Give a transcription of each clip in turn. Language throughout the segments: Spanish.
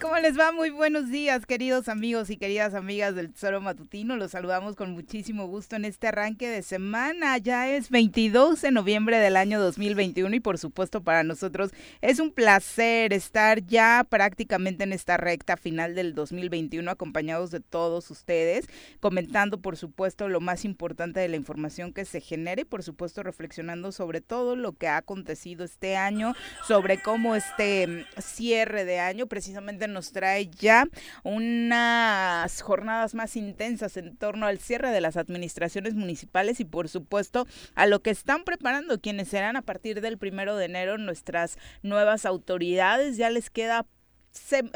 ¿Cómo les va? Muy buenos días, queridos amigos y queridas amigas del Tesoro Matutino. Los saludamos con muchísimo gusto en este arranque de semana. Ya es 22 de noviembre del año 2021 y por supuesto para nosotros es un placer estar ya prácticamente en esta recta final del 2021 acompañados de todos ustedes, comentando por supuesto lo más importante de la información que se genere y por supuesto reflexionando sobre todo lo que ha acontecido este año, sobre cómo este mm, cierre de año precisamente nos trae ya unas jornadas más intensas en torno al cierre de las administraciones municipales y por supuesto a lo que están preparando quienes serán a partir del primero de enero nuestras nuevas autoridades. Ya les queda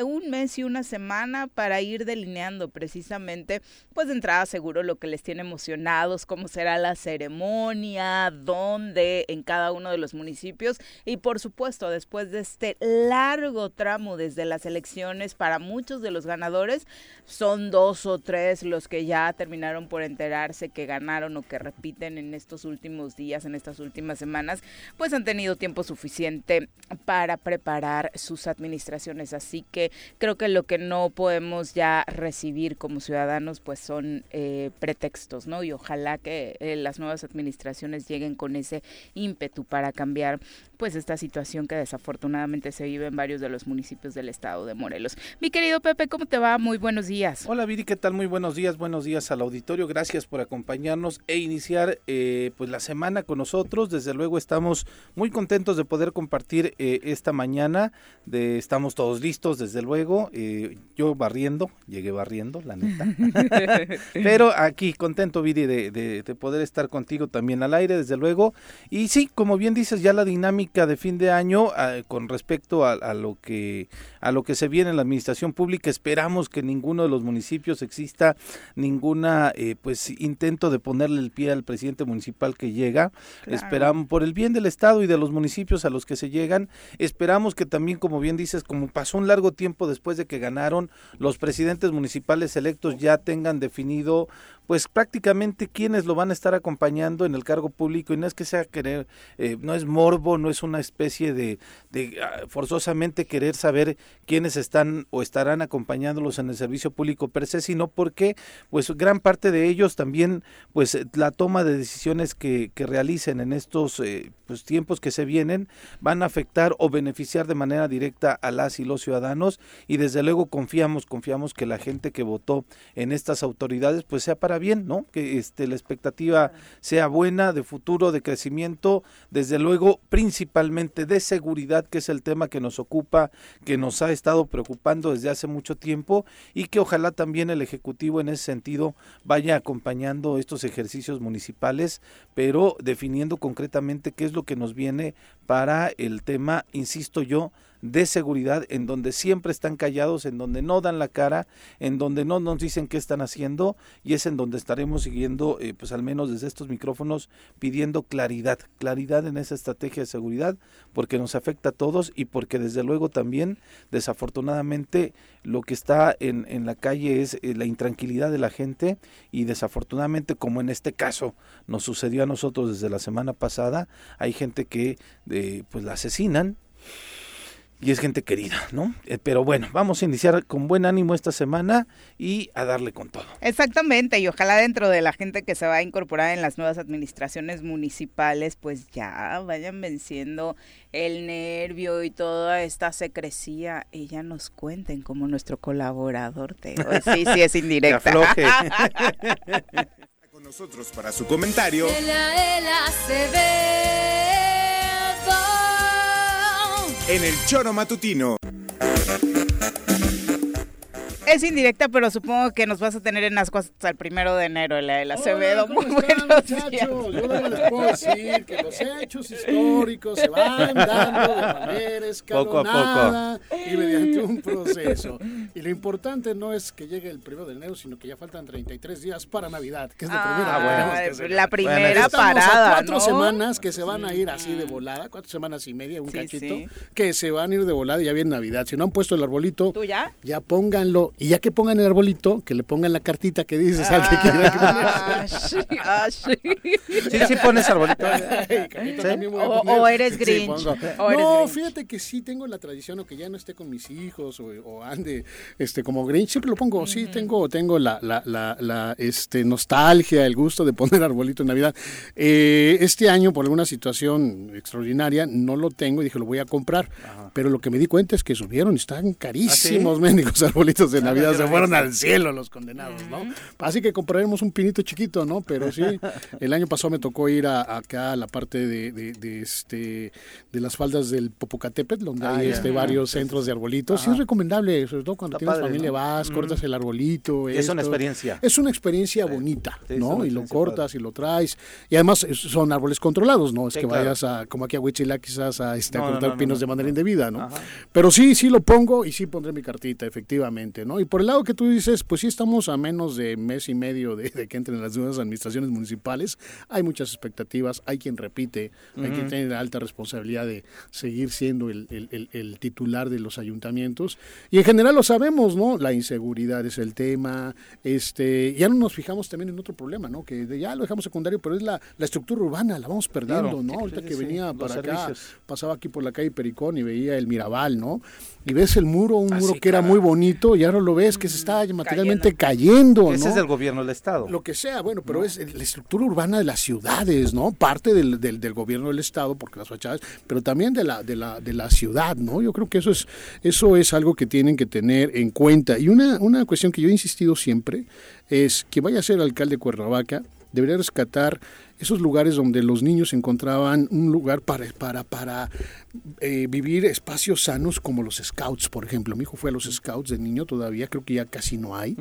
un mes y una semana para ir delineando precisamente, pues de entrada seguro lo que les tiene emocionados, cómo será la ceremonia, dónde, en cada uno de los municipios. Y por supuesto después de este largo tramo desde las elecciones para muchos de los ganadores, son dos o tres los que ya terminaron por enterarse que ganaron o que repiten en estos últimos días, en estas últimas semanas, pues han tenido tiempo suficiente para preparar sus administraciones Así que creo que lo que no podemos ya recibir como ciudadanos pues son eh, pretextos, ¿no? Y ojalá que eh, las nuevas administraciones lleguen con ese ímpetu para cambiar pues esta situación que desafortunadamente se vive en varios de los municipios del estado de Morelos. Mi querido Pepe, ¿cómo te va? Muy buenos días. Hola Viri, ¿qué tal? Muy buenos días, buenos días al auditorio. Gracias por acompañarnos e iniciar eh, pues la semana con nosotros. Desde luego estamos muy contentos de poder compartir esta mañana. Estamos todos listos desde luego. Eh, yo barriendo, llegué barriendo, la neta. Pero aquí contento, Viri, de, de, poder estar contigo también al aire, desde luego. Y sí, como bien dices, ya la dinámica de fin de año ah, con respecto a, lo que a lo que se viene en la administración pública, esperamos que en ninguno de los municipios exista ninguna eh, pues intento de ponerle el pie al presidente municipal que llega. Esperamos por el bien del estado y de los municipios a los que se llegan, esperamos que también, como bien dices, como pasó un largo tiempo después de que ganaron, los presidentes municipales electos ya tengan definido pues prácticamente quienes lo van a estar acompañando en el cargo público y no es que sea querer, eh, no es morbo, no es una especie de, ah, forzosamente querer saber quiénes están o estarán acompañándolos en el servicio público per se, sino porque pues gran parte de ellos también pues la toma de decisiones que, que realicen en estos eh, pues, tiempos que se vienen van a afectar o beneficiar de manera directa a las y los ciudadanos. Y desde luego confiamos, confiamos que la gente que votó en estas autoridades pues sea para bien, ¿no? Que este, la expectativa sea buena de futuro, de crecimiento, desde luego principalmente de seguridad, que es el tema que nos ocupa, que nos ha estado preocupando desde hace mucho tiempo y que ojalá también el Ejecutivo en ese sentido vaya acompañando estos ejercicios municipales, pero definiendo concretamente qué es lo que nos viene para el tema, insisto yo, de seguridad, en donde siempre están callados, en donde no dan la cara, en donde no nos dicen qué están haciendo y es en donde estaremos siguiendo, eh, pues al menos desde estos micrófonos, pidiendo claridad, claridad en esa estrategia de seguridad, porque nos afecta a todos y porque desde luego también, desafortunadamente, lo que está en, en la calle es eh, la intranquilidad de la gente y desafortunadamente, como en este caso nos sucedió a nosotros desde la semana pasada, hay gente que eh, pues la asesinan y es gente querida, ¿no? Eh, pero bueno, vamos a iniciar con buen ánimo esta semana y a darle con todo. Exactamente, y ojalá dentro de la gente que se va a incorporar en las nuevas administraciones municipales, pues ya vayan venciendo el nervio y toda esta secrecía y ya nos cuenten como nuestro colaborador, Teo. Sí, sí, es indirecta. con nosotros para su comentario. En el Choro Matutino. Es indirecta, pero supongo que nos vas a tener en ascuas hasta el primero de enero, la de la Acevedo. Muy buenos Yo no les puedo decir que los hechos históricos se van dando de manera escalonada poco a poco. y mediante un proceso. Y lo importante no es que llegue el primero de enero, sino que ya faltan 33 días para Navidad, que es la primera, ah, bueno, la primera parada. cuatro semanas que se van a ir así de volada, cuatro semanas y media, un cachito, que se van a ir de volada y ya viene Navidad. Si no han puesto el arbolito, ya? Ya pónganlo Y ya que pongan el arbolito, que le pongan la cartita que dices al que quiera que Ah, sí, ah, sí. Sí, sí pones arbolito. O- eres Grinch. pongo. O eres no, Grinch. fíjate que sí tengo la tradición, o que ya no esté con mis hijos o, o ande este, como Grinch, siempre lo pongo. Sí, tengo, tengo la, la, la, la, este, nostalgia, el gusto de poner arbolito en Navidad. Eh, este año, por alguna situación extraordinaria, no lo tengo y dije, lo voy a comprar. Pero lo que me di cuenta es que subieron, están carísimos, mendigos arbolitos de Navidad. Se fueron al cielo los condenados, ¿no? Así que compraremos un pinito chiquito, ¿no? Pero sí, el año pasado me tocó ir a, acá a la parte de, de, de, este de las faldas del Popocatépetl, donde Ah, hay este varios centros de arbolitos. Sí es recomendable, sobre todo cuando Está tienes padre, familia, ¿no? vas, cortas el arbolito. Es una experiencia. Es una experiencia bonita, Sí, ¿no? Y lo cortas y lo traes. Y además son árboles controlados, ¿no? Es Sí, que claro. vayas a, como aquí a Huichila, quizás a, este, No, cortar no, no, pinos no. de manera indebida, ¿no? Ajá. Pero sí, sí lo pongo y sí pondré mi cartita, efectivamente, ¿no? Y por el lado que tú dices, pues sí estamos a menos de mes y medio de, de que entren las nuevas administraciones municipales. Hay muchas expectativas, hay quien repite, hay quien tiene la alta responsabilidad de seguir siendo el, el- el- el titular de los ayuntamientos. Y en general lo sabemos, ¿no? La inseguridad es el tema. Este, ya no nos fijamos también en otro problema, ¿no? Que de- ya lo dejamos secundario, pero es la, la estructura urbana, la vamos perdiendo, Claro. ¿no? Ahorita sí, que sí, venía para acá, pasaba aquí por la calle Pericón y veía el Mirabal, ¿no? Y ves el muro, un Ah, muro que era muy bonito, y ahora lo ves que se está materialmente cayendo, Ese ¿no? es del gobierno del Estado. Lo que sea, bueno, pero es la estructura urbana de las ciudades, ¿no? Parte del, del, del gobierno del Estado, porque las fachadas, pero también de la, de la, de la ciudad, ¿no? Yo creo que eso es, eso es algo que tienen que tener en cuenta. Y una, una cuestión que yo he insistido siempre es que vaya a ser alcalde de Cuernavaca, debería rescatar esos lugares donde los niños encontraban un lugar para, para, para eh, vivir espacios sanos como los scouts, por ejemplo. Mi hijo fue a los scouts de niño todavía, creo que ya casi no hay,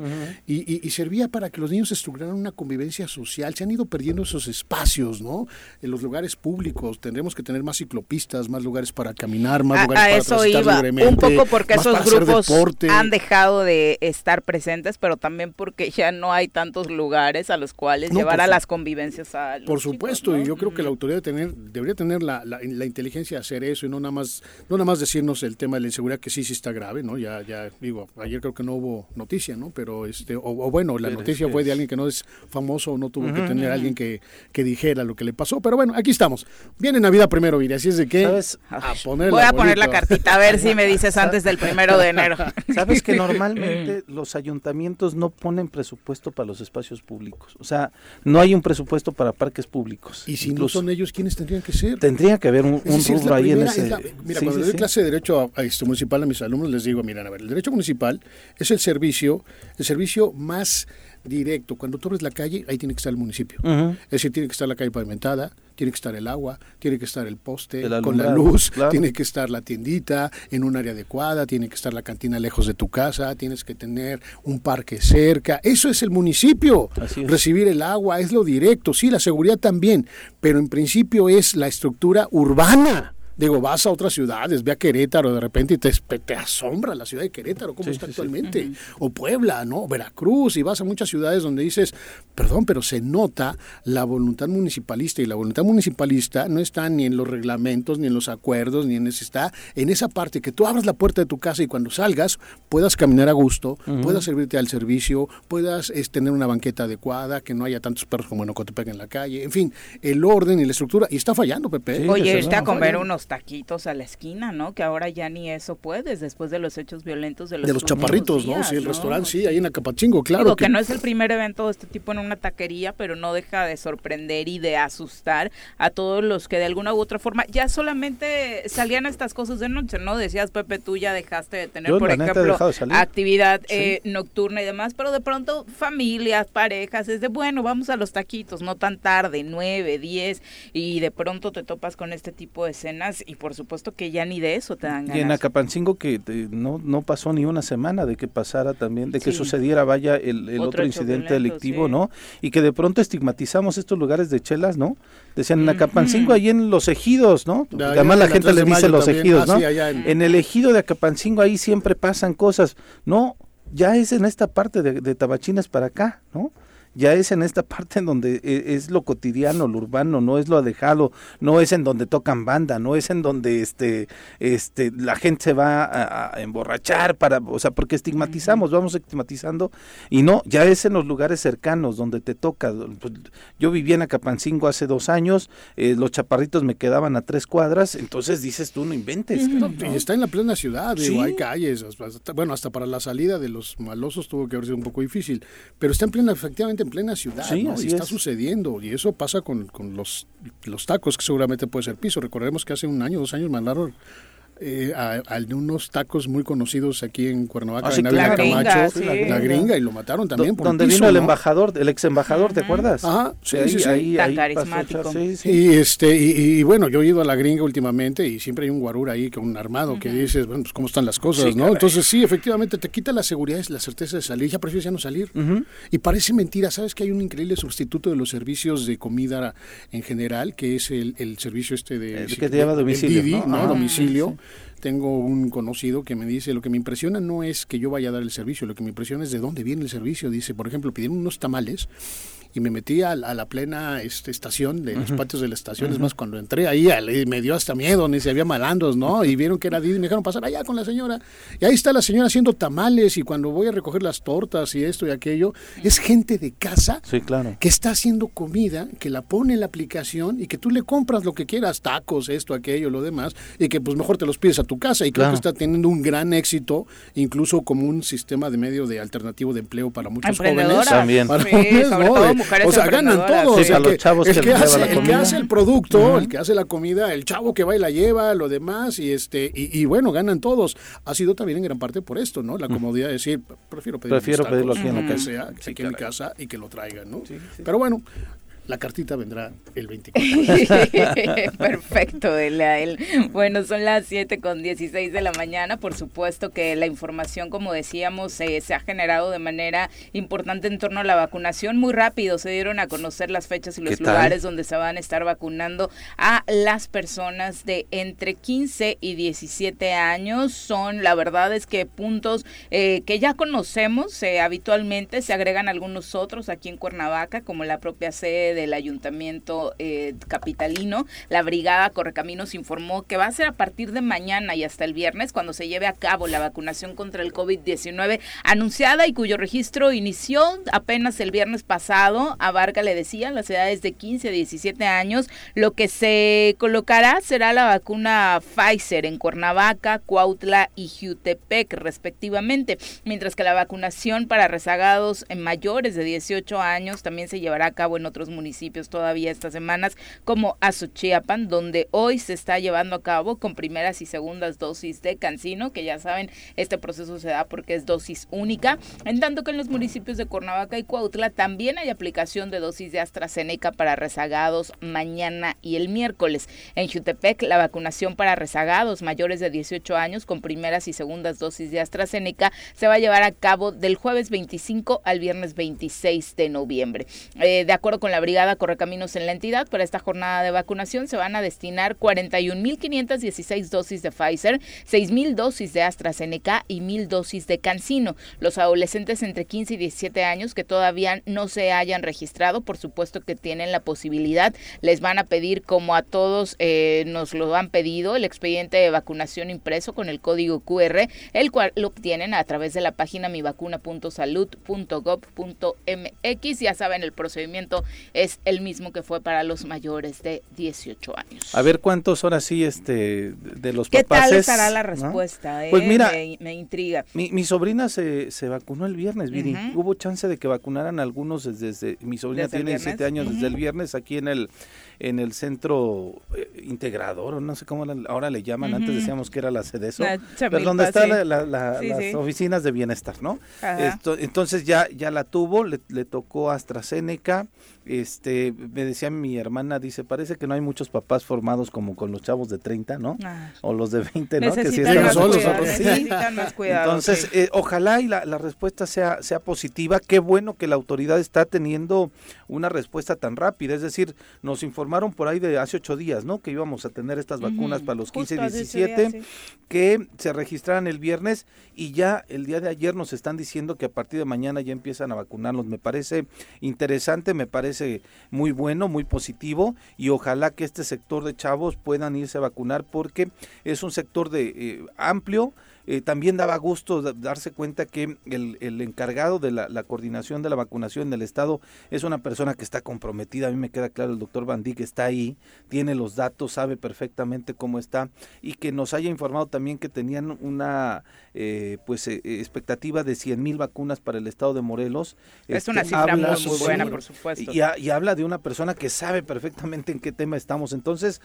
y, y- y servía para que los niños estructuraran una convivencia social. Se han ido perdiendo esos espacios, ¿no? En los lugares públicos tendremos que tener más ciclopistas, más lugares para caminar, más A, lugares a para eso iba, libremente, un poco porque esos grupos han dejado de estar presentes, pero también porque ya no hay tantos lugares a los cuales No, llevar a las convivencias a los Por chicos, supuesto, ¿no? y yo creo que la autoridad de tener, debería tener la, la, la inteligencia de hacer eso y no nada más no nada más decirnos el tema de la inseguridad que sí sí está grave, ¿no? Ya ya digo, ayer creo que no hubo noticia, ¿no? Pero este o, o bueno, la noticia fue de alguien que no es famoso o no tuvo que tener alguien que, que dijera lo que le pasó, pero bueno, aquí estamos. Viene Navidad primero, Viri, así es de que ¿Sabes? a poner el Voy a poner la cartita, a ver si me dices antes del primero de enero. Sabes que normalmente los ayuntamientos no ponen presupuesto para los espacios públicos. O sea, no hay un presupuesto para parques públicos. Y si no son ellos, ¿quiénes tendrían que ser? Tendría que haber un, un decir, rubro ahí en ese. es la- mira, Sí, cuando sí, le doy sí. clase de derecho a, a este municipal a mis alumnos les digo, miren, a ver, el derecho municipal es el servicio, el servicio más directo. Cuando tú abres la calle, ahí tiene que estar el municipio. Es decir, tiene que estar la calle pavimentada, tiene que estar el agua, tiene que estar el poste El con la luz, claro. tiene que estar la tiendita en un área adecuada, tiene que estar la cantina lejos de tu casa, tienes que tener un parque cerca. Eso es el municipio. Así es. Recibir el agua es lo directo, sí, la seguridad también, pero en principio es la estructura urbana. Digo, vas a otras ciudades, ve a Querétaro de repente y te, te asombra la ciudad de Querétaro, cómo Sí, está sí, sí. actualmente. O Puebla, ¿no? Veracruz, y vas a muchas ciudades donde dices, perdón, pero se nota la voluntad municipalista y la voluntad municipalista no está ni en los reglamentos, ni en los acuerdos, ni en ese, está en esa parte que tú abras la puerta de tu casa y cuando salgas puedas caminar a gusto, puedas servirte al servicio, puedas es, tener una banqueta adecuada, que no haya tantos perros como en Ocotepec en la calle, en fin, el orden y la estructura, y está fallando, Pepe. Sí, Oye, irte a comer unos taquitos a la esquina, ¿no? Que ahora ya ni eso puedes después de los hechos violentos de los, de los chaparritos, ¿no? Sí, el ¿no? restaurante, sí, ahí en Acapachingo, claro. Digo que no es el primer evento de este tipo en una taquería, pero no deja de sorprender y de asustar a todos los que de alguna u otra forma ya solamente salían estas cosas de noche, ¿no? Decías, Pepe, tú ya dejaste de tener, Yo, por ejemplo, de actividad Sí. eh, nocturna y demás, pero de pronto familias, parejas, es de, bueno, vamos a los taquitos, no tan tarde, nueve, diez, y de pronto te topas con este tipo de escenas y por supuesto que ya ni de eso te dan Y en ganas. Acapancingo que eh, no, no pasó ni una semana de que pasara también, de que Sí. sucediera, vaya, el, el Otro incidente delictivo, sí. ¿no? Y que de pronto estigmatizamos estos lugares de chelas, ¿no? Decían en Acapancingo, ahí en los ejidos, ¿no? De Además la en la gente 3 le dice los también. ejidos, Ah, ¿no? sí, en- En el ejido de Acapancingo ahí siempre pasan cosas, ¿no? Ya es en esta parte de, de Tabachines para acá, ¿no? Ya es en esta parte en donde e, es, lo cotidiano, lo urbano, no es lo alejado, no es en donde tocan banda, no es en donde este, este, la gente se va a, emborrachar para, o sea, porque estigmatizamos, vamos estigmatizando, y no, ya es en los lugares cercanos donde te toca. Pues, yo vivía en Acapancingo hace dos años, eh, los chaparritos me quedaban a tres cuadras, entonces dices tú, no inventes. Y está en la plena ciudad, hay calles, bueno, hasta para la salida de los malosos tuvo que haber sido un poco difícil, pero está en plena, efectivamente en plena ciudad, y está sucediendo, y eso pasa con, con los, los tacos, que seguramente puede ser piso. Recordemos que hace un año, dos años mandaron eh, a, unos tacos muy conocidos aquí en Cuernavaca, ah, en la Camacho, la, gringa, y lo mataron también. por donde vino el embajador, el ex embajador, ¿te acuerdas? Ajá, sí, sí, Ahí, Tan carismático. Y, este, y, bueno, yo he ido a la gringa últimamente y siempre hay un guarura ahí con un armado que dices, bueno, pues cómo están las cosas, ¿no? Entonces sí, efectivamente, te quita la seguridad, la certeza de salir, ya prefieres ya no salir. Y parece mentira, ¿sabes que hay un increíble sustituto de los servicios de comida en general, que es el, el servicio este de... que te llama domicilio, ¿no? Domicilio tengo un conocido que me dice, lo que me impresiona no es que yo vaya a dar el servicio, lo que me impresiona es de dónde viene el servicio. Dice, por ejemplo, pidieron unos tamales y me metí a, la plena este, estación, de los patios de la estación. Es más, cuando entré ahí, me dio hasta miedo, ni si había malandros, ¿no? Y vieron que era Didi, me dejaron pasar allá con la señora. Y ahí está la señora haciendo tamales y cuando voy a recoger las tortas y esto y aquello, es gente de casa sí, claro. que está haciendo comida, que la pone en la aplicación y que tú le compras lo que quieras, tacos, esto, aquello, lo demás, y que pues mejor te los pides a tu casa. Y creo que está teniendo un gran éxito, incluso como un sistema de medio de alternativo de empleo para muchos jóvenes. También. Para o sea, ganan todos. el, que, hace, el producto, el que hace la comida, el chavo que va y la lleva, lo demás, y este y, bueno, ganan todos. Ha sido también en gran parte por esto, ¿no? La comodidad de decir, prefiero, prefiero pedirlo aquí en lo que sea, aquí en mi casa y que lo traigan, ¿no? Pero bueno, la cartita vendrá el 24. Perfecto, el, Bueno, son las 7 con 16 de la mañana. Por supuesto que la información, como decíamos, se ha generado de manera importante en torno a la vacunación. Muy rápido se dieron a conocer las fechas y los lugares donde se van a estar vacunando a las personas de entre 15 y 17 años. Son, la verdad es que puntos eh, que ya conocemos eh, habitualmente. Se agregan algunos otros aquí en Cuernavaca, como la propia sede del ayuntamiento eh, capitalino, la brigada Correcaminos informó que va a ser a partir de mañana y hasta el viernes cuando se lleve a cabo la vacunación contra el COVID-19 anunciada y cuyo registro inició apenas el viernes pasado. Abarca, le decía, las edades de 15 a 17 años. Lo que se colocará será la vacuna Pfizer en Cuernavaca, Cuautla y Jutepec, respectivamente, mientras que la vacunación para rezagados en mayores de 18 años también se llevará a cabo en otros municipios municipios todavía estas semanas, como Azochiapan, donde hoy se está llevando a cabo con primeras y segundas dosis de Cancino, que ya saben, este proceso se da porque es dosis única, en tanto que en los municipios de Cuernavaca y Cuautla también hay aplicación de dosis de AstraZeneca para rezagados mañana y el miércoles. En Jutepec, la vacunación para rezagados mayores de 18 años con primeras y segundas dosis de AstraZeneca se va a llevar a cabo del jueves 25 al viernes 26 de noviembre. Eh, de acuerdo con la Correcaminos en la entidad. Para esta jornada de vacunación se van a destinar 41.516 dosis de Pfizer, 6.000 dosis de AstraZeneca y 1.000 dosis de Cancino. Los adolescentes entre 15 y 17 años que todavía no se hayan registrado, por supuesto que tienen la posibilidad, les van a pedir, como a todos eh, nos lo han pedido, el expediente de vacunación impreso con el código QR, el cual lo obtienen a través de la página mivacuna.salud.gov.mx. Ya saben, el procedimiento es el mismo que fue para los mayores de 18 años. A ver cuántos ahora sí este de los ¿Qué papás tal estará la respuesta? Eh? Pues mira, me, intriga. Mi, sobrina se, se, vacunó el viernes, Viri. Hubo chance de que vacunaran algunos desde, mi sobrina tiene 7 años desde el viernes aquí en el en el centro eh, integrador, no sé cómo ahora le llaman, antes decíamos que era la CEDESO, pero donde están las oficinas de bienestar, ¿no? entonces ya, ya la tuvo, le, le tocó AstraZeneca, este me decía mi hermana, dice, parece que no hay muchos papás formados como con los chavos de 30, ¿no? Ah. O los de 20, ¿no? Necesitan sí están solos, cuidado, necesitan más cuidado, Entonces, eh, ojalá y la, la respuesta sea, sea positiva. Qué bueno que la autoridad está teniendo una respuesta tan rápida. Es decir, nos informaron por ahí de hace ocho días, ¿no? Que íbamos a tener estas vacunas para los 15 y Justo hace ocho 17, días, sí. que se registraran el viernes y ya el día de ayer nos están diciendo que a partir de mañana ya empiezan a vacunarnos. Me parece interesante, me parece muy bueno, muy positivo y ojalá que este sector de chavos puedan irse a vacunar porque es un sector de eh, amplio. Eh, también daba gusto da- darse cuenta que el, el encargado de la, la coordinación de la vacunación del Estado es una persona que está comprometida. A mí me queda claro, el doctor Bandí que está ahí, tiene los datos, sabe perfectamente cómo está y que nos haya informado también que tenían una eh, pues eh, expectativa de 100 mil vacunas para el Estado de Morelos. Es Este, una cifra habla muy, buena, sí, por supuesto. y, ha- y habla de una persona que sabe perfectamente en qué tema estamos. Entonces,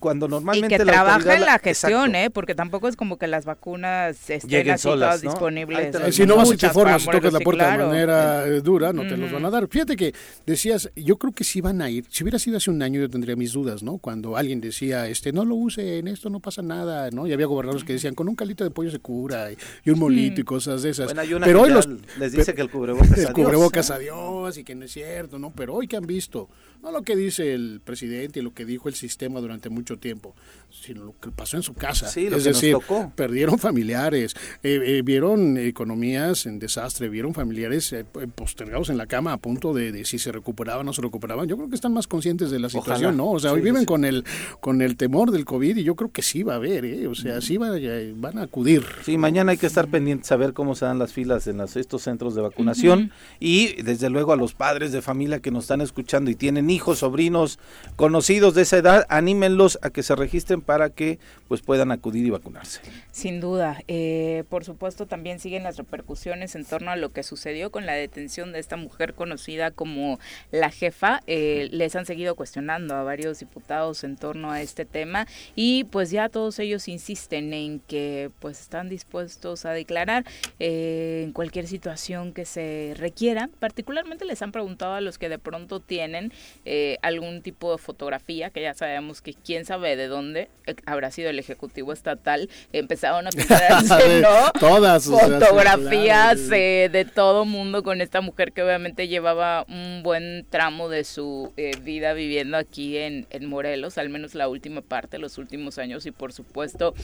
cuando y normalmente que la trabaja en la gestión, ¿eh? Porque tampoco es como que las vacunas estén Lleguen así solas, todas ¿no? disponibles. Ahí Eh, si no vas y te formas y tocas la puerta sí, claro. de manera eh, dura, no te los van a dar. Fíjate que decías, yo creo que sí van a ir. Si hubiera sido hace un año yo tendría mis dudas, ¿no? Cuando alguien decía, este, no lo use, en esto no pasa nada, ¿no? Y había gobernadores que decían, con un calito de pollo se cura y, y un molito y cosas de esas. Bueno, hay una Pero que hoy los les dice que el cubrebocas el adiós. cubrebocas a Dios y que no es cierto, ¿no? Pero hoy que han visto, no lo que dice el presidente y lo que dijo el sistema durante mucho tiempo, sino lo que pasó en su casa. Sí, lo es que nos decir, tocó. perdieron familiares, eh, eh, vieron economías en desastre, vieron familiares eh, postergados en la cama a punto de, de si se recuperaban o no se recuperaban. Yo creo que están más conscientes de la Ojalá. situación, ¿no? O sea, hoy viven sí. con el con el temor del COVID y yo creo que sí va a haber, ¿eh? O sea, sí van, a- van a acudir. Sí, mañana hay que estar pendientes a ver cómo se dan las filas en las- estos centros de vacunación y desde luego a los padres de familia que nos están escuchando y tienen hijos, sobrinos, conocidos de esa edad, anímenlos a que se registren para que pues puedan acudir y vacunarse. Sin duda. Eh, por supuesto, también siguen las repercusiones en torno a lo que sucedió con la detención de esta mujer conocida como la jefa. Eh, les han seguido cuestionando a varios diputados en torno a este tema y pues ya todos ellos insisten en que pues están dispuestos a declarar eh, en cualquier situación que se requiera. Particularmente les han preguntado a los que de pronto tienen eh, algún tipo de fotografía, que ya sabemos que quién sabe de dónde eh, habrá sido el Ejecutivo Estatal, empezaron a pintarse, ¿no? Todas. fotografías claro. eh, de todo mundo con esta mujer que obviamente llevaba un buen tramo de su eh, vida viviendo aquí en, en Morelos, al menos la última parte, los últimos años, y por supuesto,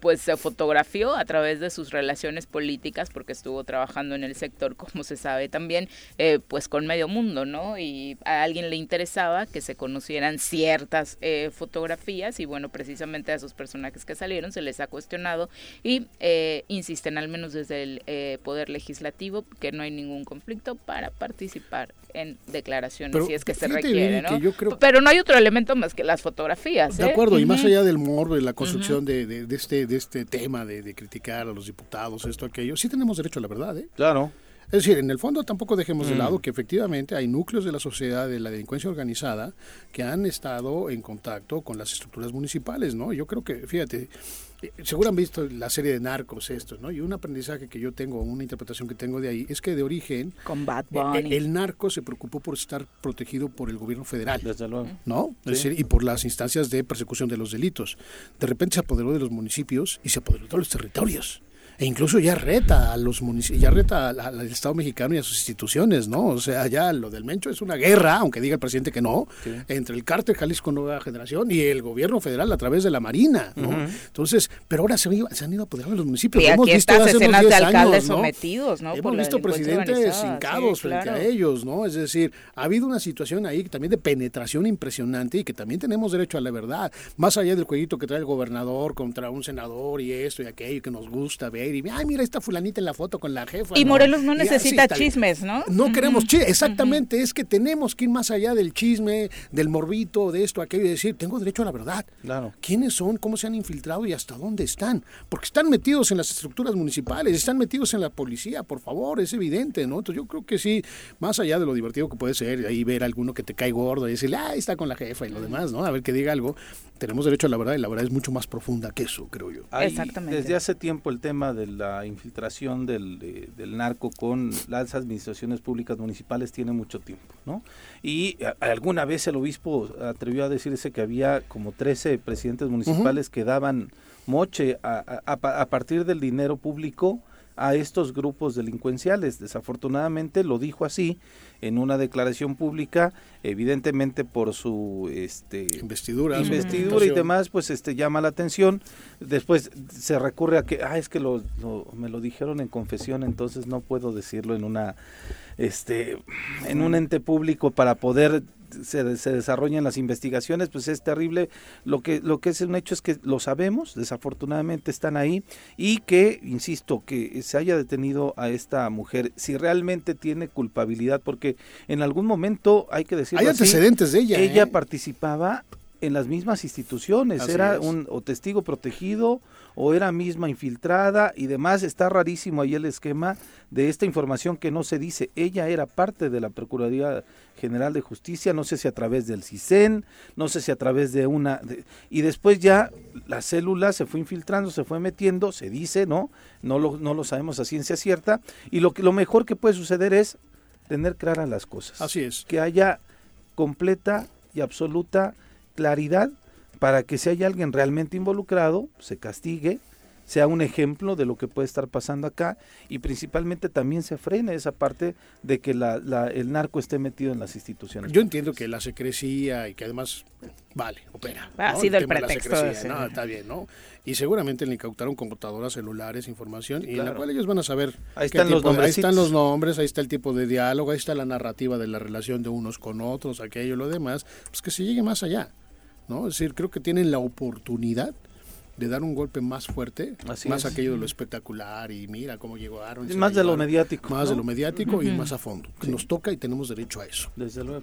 pues se fotografió a través de sus relaciones políticas, porque estuvo trabajando en el sector, como se sabe también, pues con medio mundo, ¿no? Y a alguien le interesaba que se conocieran ciertas eh, fotografías, y bueno, precisamente a esos personajes que salieron se les ha cuestionado y eh, insisten, al menos desde el eh, Poder Legislativo, que no hay ningún conflicto para participar en declaraciones Pero si es que se requiere, ¿no? que yo creo- Pero no hay otro elemento más que las fotografías. De ¿eh? acuerdo, y más allá del morbo, de la construcción de, de- de este, de este tema de, de criticar a los diputados, esto, aquello, sí tenemos derecho a la verdad, ¿eh? Claro. Es decir, en el fondo tampoco dejemos de Mm. lado que efectivamente hay núcleos de la sociedad de la delincuencia organizada que han estado en contacto con las estructuras municipales, ¿no? Yo creo que, fíjate, eh, seguro han visto la serie de narcos estos, ¿no? Y un aprendizaje que yo tengo, una interpretación que tengo de ahí, es que de origen Bad eh, Bunny. el narco se preocupó por estar protegido por el gobierno federal. Desde luego. ¿no? Es decir, y por las instancias de persecución de los delitos. De repente se apoderó de los municipios y se apoderó de los territorios. E incluso ya reta a los municipios, ya reta al, al Estado mexicano y a sus instituciones, ¿no? O sea, ya lo del Mencho es una guerra, aunque diga el presidente que no, Sí. entre el cártel Jalisco Nueva Generación y el gobierno federal a través de la Marina, ¿no? Entonces, pero ahora se, han ido- se han ido apoderando de los municipios. y hemos aquí visto estas escenas de 10 alcaldes años, ¿no? sometidos, ¿no? Por Hemos visto presidentes hincados sí, frente claro. a ellos, ¿no? Es decir, ha habido una situación ahí también de penetración impresionante y que también tenemos derecho a la verdad. Más allá del jueguito que trae el gobernador contra un senador y esto y aquello que nos gusta ver y, ay, mira esta fulanita en la foto con la jefa. Y ¿no? Morelos no Y necesita chismes, ¿no? No queremos chisme, exactamente, es que tenemos que ir más allá del chisme, del morbito, de esto, aquello y decir, tengo derecho a la verdad. Claro. ¿Quiénes son? ¿Cómo se han infiltrado y hasta dónde están? Porque están metidos en las estructuras municipales, están metidos en la policía, por favor, es evidente, ¿no? Entonces yo creo que sí, más allá de lo divertido que puede ser ahí ver a alguno que te cae gordo y decirle, ah, ahí está con la jefa y lo demás, ¿no? A ver que diga algo. Tenemos derecho a la verdad y la verdad es mucho más profunda que eso, creo yo. Exactamente. Desde hace tiempo el tema de la infiltración del, del, narco con las administraciones públicas municipales tiene mucho tiempo, ¿no? Y alguna vez el obispo atrevió a decirse que había como 13 presidentes municipales que daban moche a, a, a partir del dinero público a estos grupos delincuenciales. Desafortunadamente lo dijo así en una declaración pública, evidentemente por su este investidura, investidura y demás, pues este llama la atención. Después se recurre a que, ah, es que lo, me lo dijeron en confesión, entonces no puedo decirlo en una este en un ente público para poder se, se, desarrollan las investigaciones, pues es terrible. Lo que, lo que es un hecho es que lo sabemos, desafortunadamente están ahí, y que, insisto, que se haya detenido a esta mujer, si realmente tiene culpabilidad, porque en algún momento hay que decirlo Hay antecedentes de ella. Ella ¿eh? participaba en las mismas instituciones, era un o testigo protegido o era misma infiltrada y demás. Está rarísimo ahí el esquema de esta información que no se dice. Ella era parte de la Procuraduría General de Justicia, no sé si a través del CISEN, no sé si a través de una... y después ya la célula se fue infiltrando, se fue metiendo, se dice, ¿no? No lo, no lo sabemos a ciencia cierta. Y lo, que, lo mejor que puede suceder es tener claras las cosas. Así es. Que haya completa y absoluta claridad para que si hay alguien realmente involucrado, se castigue, sea un ejemplo de lo que puede estar pasando acá y principalmente también se frene esa parte de que la, el narco esté metido en las instituciones. Yo entiendo que la secrecía y que además, vale, opera. Ha sido el, pretexto. no, está bien, ¿no? Y seguramente le incautaron computadoras, celulares, información, y en la cual ellos van a saber. Ahí están los nombres. Ahí están los nombres, ahí está el tipo de diálogo, ahí está la narrativa de la relación de unos con otros, aquello, lo demás, pues que se llegue más allá. ¿No? Es decir, creo que tienen la oportunidad de dar un golpe más fuerte, más aquello de lo espectacular y mira cómo llegaron. Más de lo mediático. Más de lo mediático y más a fondo. Nos toca y tenemos derecho a eso. Desde luego.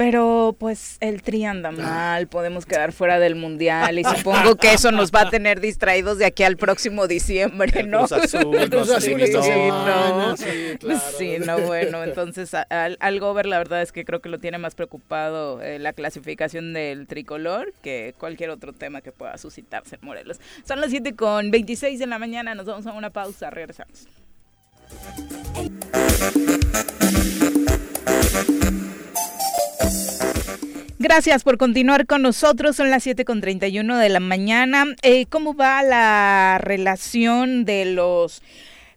Pero pues el tri anda mal, podemos quedar fuera del mundial y supongo que eso nos va a tener distraídos de aquí al próximo diciembre, ¿no? Cruz Azul, Cruz Azul sí, no. sí, claro. sí, no, bueno, entonces al, al Gober la verdad es que creo que lo tiene más preocupado eh, la clasificación del tricolor que cualquier otro tema que pueda suscitarse en Morelos. Son las 7 con 26 de la mañana, nos vamos a una pausa, regresamos. Gracias por continuar con nosotros. Son las 7.31 de la mañana. Eh, ¿Cómo va la relación de los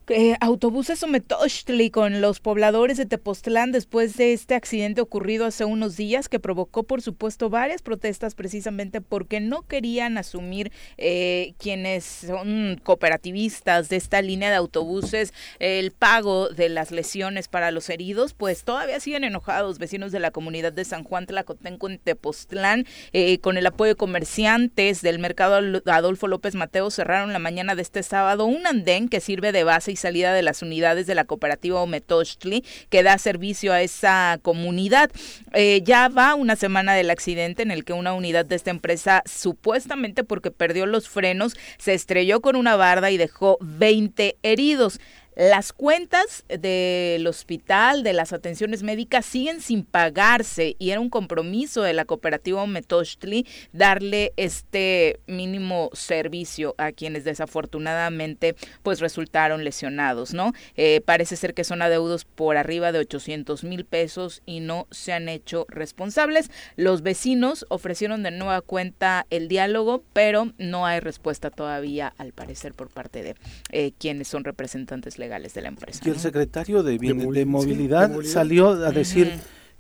eh, autobuses Sometochtli con los pobladores de Tepoztlán después de este accidente ocurrido hace unos días que provocó, por supuesto, varias protestas precisamente porque no querían asumir eh, quienes son cooperativistas de esta línea de autobuses el pago de las lesiones para los heridos, pues todavía siguen enojados vecinos de la comunidad de San Juan Tlacotenco en Tepoztlán eh, con el apoyo de comerciantes del mercado Adolfo López Mateo cerraron la mañana de este sábado un andén que sirve de base y salida de las unidades de la cooperativa Ometochtli que da servicio a esa comunidad. Eh, ya va una semana del accidente en el que una unidad de esta empresa, supuestamente porque perdió los frenos, se estrelló con una barda y dejó 20 heridos. Las cuentas del hospital, de las atenciones médicas, siguen sin pagarse y era un compromiso de la cooperativa Metochtli darle este mínimo servicio a quienes desafortunadamente pues resultaron lesionados, ¿no? Eh, parece ser que son adeudos por arriba de 800 mil pesos y no se han hecho responsables. Los vecinos ofrecieron de nueva cuenta el diálogo, pero no hay respuesta todavía, al parecer, por parte de eh, quienes son representantes legales de la empresa. Y el secretario de, de, movilidad, salió a decir...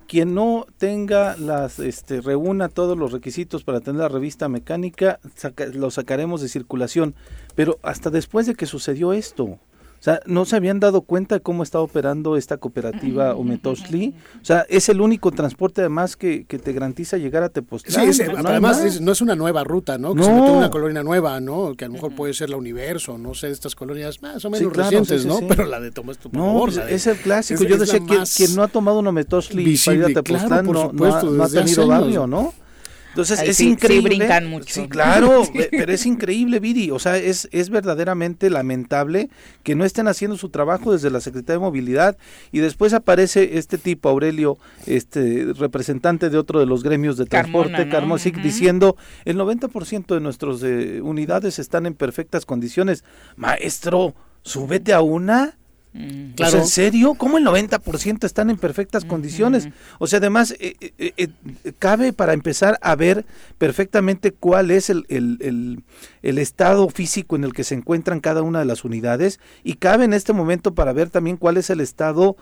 quien no tenga las este reúna todos los requisitos para tener la revista mecánica lo sacaremos de circulación pero hasta después de que sucedió esto o sea, no se habían dado cuenta de cómo está operando esta cooperativa Ometosli. O sea, es el único transporte además que, que te garantiza llegar a Tepoztlán. Sí, además no es una nueva ruta, ¿no? Que se mete una colonia nueva, ¿no? Que a lo mejor puede ser la Universo, no sé, estas colonias más o menos recientes, ¿no? Pero la de Tomás por No, pues, es el clásico. Yo decía que quien no ha tomado un Ometosli para ir a Tepoztlán no, no, ha, tenido barrio, ¿no? Entonces es increíble. brincan mucho. Sí, claro, pero es increíble, Viri. O sea, es, es verdaderamente lamentable que no estén haciendo su trabajo desde la Secretaría de Movilidad y después aparece este tipo, Aurelio, este representante de otro de los gremios de transporte, Carmona, diciendo el 90% de nuestras eh, unidades están en perfectas condiciones. Maestro, súbete a una Mm. Claro. ¿En serio? ¿Cómo el 90% están en perfectas condiciones? O sea, además, eh, eh, eh, cabe para empezar a ver perfectamente cuál es el, el, el, estado físico en el que se encuentran cada una de las unidades y cabe en este momento para ver también cuál es el estado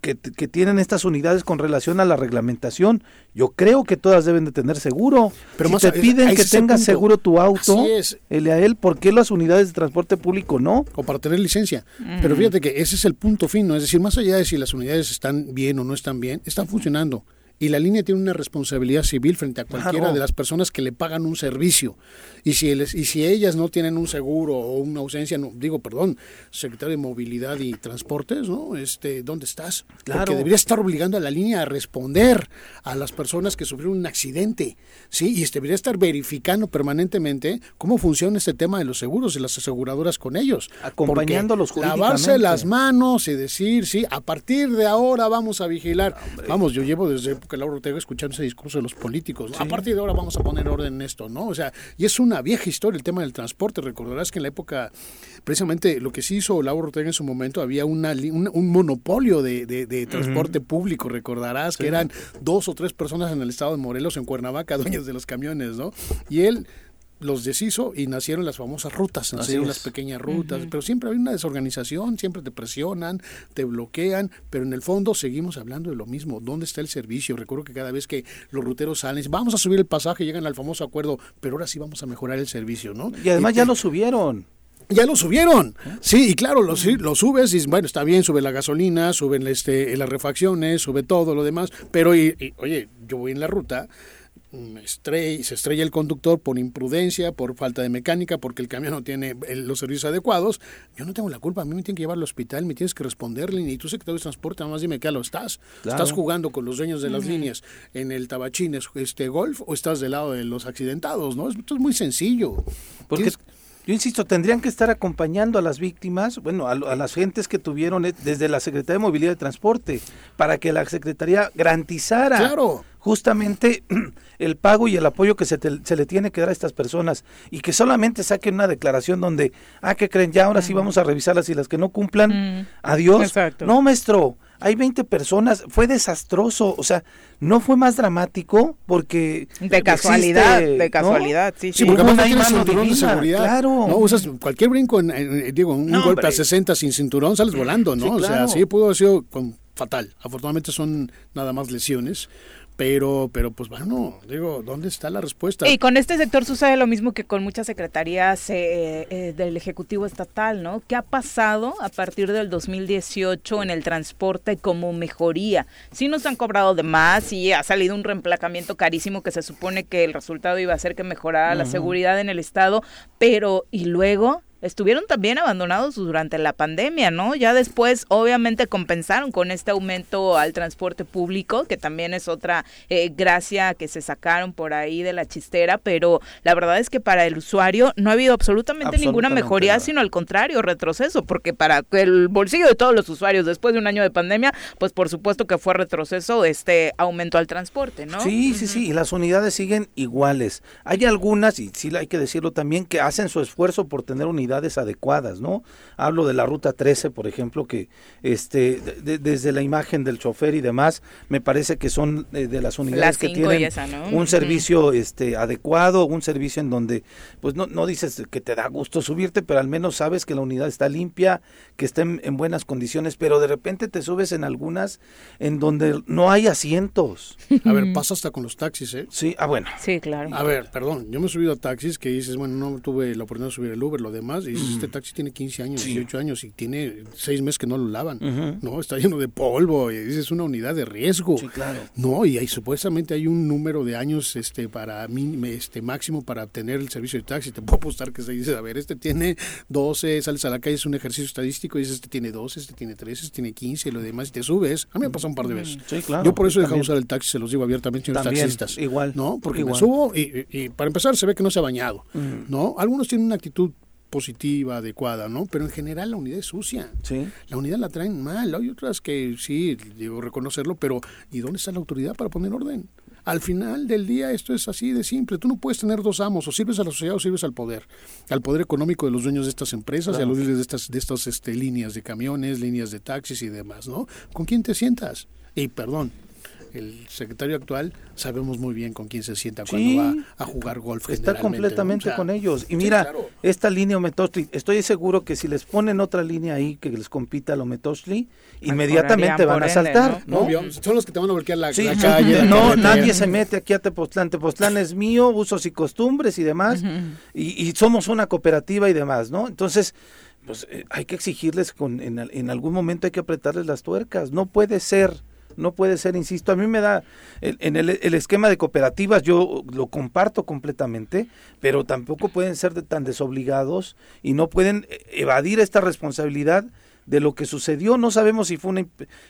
que, que, tienen estas unidades con relación a la reglamentación. Yo creo que todas deben de tener seguro. Pero si te piden que tengas seguro tu auto, él, ¿por qué las unidades de transporte público no? O para tener licencia. Pero fíjate que ese es el punto fino, es decir, más allá de si las unidades están bien o no están bien, están funcionando y la línea tiene una responsabilidad civil frente a cualquiera de las personas que le pagan un servicio. Y si, y si ellas no tienen un seguro o una ausencia, no, digo, perdón, secretario de Movilidad y Transportes, ¿no? Este, ¿Dónde estás? Claro. Porque debería estar obligando a la línea a responder a las personas que sufrieron un accidente, ¿sí? Y debería estar verificando permanentemente cómo funciona este tema de los seguros y las aseguradoras con ellos. Acompañándolos Lavarse las manos y decir, sí, a partir de ahora vamos a vigilar. Vamos, yo llevo desde que Laura Ortega escuchando ese discurso de los políticos. A partir de ahora vamos a poner orden en esto, ¿no? O sea, y es una vieja historia el tema del transporte. Recordarás que en la época, precisamente lo que sí hizo Laura Ortega en su momento, había una, un, monopolio de, transporte público. Recordarás que eran dos o tres personas en el estado de Morelos, en Cuernavaca, dueños de los camiones, ¿no? Y él los deshizo y nacieron las famosas rutas, nacieron las pequeñas rutas, pero siempre hay una desorganización, siempre te presionan, te bloquean, pero en el fondo seguimos hablando de lo mismo, ¿dónde está el servicio? Recuerdo que cada vez que los ruteros salen, vamos a subir el pasaje, llegan al famoso acuerdo, pero ahora sí vamos a mejorar el servicio, ¿no? Y además ya lo subieron. Ya lo subieron. Sí, y claro, lo, lo, subes y bueno, está bien, sube la gasolina, suben este, las refacciones, sube todo lo demás, pero oye, yo voy en la ruta estrella, se estrella el conductor por imprudencia, por falta de mecánica, porque el camión no tiene los servicios adecuados, yo no tengo la culpa, a mí me tienen que llevar al hospital, me tienes que responderle, ni tú secretario de transporte, nada más dime qué lo estás. ¿Estás jugando con los dueños de las líneas en el tabachín este golf o estás del lado de los accidentados? ¿no? Esto es muy sencillo. Porque yo insisto, tendrían que estar acompañando a las víctimas, bueno, a, las gentes que tuvieron eh, desde la Secretaría de Movilidad y Transporte, para que la Secretaría garantizara claro justamente el pago y el apoyo que se, se, le tiene que dar a estas personas y que solamente saquen una declaración donde, ah, que creen? Ya ahora sí vamos a revisarlas y las que no cumplan, adiós. No, maestro, hay 20 personas, fue desastroso, o sea, no fue más dramático porque... De casualidad, de casualidad, sí, sí. Sí, porque no hay cinturón de seguridad. Claro. No usas cualquier brinco, en, digo, un golpe a 60 sin cinturón, sales volando, ¿no? O sea, sí pudo haber sido con, fatal. Afortunadamente son nada más lesiones, pero, pero pues bueno, digo, ¿dónde está la respuesta? Y con este sector sucede lo mismo que con muchas secretarías eh, eh, del Ejecutivo Estatal, ¿no? ¿Qué ha pasado a partir del 2018 en el transporte como mejoría? Sí nos han cobrado de más y ha salido un reemplacamiento carísimo que se supone que el resultado iba a ser que mejorara la seguridad en el Estado, pero ¿y luego? Estuvieron también abandonados durante la pandemia, ¿no? Ya después, obviamente, compensaron con este aumento al transporte público, que también es otra eh, gracia que se sacaron por ahí de la chistera, pero la verdad es que para el usuario no ha habido absolutamente, ninguna mejoría, sino al contrario, retroceso, porque para el bolsillo de todos los usuarios después de un año de pandemia, pues por supuesto que fue retroceso este aumento al transporte, ¿no? Sí, sí, sí, y las unidades siguen iguales. Hay algunas, y sí hay que decirlo también, que hacen su esfuerzo por tener unidades adecuadas, ¿no? Hablo de la ruta 13, por ejemplo, que este desde la imagen del chofer y demás, me parece que son eh, de las unidades que tienen un servicio este adecuado, un servicio en donde pues no, no dices que te da gusto subirte, pero al menos sabes que la unidad está limpia, que está en, buenas condiciones, pero de repente te subes en algunas en donde no hay asientos. A ver, pasa hasta con los taxis, ¿eh? Sí, ah, bueno. Sí, claro. A ver, perdón, yo me he subido a taxis que dices, bueno, no tuve la oportunidad de subir el Uber, lo demás, Y dices, este taxi tiene 15 años, 18 años y tiene 6 meses que no lo lavan. No, está lleno de polvo. Y dices, es una unidad de riesgo. Sí, claro. No, y hay, supuestamente hay un número de años este para mí, este máximo para obtener el servicio de taxi. Te puedo apostar que se dice, a ver, este tiene 12, sales a la calle, es un ejercicio estadístico y dices, este tiene 12, este tiene 13, este tiene 15 y lo demás y te subes. A mí me ha pasado un par de veces. Sí, claro. Yo por eso he dejado usar el taxi, se los digo abiertamente, señores También, taxistas. igual, ¿No? Porque igual. me subo y, y para empezar se ve que no se ha bañado. ¿No? Algunos tienen una actitud positiva, adecuada, ¿no? Pero en general la unidad es sucia. Sí. La unidad la traen mal. Hay otras que sí, digo reconocerlo, pero ¿y dónde está la autoridad para poner orden? Al final del día esto es así de simple. Tú no puedes tener dos amos, o sirves a la sociedad o sirves al poder. Al poder económico de los dueños de estas empresas y a los líderes de estas, de estas este, líneas de camiones, líneas de taxis y demás, ¿no? ¿Con quién te sientas? Y perdón, el secretario actual sabemos muy bien con quién se sienta Sí. cuando va a jugar golf. Está generalmente, ¿no? completamente O sea, con ellos. Y sí, mira, claro. esta línea Ometosli, estoy seguro que si les ponen otra línea ahí que les compita al Ometosli, inmediatamente van a ende, saltar, No, ¿no? obvio, son los que te van a bloquear la, Sí, la calle. no, nadie se mete aquí a Tepoztlán. Tepoztlán es mío, usos y costumbres y demás. y, y somos una cooperativa y demás, ¿no? Entonces, pues eh, hay que exigirles, con, en algún momento hay que apretarles las tuercas. No puede ser, no puede ser, insisto. A mí me da, en el, el esquema de cooperativas yo lo comparto completamente, pero tampoco pueden ser tan desobligados y no pueden evadir esta responsabilidad de lo que sucedió. No sabemos si fue una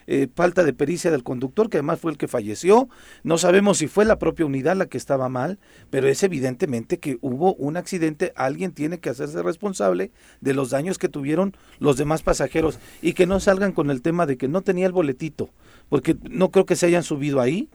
eh, falta de pericia del conductor, que además fue el que falleció. No sabemos si fue la propia unidad la que estaba mal, pero es evidentemente que hubo un accidente. Alguien tiene que hacerse responsable de los daños que tuvieron los demás pasajeros y que no salgan con el tema de que no tenía el boletito, porque no creo que se hayan subido ahí.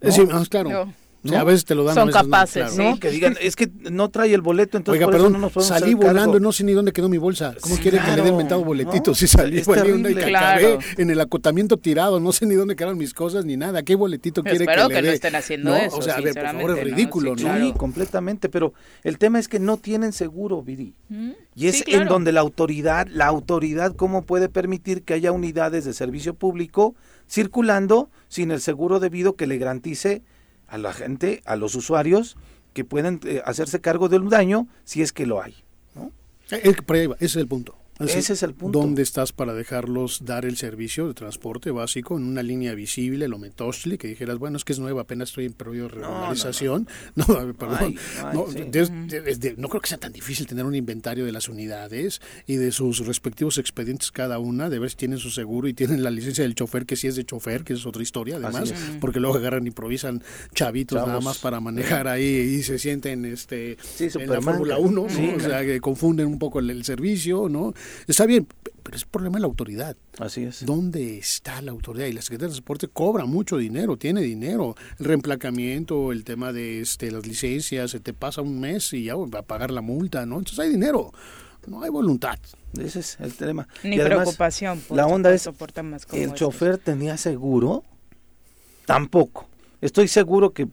¿no? Eh, sí, ah, claro. No. O sea, a veces te lo dan. Son a veces no, capaces, claro. sí. ¿no? Que digan, es que no trae el boleto, entonces Oiga, por eso perdón, no nos podemos salí cargo. volando y no sé ni dónde quedó mi bolsa. ¿Cómo Sí, quiere que le claro, den mentado boletito? ¿no? Si salí Es volando y que Claro. en el acotamiento tirado, no sé ni dónde quedaron mis cosas ni nada. ¿Qué boletito quiere Espero que, que le no dé? estén haciendo No, eso, O sea, a ver, por favor, es ¿no? ridículo, Sí, ¿no? claro. Sí, completamente, pero el tema es que no tienen seguro, Viri. Mm, Y es sí, claro. en donde la autoridad, la autoridad cómo puede permitir que haya unidades de servicio público circulando sin el seguro debido que le garantice a la gente, a los usuarios, que pueden eh, hacerse cargo de un daño si es que lo hay. ¿no? Eh, eh, ese es el punto. Ese es el punto. ¿Dónde estás para dejarlos dar el servicio de transporte básico en una línea visible, el Ometosli, que dijeras, bueno, es que es nueva, apenas estoy en periodo de no, regularización? No, a ver, perdón. Ay, ay, no, sí. de- de- de- de- no creo que sea tan difícil tener un inventario de las unidades y de sus respectivos expedientes cada una, de ver si tienen su seguro y tienen la licencia del chofer, que sí es de chofer, que es otra historia, además, porque luego agarran y improvisan chavitos nada más para manejar ahí y se sienten este, Sí, en la. Fórmula 1, ¿no? O sea, que confunden un poco el, el servicio, ¿no? Está bien, pero es problema de la autoridad. Así es. ¿Dónde está la autoridad? Y la Secretaría de Transporte cobra mucho dinero, tiene dinero. El reemplacamiento, el tema de este, las licencias, se te pasa un mes y ya va a pagar la multa, ¿no? Entonces hay dinero, no hay voluntad. Ese es el tema. Ni Y además, preocupación. por la onda es, temas como ¿El estos. chofer tenía seguro? Tampoco. Estoy seguro que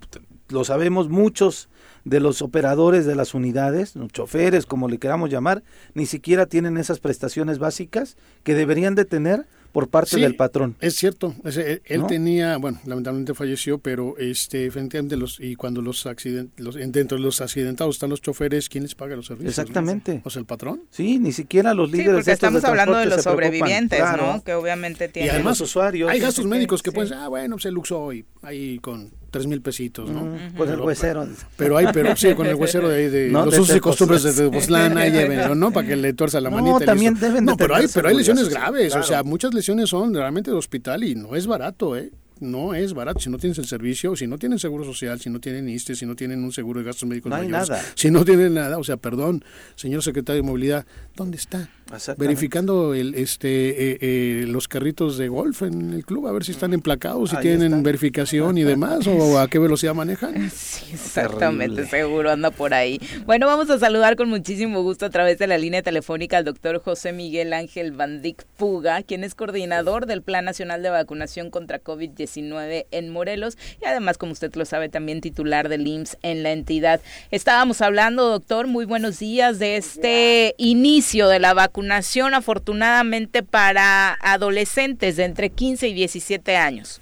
lo sabemos muchos de los operadores de las unidades, los choferes, como le queramos llamar, ni siquiera tienen esas prestaciones básicas que deberían de tener por parte Sí, del patrón. Es cierto, ese- él, tenía, bueno, lamentablemente falleció, pero este, efectivamente los y cuando los accidentes, los, dentro de los accidentados están los choferes, ¿quién les paga los servicios? Exactamente. O sea, el patrón. Sí, ni siquiera los Sí, líderes porque de estos estamos hablando de los se preocupan. sobrevivientes, Claro. ¿no? Que obviamente Y tienen... además, los usuarios. hay gastos Sí, médicos que sí. pueden ah, bueno, se luxó hoy, ahí con tres mil pesitos, ¿no? Mm, Pues el huesero. Pero hay, pero sí, con el huesero de, ahí de No, los usos y costumbres de Tepoztlán. Llévenlo, ¿no? Para que le tuerza la No, manita. y también listo. deben de No, pero hay, pero hay lesiones graves, claro. o sea, muchas lesiones son realmente de hospital y no es barato, ¿eh? No es barato. Si no tienes el servicio, si no tienen seguro social, si no tienen ISTE, si no tienen un seguro de gastos médicos No hay mayores, nada. si no tienen nada, o sea, perdón, señor secretario de Movilidad, ¿dónde está? Verificando el, este, eh, eh, los carritos de golf en el club, a ver si están emplacados, si Ahí tienen están. verificación y demás, o a qué velocidad manejan. Sí, exactamente, Terrible. seguro anda por ahí. Bueno, vamos a saludar con muchísimo gusto a través de la línea telefónica al doctor José Miguel Ángel Bandic Puga, quien es coordinador del Plan Nacional de Vacunación contra COVID-19 en Morelos y además, como usted lo sabe, también titular del IMSS en la entidad. Estábamos hablando, doctor, muy buenos días, de este inicio de la vacunación, afortunadamente para adolescentes de entre 15 y 17 años.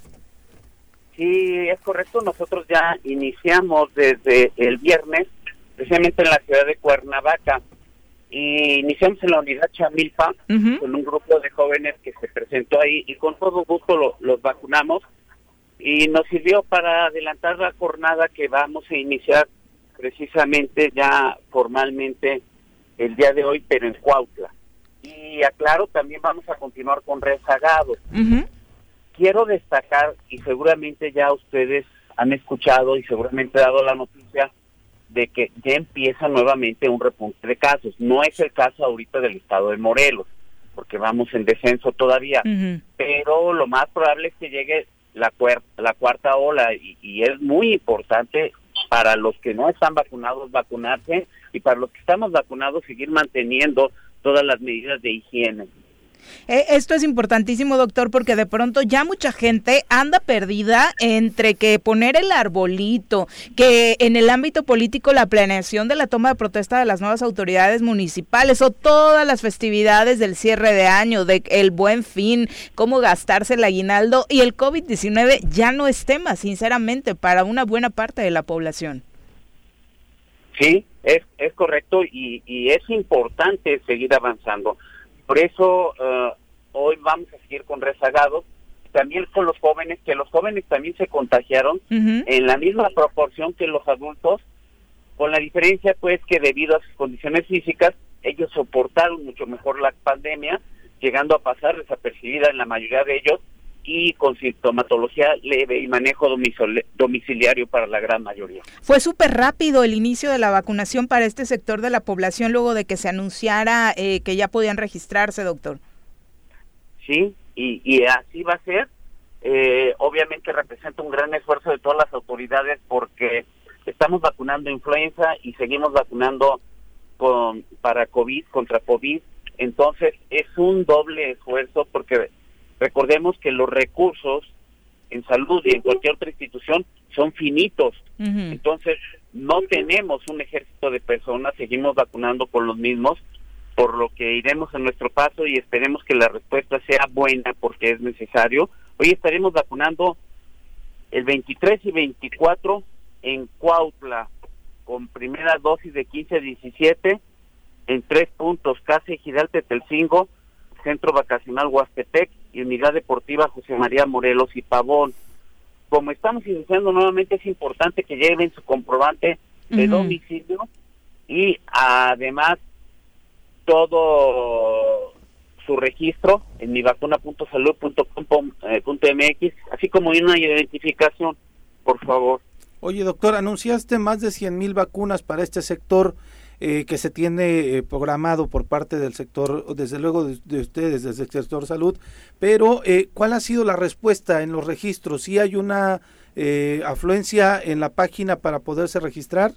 Sí, es correcto. Nosotros ya iniciamos desde el viernes, precisamente en la ciudad de Cuernavaca. y iniciamos en la unidad Chamilpa con un grupo de jóvenes que se presentó ahí y con todo gusto los vacunamos y nos sirvió para adelantar la jornada que vamos a iniciar precisamente ya formalmente el día de hoy, pero en Cuautla. Y aclaro, también vamos a continuar con rezagados. Quiero destacar, y seguramente ya ustedes han escuchado y seguramente dado la noticia, de que ya empieza nuevamente un repunte de casos. No es el caso ahorita del estado de Morelos, porque vamos en descenso todavía, pero lo más probable es que llegue la, cuarta, la cuarta ola y, y es muy importante para los que no están vacunados vacunarse y para los que estamos vacunados seguir manteniendo todas las medidas de higiene. Eh, esto es importantísimo, doctor, porque de pronto ya mucha gente anda perdida entre que poner el arbolito, que en el ámbito político la planeación de la toma de protesta de las nuevas autoridades municipales o todas las festividades del cierre de año, de el buen fin, cómo gastarse el aguinaldo y el COVID-19 ya no es tema, sinceramente, para una buena parte de la población. Sí, es, es correcto y, y es importante seguir avanzando. Por eso eh, hoy vamos a seguir con rezagados, también con los jóvenes, que los jóvenes también se contagiaron en la misma proporción que los adultos, con la diferencia pues que debido a sus condiciones físicas, ellos soportaron mucho mejor la pandemia, llegando a pasar desapercibida en la mayoría de ellos y con sintomatología leve y manejo domiciliario para la gran mayoría. Fue súper rápido el inicio de la vacunación para este sector de la población luego de que se anunciara eh, que ya podían registrarse, doctor. Sí, y, así va a ser. Eh, obviamente representa un gran esfuerzo de todas las autoridades porque estamos vacunando influenza y seguimos vacunando con para COVID, contra COVID. Entonces es un doble esfuerzo porque Recordemos que los recursos en salud y en cualquier otra institución son finitos. Entonces, no tenemos un ejército de personas, seguimos vacunando con los mismos, por lo que iremos en nuestro paso y esperemos que la respuesta sea buena porque es necesario. Hoy estaremos vacunando el 23 y 24 en Cuautla, con primera dosis de 15 a 17, en tres puntos, Casa Ejidal Tetelcingo, Centro Vacacional Huastepec y Unidad Deportiva José María Morelos y Pavón. Como estamos iniciando nuevamente, es importante que lleven su comprobante de domicilio y además todo su registro en mivacuna.salud.com.mx, así como una identificación, por favor. Oye, doctor, anunciaste más de 100 mil vacunas para este sector. Eh, que se tiene eh, programado por parte del sector, desde luego de, ustedes, desde el sector salud, pero eh, ¿cuál ha sido la respuesta en los registros? ¿Sí hay una afluencia en la página para poderse registrar?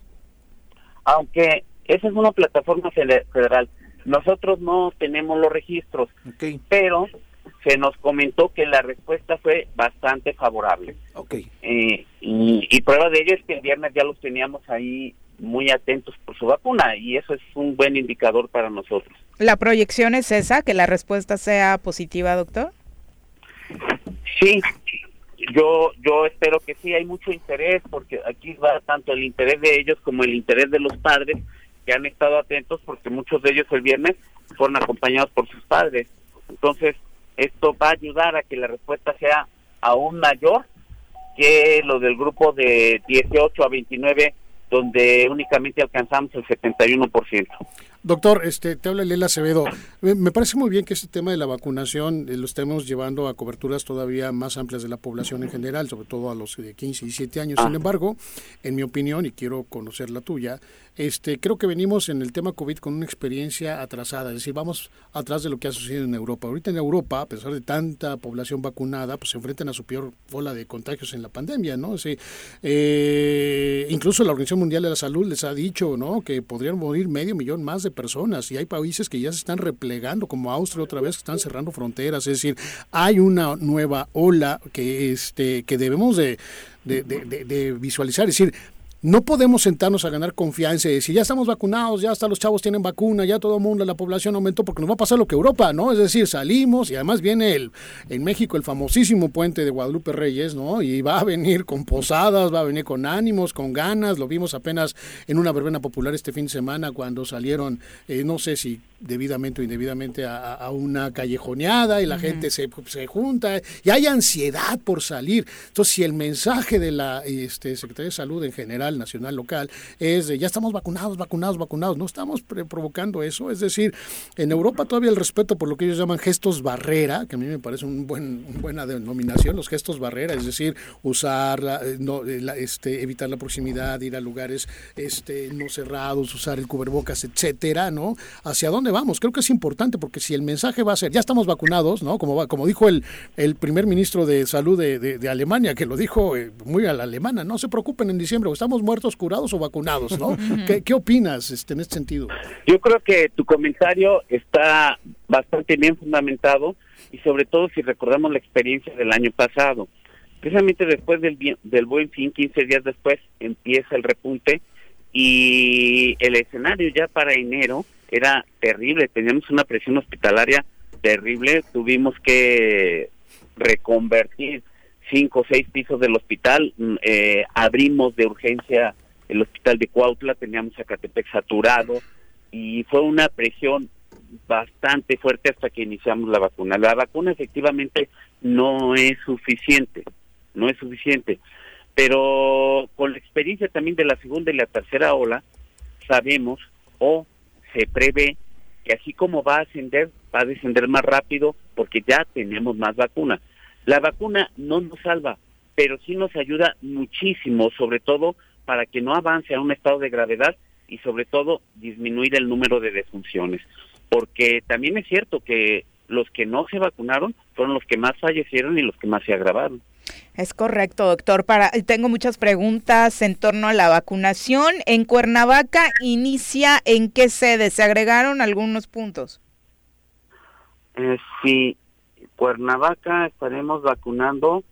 Aunque esa es una plataforma federal, nosotros no tenemos los registros, pero se nos comentó que la respuesta fue bastante favorable. Okay. y, y, prueba de ello es que el viernes ya los teníamos ahí muy atentos por su vacuna y eso es un buen indicador para nosotros. ¿La proyección es esa, que la respuesta sea positiva, doctor? Sí, yo yo espero que sí, hay mucho interés porque aquí va tanto el interés de ellos como el interés de los padres que han estado atentos porque muchos de ellos el viernes fueron acompañados por sus padres. Entonces, esto va a ayudar a que la respuesta sea aún mayor que lo del grupo de 18 a 29 donde únicamente alcanzamos el 71%. Doctor, este, te habla Lela Acevedo. Me parece muy bien que este tema de la vacunación eh, lo estemos llevando a coberturas todavía más amplias de la población en general, sobre todo a los de 15 y 17 años. Sin ah. embargo, en mi opinión, y quiero conocer la tuya, este, creo que venimos en el tema COVID con una experiencia atrasada, es decir, vamos atrás de lo que ha sucedido en Europa. Ahorita en Europa, a pesar de tanta población vacunada, pues se enfrentan a su peor ola de contagios en la pandemia, ¿no? Eh, incluso la Organización Mundial de la Salud les ha dicho, ¿no? Que podrían morir medio millón más de personas y hay países que ya se están replegando, como Austria otra vez, que están cerrando fronteras. Es decir, hay una nueva ola que, este, que debemos de, visualizar. Es decir, no podemos sentarnos a ganar confianza y decir, ya estamos vacunados, ya hasta los chavos tienen vacuna, ya todo el mundo, la población aumentó, porque nos va a pasar lo que Europa, ¿no? Es decir, salimos y además viene el, en México el famosísimo puente de Guadalupe Reyes, ¿no? Y va a venir con posadas, va a venir con ánimos, con ganas, lo vimos apenas en una verbena popular este fin de semana cuando salieron, eh, no sé si debidamente o indebidamente a, una callejoneada y la gente se, se, junta y hay ansiedad por salir. Entonces, si el mensaje de la este, Secretaría de Salud en general, nacional, local, es de ya estamos vacunados, vacunados, vacunados, no estamos provocando eso. Es decir, en Europa todavía el respeto por lo que ellos llaman gestos barrera, que a mí me parece un buen, una buena denominación, los gestos barrera, es decir, usar, eh, no, eh, este, evitar la proximidad, ir a lugares este, no cerrados, usar el cubrebocas, etcétera, ¿no? ¿Hacia dónde vamos. Creo que es importante porque si el mensaje va a ser, ya estamos vacunados, ¿no? Como, va, como dijo el, el primer ministro de Salud de, de, Alemania, que lo dijo eh, muy a la alemana, no se preocupen en diciembre, estamos muertos, curados o vacunados, ¿no? ¿Qué, ¿Qué, opinas este, en este sentido? Yo creo que tu comentario está bastante bien fundamentado y sobre todo si recordamos la experiencia del año pasado. Precisamente después del, del buen fin, 15 días después, empieza el repunte y el escenario ya para enero era terrible, teníamos una presión hospitalaria terrible, tuvimos que reconvertir cinco o seis pisos del hospital, mm, eh, abrimos de urgencia el hospital de Cuautla, teníamos a Catepec saturado y fue una presión bastante fuerte hasta que iniciamos la vacuna. La vacuna efectivamente no es suficiente, no es suficiente, pero con la experiencia también de la segunda y la tercera ola, sabemos o se prevé que así como va a ascender, va a descender más rápido porque ya tenemos más vacunas. La vacuna no nos salva, pero sí nos ayuda muchísimo, sobre todo para que no avance a un estado de gravedad y sobre todo disminuir el número de defunciones. Porque también es cierto que los que no se vacunaron fueron los que más fallecieron y los que más se agravaron. Es correcto, doctor. Para, tengo muchas preguntas en torno a la vacunación. En Cuernavaca inicia en qué sede? ¿Se agregaron algunos puntos? Eh, sí, Cuernavaca estaremos vacunando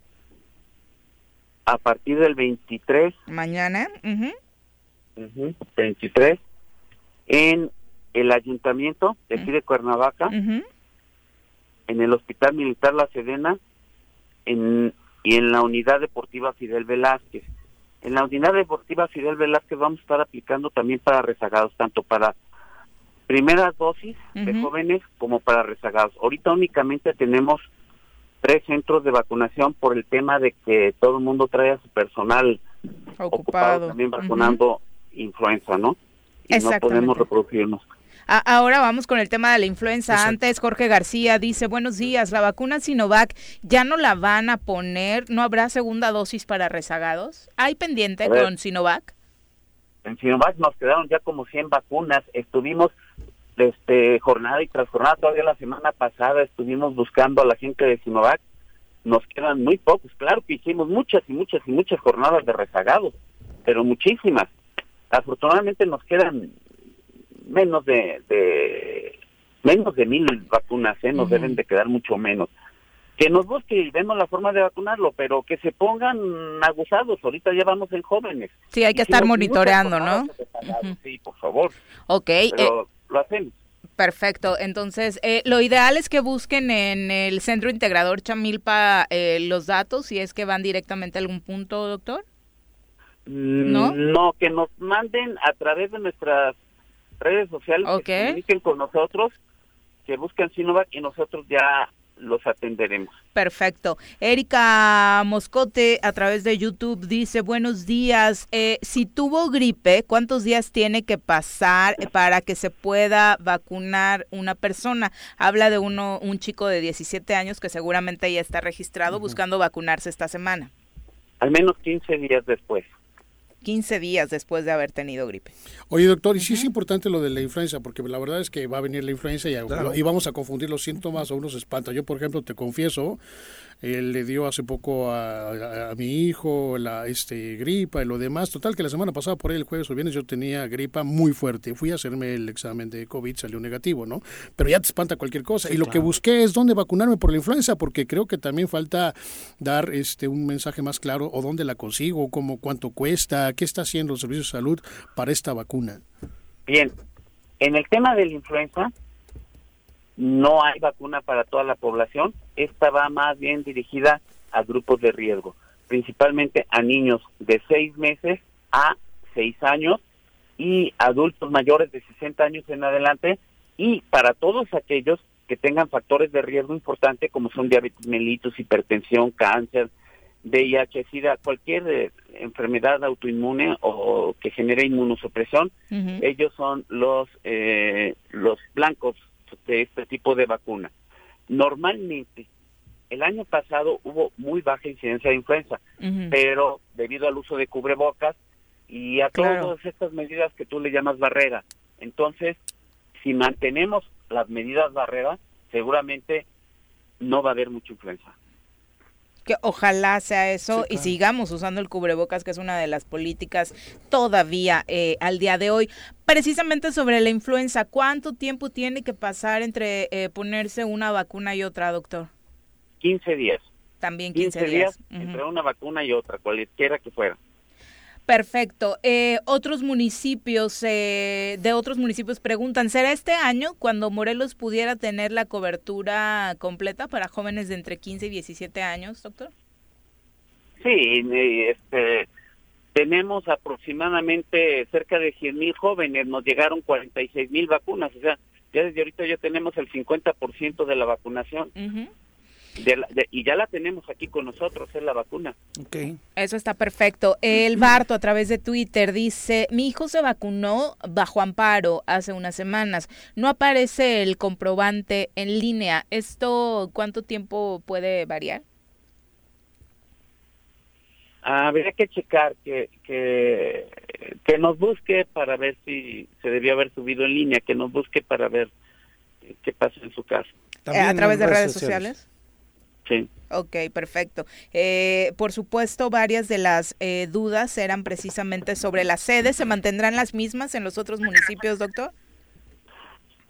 a partir del 23. Mañana. 23. En el ayuntamiento de aquí de Cuernavaca. En el Hospital Militar La Sedena. En y en la unidad deportiva Fidel Velázquez. En la unidad deportiva Fidel Velázquez vamos a estar aplicando también para rezagados, tanto para primeras dosis de jóvenes como para rezagados. Ahorita únicamente tenemos tres centros de vacunación por el tema de que todo el mundo trae a su personal ocupado, también vacunando influenza, ¿no? Y no podemos reproducirnos. Ahora vamos con el tema de la influenza. Antes Jorge García dice, buenos días, la vacuna Sinovac ya no la van a poner, ¿no habrá segunda dosis para rezagados? ¿Hay pendiente con Sinovac? En Sinovac nos quedaron ya como 100 vacunas. Estuvimos este jornada y tras jornada, todavía la semana pasada estuvimos buscando a la gente de Sinovac. Nos quedan muy pocos. Claro que hicimos muchas y muchas y muchas jornadas de rezagados, pero muchísimas. Afortunadamente nos quedan menos de, menos de mil vacunas, ¿eh? nos deben de quedar mucho menos. Que nos busque y vemos la forma de vacunarlo, pero que se pongan abusados. Ahorita ya vamos en jóvenes. Sí, hay que estar monitoreando, ¿no? Sí, por favor. Ok. Pero eh, lo hacemos. Perfecto. Entonces, eh, lo ideal es que busquen en el centro integrador Chamilpa eh, los datos, si es que van directamente a algún punto, doctor. Mm, ¿No? No, que nos manden a través de nuestras redes sociales que se comuniquen con nosotros, que busquen Sinovac y nosotros ya los atenderemos. Perfecto. Erika Moscote a través de YouTube dice, buenos días, eh, si tuvo gripe, ¿cuántos días tiene que pasar para que se pueda vacunar una persona? Habla de uno, un chico de 17 años que seguramente ya está registrado buscando vacunarse esta semana. Al menos 15 días después. 15 días después de haber tenido gripe. Oye, doctor, y sí es importante lo de la influenza, porque la verdad es que va a venir la influenza y, y vamos a confundir los síntomas o unos espanta. Yo, por ejemplo, te confieso, él le dio hace poco a, mi hijo la este gripa y lo demás. Total que la semana pasada por ahí el jueves o viernes yo tenía gripa muy fuerte. Fui a hacerme el examen de COVID, salió negativo, ¿no? Pero ya te espanta cualquier cosa. y lo que busqué es dónde vacunarme por la influenza, porque creo que también falta dar este un mensaje más claro o dónde la consigo, cómo cuánto cuesta, qué está haciendo el servicio de salud para esta vacuna. Bien, en el tema de la influenza, no hay vacuna para toda la población. Esta va más bien dirigida a grupos de riesgo, principalmente a niños de 6 meses a 6 años y adultos mayores de 60 años en adelante y para todos aquellos que tengan factores de riesgo importante como son diabetes mellitus, hipertensión, cáncer, VIH, SIDA, cualquier eh, enfermedad autoinmune o que genere inmunosupresión, ellos son los eh, los blancos de este tipo de vacuna. Normalmente, el año pasado hubo muy baja incidencia de influenza, pero debido al uso de cubrebocas y a todas estas medidas que tú le llamas barrera. Entonces, si mantenemos las medidas barrera, seguramente no va a haber mucha influenza que ojalá sea eso y sigamos usando el cubrebocas, que es una de las políticas todavía eh, al día de hoy. Precisamente sobre la influenza, ¿cuánto tiempo tiene que pasar entre eh, ponerse una vacuna y otra, doctor? 15 días. También 15, días. Entre una vacuna y otra, cualquiera que fuera. Perfecto. Eh, otros municipios, eh, de otros municipios preguntan, ¿será este año cuando Morelos pudiera tener la cobertura completa para jóvenes de entre 15 y 17 años, doctor? Sí, este, tenemos aproximadamente cerca de 100 mil jóvenes, nos llegaron 46 mil vacunas, o sea, ya desde ahorita ya tenemos el 50% de la vacunación y ya la tenemos aquí con nosotros, es la vacuna. Okay. Eso está perfecto. El Barto a través de Twitter dice, mi hijo se vacunó bajo amparo hace unas semanas. No aparece el comprobante en línea. ¿Esto cuánto tiempo puede variar? Habría que checar que, que, que nos busque para ver si se debió haber subido en línea, que nos busque para ver qué pasa en su caso. ¿A través de redes, sociales? Sí. Ok, perfecto. Eh, por supuesto, varias de las eh, dudas eran precisamente sobre las sedes. ¿Se mantendrán las mismas en los otros municipios, doctor?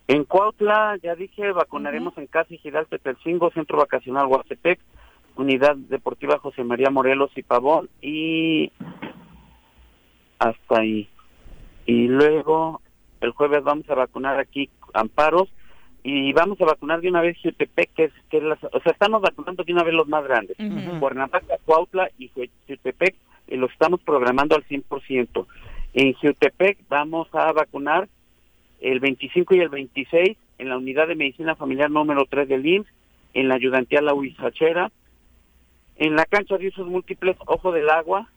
En Cuautla, ya dije, vacunaremos en Casa Giral Petelcingo, Centro Vacacional Huastepec, Unidad Deportiva José María Morelos y Pavón, y hasta ahí. Y luego, el jueves vamos a vacunar aquí Amparos, y vamos a vacunar de una vez Jutepec, que es, que o sea, estamos vacunando de una vez los más grandes, Cuernavaca, Cuautla y Jutepec, y los estamos programando al 100%. En Jutepec vamos a vacunar el 25 y el 26 en la unidad de medicina familiar número 3 del IMSS, en la ayudantía La Huizachera, en la cancha de usos múltiples Ojo del Agua,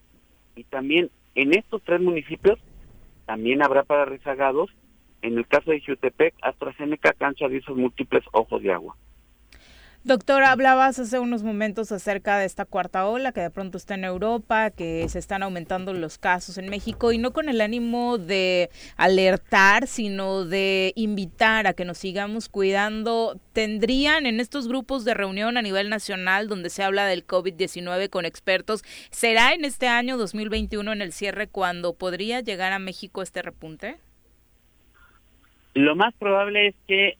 y también en estos tres municipios también habrá para rezagados en el caso de Jutepec, AstraZeneca cancha de esos múltiples ojos de agua. Doctor, hablabas hace unos momentos acerca de esta cuarta ola que de pronto está en Europa, que se están aumentando los casos en México y no con el ánimo de alertar, sino de invitar a que nos sigamos cuidando. ¿Tendrían en estos grupos de reunión a nivel nacional donde se habla del COVID-19 con expertos, será en este año 2021 en el cierre cuando podría llegar a México este repunte? Lo más probable es que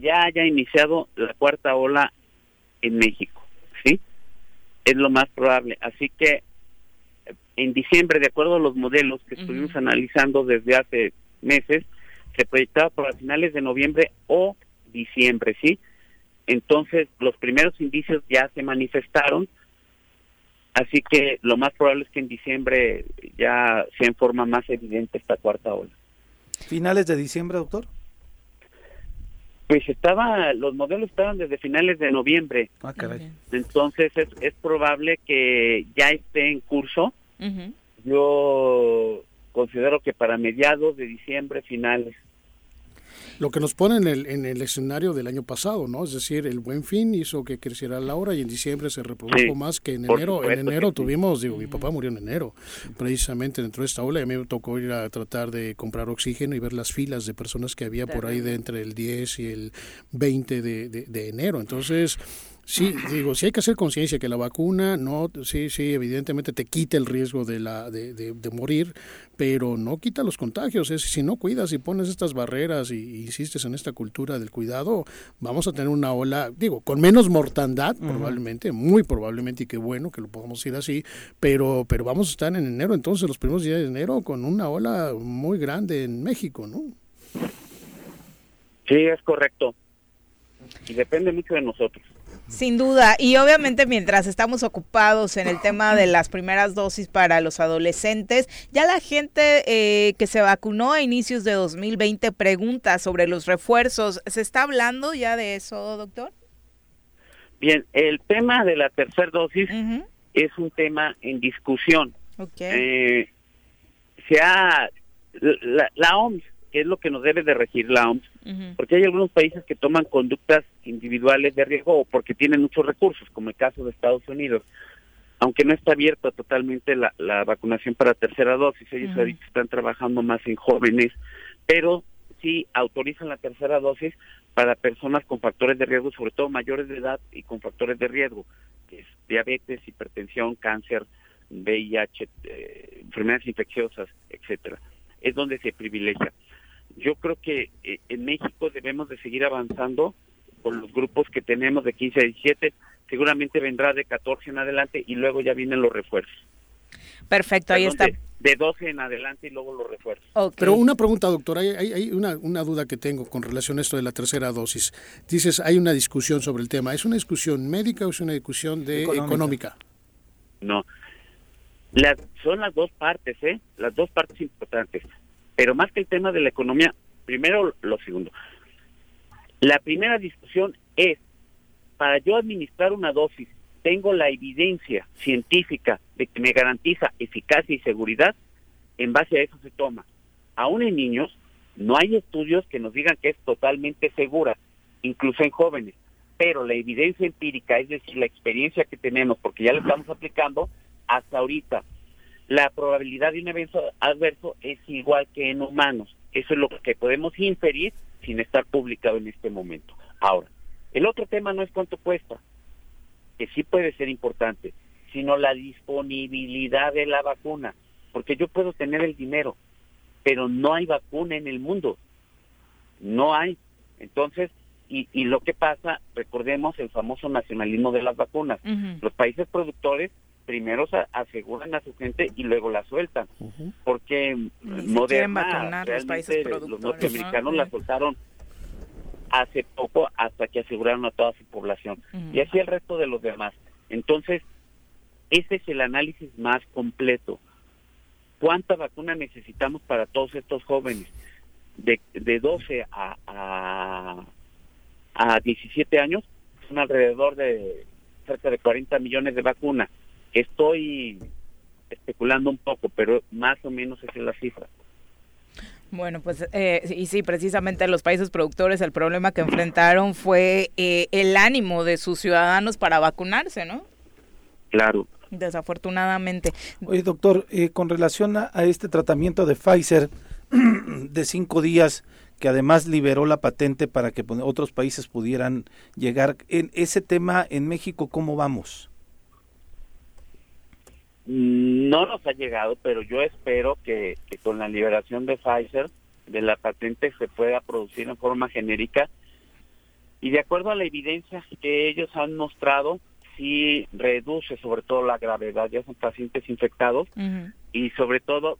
ya haya iniciado la cuarta ola en México, ¿sí? Es lo más probable. Así que en diciembre, de acuerdo a los modelos que estuvimos analizando desde hace meses, se proyectaba para finales de noviembre o diciembre, ¿sí? Entonces, los primeros indicios ya se manifestaron, así que lo más probable es que en diciembre ya sea en forma más evidente esta cuarta ola. ¿Finales de diciembre, doctor? Pues estaba, los modelos estaban desde finales de noviembre. Ah, caray. Entonces es, es probable que ya esté en curso. Yo considero que para mediados de diciembre, finales lo que nos pone en el, en el escenario del año pasado, ¿no? Es decir, el buen fin hizo que creciera la hora y en diciembre se reprodujo más que en enero. En enero tuvimos, digo, mi papá murió en enero, precisamente dentro de esta ola. Y a mí me tocó ir a tratar de comprar oxígeno y ver las filas de personas que había por ahí de entre el 10 y el 20 de, de enero. Entonces, Sí, digo, sí hay que hacer conciencia que la vacuna, no, sí, sí, evidentemente te quita el riesgo de, la, de, de, morir, pero no quita los contagios. Es, si no cuidas y pones estas barreras y, insistes en esta cultura del cuidado, vamos a tener una ola, digo, con menos mortandad probablemente, muy probablemente, y qué bueno que lo podamos ir así, pero, pero vamos a estar en enero, entonces los primeros días de enero, con una ola muy grande en México, ¿no? Sí, es correcto. Y depende mucho de nosotros. Sin duda, y obviamente mientras estamos ocupados en el tema de las primeras dosis para los adolescentes, ya la gente eh, que se vacunó a inicios de 2020 pregunta sobre los refuerzos. ¿Se está hablando ya de eso, doctor? Bien, el tema de la tercera dosis es un tema en discusión. Eh, se ha, la, la OMS que es lo que nos debe de regir la OMS, porque hay algunos países que toman conductas individuales de riesgo o porque tienen muchos recursos, como el caso de Estados Unidos. Aunque no está abierta totalmente la, vacunación para tercera dosis, ellos están trabajando más en jóvenes, pero sí autorizan la tercera dosis para personas con factores de riesgo, sobre todo mayores de edad y con factores de riesgo, que es diabetes, hipertensión, cáncer, VIH, eh, enfermedades infecciosas, etcétera. Es donde se privilegia yo creo que eh, en México debemos de seguir avanzando con los grupos que tenemos de 15 a 17, seguramente vendrá de 14 en adelante y luego ya vienen los refuerzos. Perfecto, ahí está. De, 12 en adelante y luego los refuerzos. Pero una pregunta, doctor, hay, hay, una, una, duda que tengo con relación a esto de la tercera dosis. Dices, hay una discusión sobre el tema. ¿Es una discusión médica o es una discusión de económica? No, son las dos partes, ¿eh? Las dos partes importantes. Pero más que el tema de la economía, primero lo segundo. La primera discusión es, para yo administrar una dosis, tengo la evidencia científica de que me garantiza eficacia y seguridad, en base a eso se toma. Aún en niños, no hay estudios que nos digan que es totalmente segura, incluso en jóvenes, pero la evidencia empírica, es decir, la experiencia que tenemos, porque ya la estamos aplicando, hasta ahorita la probabilidad de un evento adverso es igual que en humanos. Eso es lo que podemos inferir sin estar publicado en este momento. Ahora, el otro tema no es cuánto cuesta, que sí puede ser importante, sino la disponibilidad de la vacuna, porque yo puedo tener el dinero, pero no hay vacuna en el mundo, no hay. Entonces, y, y lo que pasa, recordemos el famoso nacionalismo de las vacunas. Los países productores primero se aseguran a su gente y luego la sueltan. Porque Moderna, los, países los norteamericanos la soltaron hace poco hasta que aseguraron a toda su población. Y así el resto de los demás. Entonces, ese es el análisis más completo. ¿Cuánta vacuna necesitamos para todos estos jóvenes? De, de 12 a, a, a 17 años, son alrededor de cerca de 40 millones de vacunas. Estoy especulando un poco, pero más o menos esa es la cifra. Bueno, pues eh, y sí, precisamente los países productores el problema que enfrentaron fue eh, el ánimo de sus ciudadanos para vacunarse, ¿no? Claro. Desafortunadamente. Oye, doctor, eh, con relación a, este tratamiento de Pfizer de cinco días, que además liberó la patente para que otros países pudieran llegar, en ese tema en México, ¿cómo vamos? No nos ha llegado, pero yo espero que, con la liberación de Pfizer, de la patente, se pueda producir en forma genérica. Y de acuerdo a la evidencia que ellos han mostrado, sí reduce sobre todo la gravedad, ya son pacientes infectados, y sobre todo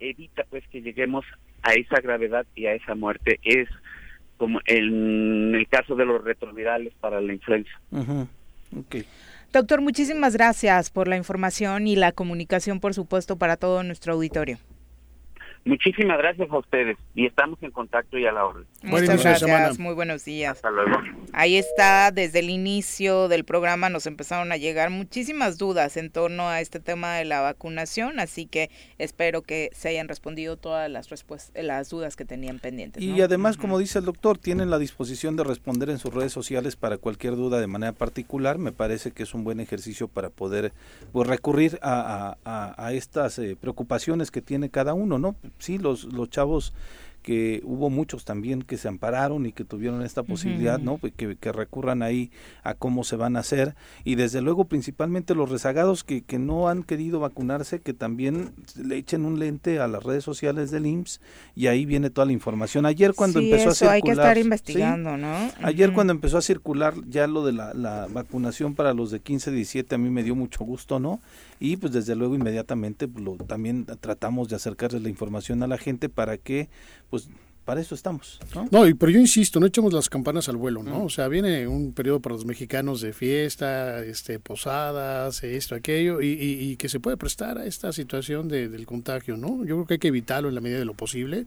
evita pues que lleguemos a esa gravedad y a esa muerte. Es como en el caso de los retrovirales para la influenza. Doctor, muchísimas gracias por la información y la comunicación, por supuesto, para todo nuestro auditorio. Muchísimas gracias a ustedes y estamos en contacto y a la orden. Muchas gracias, muy buenos días. Hasta luego. Ahí está, desde el inicio del programa nos empezaron a llegar muchísimas dudas en torno a este tema de la vacunación, así que espero que se hayan respondido todas las respuestas, las dudas que tenían pendientes. Y además, como dice el doctor, tienen la disposición de responder en sus redes sociales para cualquier duda de manera particular. Me parece que es un buen ejercicio para poder pues, recurrir a, estas eh, preocupaciones que tiene cada uno, ¿no? Sí, los, los chavos que hubo muchos también que se ampararon y que tuvieron esta posibilidad, ¿no? Pues que, que, recurran ahí a cómo se van a hacer y desde luego principalmente los rezagados que, que no han querido vacunarse, que también le echen un lente a las redes sociales del IMSS y ahí viene toda la información. Ayer cuando empezó a circular... hay que estar investigando, ¿no? Ayer cuando empezó a circular ya lo de la, la vacunación para los de 15, 17, a mí me dio mucho gusto, ¿no? Y pues desde luego inmediatamente pues, lo, también tratamos de acercarles la información a la gente para que pues was para eso estamos. ¿no? no, pero yo insisto, no echemos las campanas al vuelo, ¿no? O sea, viene un periodo para los mexicanos de fiesta, este, posadas, esto, aquello, y, y, que se puede prestar a esta situación de, del contagio, ¿no? Yo creo que hay que evitarlo en la medida de lo posible,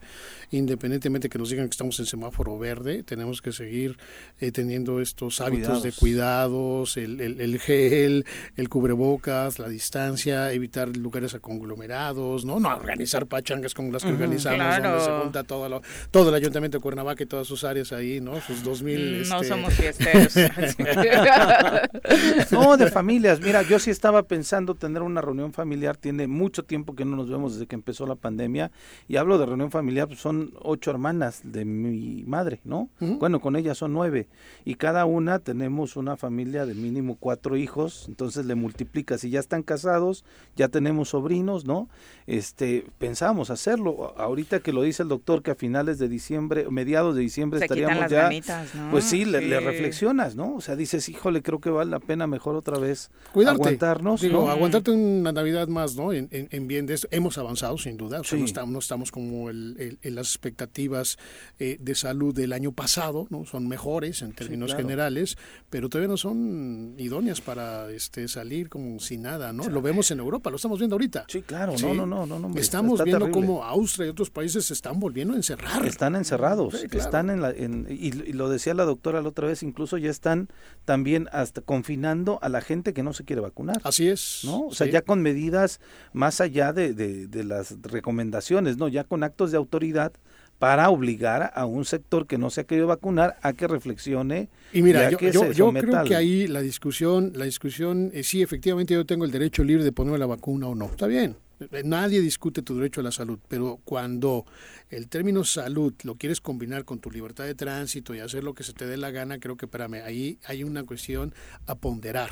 independientemente que nos digan que estamos en semáforo verde, tenemos que seguir eh, teniendo estos hábitos de cuidados, el, el, el, gel, el cubrebocas, la distancia, evitar lugares conglomerados, ¿no? No organizar pachangas como las que organizamos, donde se junta todo lo todo el ayuntamiento de Cuernavaca y todas sus áreas ahí, ¿no? Sus 2000. Mm, no este... somos fiesteros. no, de familias. Mira, yo sí estaba pensando tener una reunión familiar. Tiene mucho tiempo que no nos vemos desde que empezó la pandemia. Y hablo de reunión familiar, pues son ocho hermanas de mi madre, ¿no? Uh -huh. Bueno, con ellas son nueve. Y cada una tenemos una familia de mínimo cuatro hijos. Entonces le multiplica. Si ya están casados, ya tenemos sobrinos, ¿no? Este, pensamos hacerlo. Ahorita que lo dice el doctor que a finales de diciembre, mediados de diciembre Se estaríamos las ya. Ganitas, ¿no? Pues sí, sí. Le, le, reflexionas, ¿no? O sea, dices, híjole, creo que vale la pena mejor otra vez Cuidarte. aguantarnos. Digo, ¿no? aguantarte una Navidad más, ¿no? En, en, en, bien de esto. Hemos avanzado, sin duda. O sea, Sí. no, estamos, no estamos como el, el, en las expectativas eh, de salud del año pasado, ¿no? Son mejores en términos claro. generales, pero todavía no son idóneas para este, salir como sin nada, ¿no? Lo vemos en Europa, lo estamos viendo ahorita. Sí, claro, Sí. no, no, no, no, no, hombre, Estamos viendo terrible. cómo Austria y otros países se están volviendo a encerrar. Están encerrados, Sí, claro. están en la, en, y, y lo decía la doctora la otra vez, incluso ya están también hasta confinando a la gente que no se quiere vacunar. Así es. ¿no? O sea, sí. ya con medidas más allá de, de, de las recomendaciones, ¿no? Ya con actos de autoridad para obligar a un sector que no se ha querido vacunar a que reflexione Y mira, yo, que yo, creo que ahí la discusión, la discusión, eh, sí, efectivamente yo tengo el derecho libre de ponerme la vacuna o no. Está bien. Eh, Nadie discute tu derecho a la salud, pero cuando el término salud lo quieres combinar con tu libertad de tránsito y hacer lo que se te dé la gana, creo que, espérame, ahí hay una cuestión a ponderar.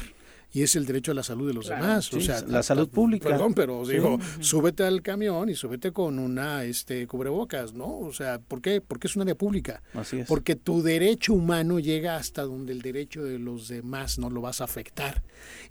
Y es el derecho a la salud de los Claro. demás. o sea, la salud pública. Perdón, pero Sí. digo, súbete al camión y súbete con una este cubrebocas, ¿no? O sea, ¿por qué? Porque es un área pública. Así es. Porque tu derecho humano llega hasta donde el derecho de los demás no lo vas a afectar.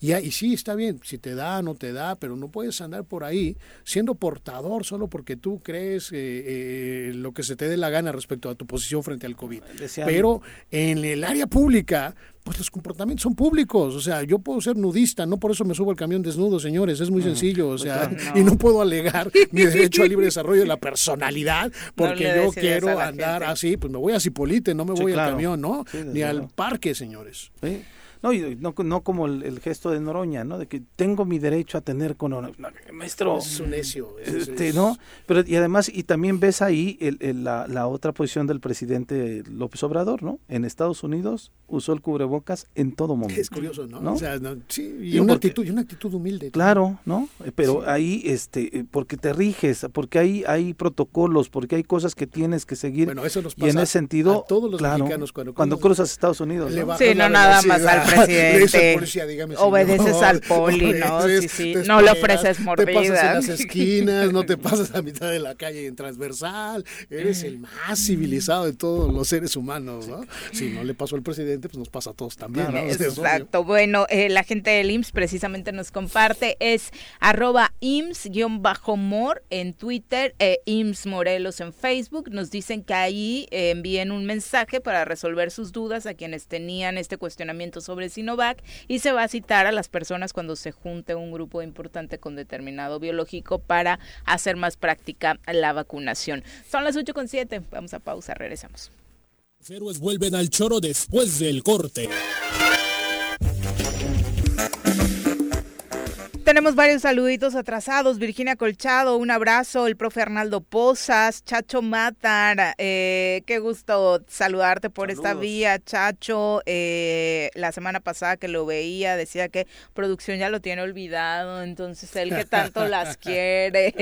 Y, y sí, está bien, si te da, no te da, pero no puedes andar por ahí siendo portador solo porque tú crees eh, eh, lo que se te dé la gana respecto a tu posición frente al COVID. Pero en el área pública, pues los comportamientos son públicos. O sea, yo puedo ser nudista, no por eso me subo al camión desnudo, señores, es muy sencillo. O sea, claro. No. y no puedo alegar mi derecho al libre desarrollo de la personalidad porque yo quiero andar gente. así, pues me voy a Cipolite, no me Sí, voy claro. al camión, ¿no? Sí, Ni al parque, señores. Sí. No, y no, no como el, el gesto de Noroña, ¿no? De que tengo mi derecho a tener con... no, maestro, Es un necio. es- este, es- ¿no? Pero y además, y también ves ahí el, el- la, la otra posición del presidente López Obrador, ¿no? En Estados Unidos usó el cubrebocas en todo momento. Es curioso, ¿no? ¿No? O sea, no, sí, y una porque- actitud, y una actitud humilde. Claro, ¿no? Eh, Pero Sí. ahí, este, eh, porque te riges, porque hay, hay protocolos, porque hay cosas que tienes que seguir. Bueno, eso nos y en pasa ese sentido, a todos los claro, mexicanos cuando, cuando cruzas Estados Unidos, ¿no? Sí, no nada más velocidad, le presidente. policía, dígame, señor, Obedeces al poli, ¿no? Sí, sí, te no le esperas, ofreces Te pasas en las esquinas, no te pasas a mitad de la calle en transversal. Eres el más civilizado de todos los seres humanos, ¿no? Si no le pasó al presidente, pues nos pasa a todos también. Exacto. Bueno, eh, la gente del IMSS precisamente nos comparte, es arroba IMSS-mor en Twitter, eh, IMSS Morelos en Facebook. Nos dicen que ahí eh, envíen un mensaje para resolver sus dudas a quienes tenían este cuestionamiento sobre Sinovac y se va a citar a las personas cuando se junte un grupo importante con determinado biológico para hacer más práctica la vacunación. Son las 8 con 7. Vamos a pausa, regresamos. Los héroes vuelven al choro después del corte. Tenemos varios saluditos atrasados. Virginia Colchado, un abrazo. El profe Arnaldo Pozas, Chacho Matar, eh, qué gusto saludarte por esta vía, Chacho. Eh, la semana pasada que lo veía decía que producción ya lo tiene olvidado, entonces él que tanto las quiere.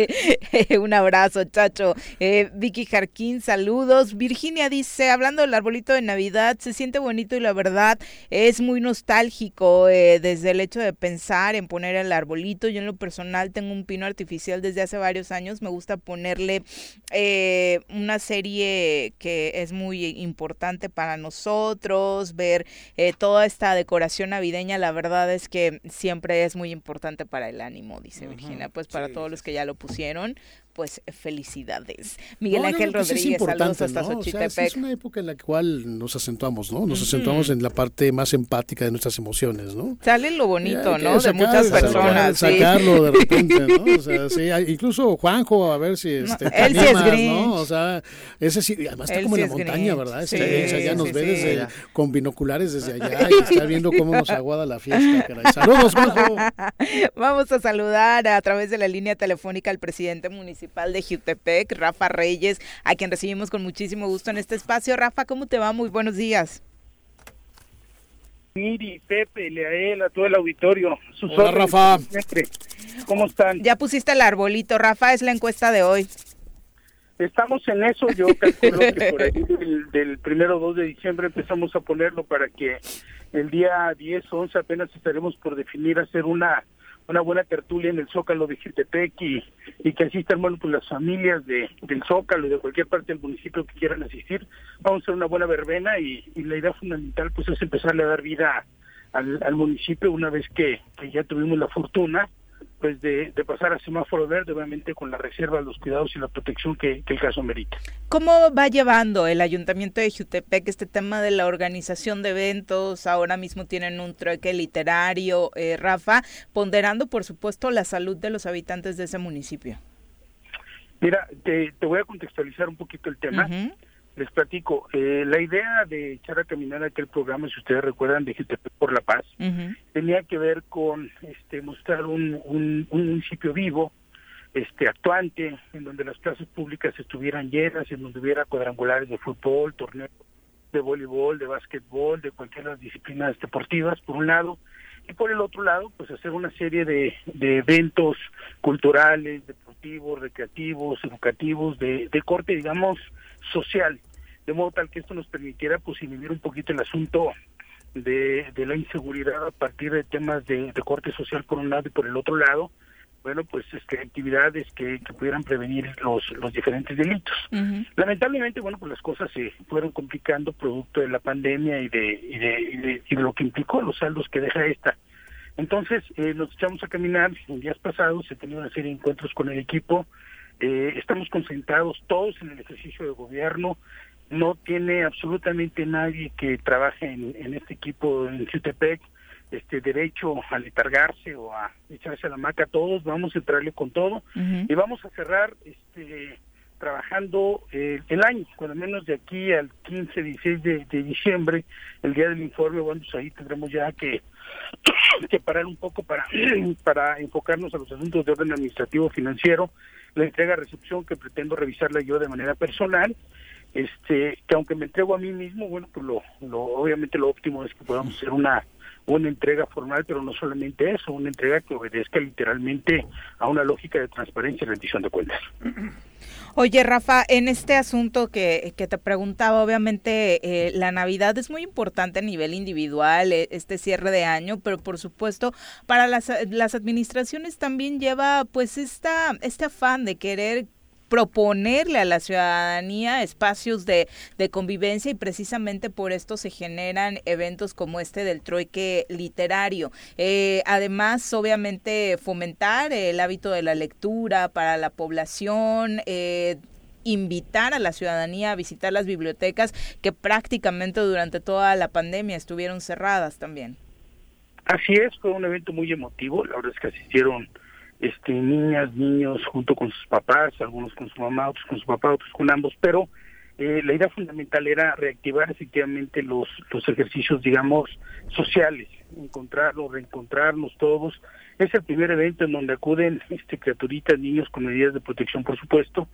un abrazo, Chacho. Eh, Vicky Jarquín, saludos. Virginia dice, hablando del arbolito de Navidad, se siente bonito y la verdad es muy nostálgico desde el hecho de pensar en poner el arbolito. Yo en lo personal tengo un pino artificial desde hace varios años. Me gusta ponerle eh, una serie que es muy importante para nosotros, ver eh, toda esta decoración navideña. La verdad es que siempre es muy importante para el ánimo, dice Virginia. Pues para todos los que ya lo pusieron, pues felicidades. Miguel Ángel Rodríguez, saludos hasta ¿no? es una época en la cual nos acentuamos, ¿no? Nos acentuamos en la parte más empática de nuestras emociones, ¿no? Sale lo bonito, ¿no? de muchas personas. Sacarlo de repente, ¿no? O sea, sí, incluso Juanjo, a ver si este, él sí es gris. ¿no? O sea, ese sí, además está como en la montaña, ¿verdad? Sí, o sea, ya nos ve desde, con binoculares desde allá y está viendo cómo nos aguada la fiesta, caray. Saludos, Juanjo. Vamos a saludar a través de la línea telefónica al presidente municipal de Jutepec, Rafa Reyes, a quien recibimos con muchísimo gusto en este espacio. Rafa, ¿cómo te va? Muy buenos días. Miri, Pepe, Leael, a todo el auditorio. Hola, Rafa. ¿Cómo están? Ya pusiste el arbolito, Rafa, es la encuesta de hoy. Estamos en eso, yo calculo que por ahí del, del primero o 2 de diciembre empezamos a ponerlo para que el día 10 o 11 apenas estaremos por definir hacer una una buena tertulia en el Zócalo de Jutepec y, que asistan bueno, pues las familias de, del Zócalo y de cualquier parte del municipio que quieran asistir. Vamos a hacer una buena verbena y, la idea fundamental pues es empezarle a dar vida al, municipio una vez que ya tuvimos la fortuna pues de, pasar a semáforo verde, obviamente con la reserva, los cuidados y la protección que, el caso merita. ¿Cómo va llevando el Ayuntamiento de Jutepec este tema de la organización de eventos? Ahora mismo tienen un trueque literario, eh, Rafa, ponderando por supuesto la salud de los habitantes de ese municipio. Mira, te, voy a contextualizar un poquito el tema. Les platico, eh, la idea de echar a caminar aquel programa, si ustedes recuerdan, de GTP por la Paz, tenía que ver con este, mostrar un, un, municipio vivo, este actuante, en donde las plazas públicas estuvieran llenas, en donde hubiera cuadrangulares de fútbol, torneos de voleibol, de básquetbol, de cualquier de las disciplinas deportivas, por un lado, y por el otro lado, pues hacer una serie de, de eventos culturales, deportivos, recreativos, educativos, de, de corte, digamos, social, de modo tal que esto nos permitiera pues inhibir un poquito el asunto de, de la inseguridad a partir de temas de, corte social por un lado y por el otro lado, bueno, pues este, actividades que, que pudieran prevenir los, los diferentes delitos. Lamentablemente, bueno, pues las cosas se fueron complicando producto de la pandemia y de, y de, y de, lo que implicó los saldos que deja esta. Entonces, eh, nos echamos a caminar, en días pasados he tenido una serie de encuentros con el equipo, eh, estamos concentrados todos en el ejercicio de gobierno. No tiene absolutamente nadie que trabaje en, este equipo en Jutepec. Este derecho a letargarse o a echarse a la maca todos vamos a entrarle con todo. Y vamos a cerrar este trabajando eh, el año, cuando menos de aquí al 15, 16 de, diciembre, el día del informe, bueno, pues ahí tendremos ya que, que parar un poco para, para enfocarnos a los asuntos de orden administrativo financiero la entrega-recepción que pretendo revisarla yo de manera personal, este que aunque me entrego a mí mismo, bueno, pues lo, lo obviamente lo óptimo es que podamos hacer una una entrega formal, pero no solamente eso, una entrega que obedezca literalmente a una lógica de transparencia y rendición de cuentas. Oye, Rafa, en este asunto que, que te preguntaba, obviamente eh, la Navidad es muy importante a nivel individual, eh, este cierre de año, pero por supuesto para las, las administraciones también lleva pues esta, este afán de querer proponerle a la ciudadanía espacios de, de, convivencia y precisamente por esto se generan eventos como este del troike literario. Eh, además, obviamente, fomentar el hábito de la lectura para la población. Eh, invitar a la ciudadanía a visitar las bibliotecas que prácticamente durante toda la pandemia estuvieron cerradas también. Así es, fue un evento muy emotivo, la verdad es que asistieron este, niñas, niños junto con sus papás, algunos con su mamá, otros con su papá, otros con ambos, pero eh, la idea fundamental era reactivar efectivamente los, los ejercicios, digamos, sociales, encontrarnos, reencontrarnos todos. Es el primer evento en donde acuden este, criaturitas, niños con medidas de protección, por supuesto,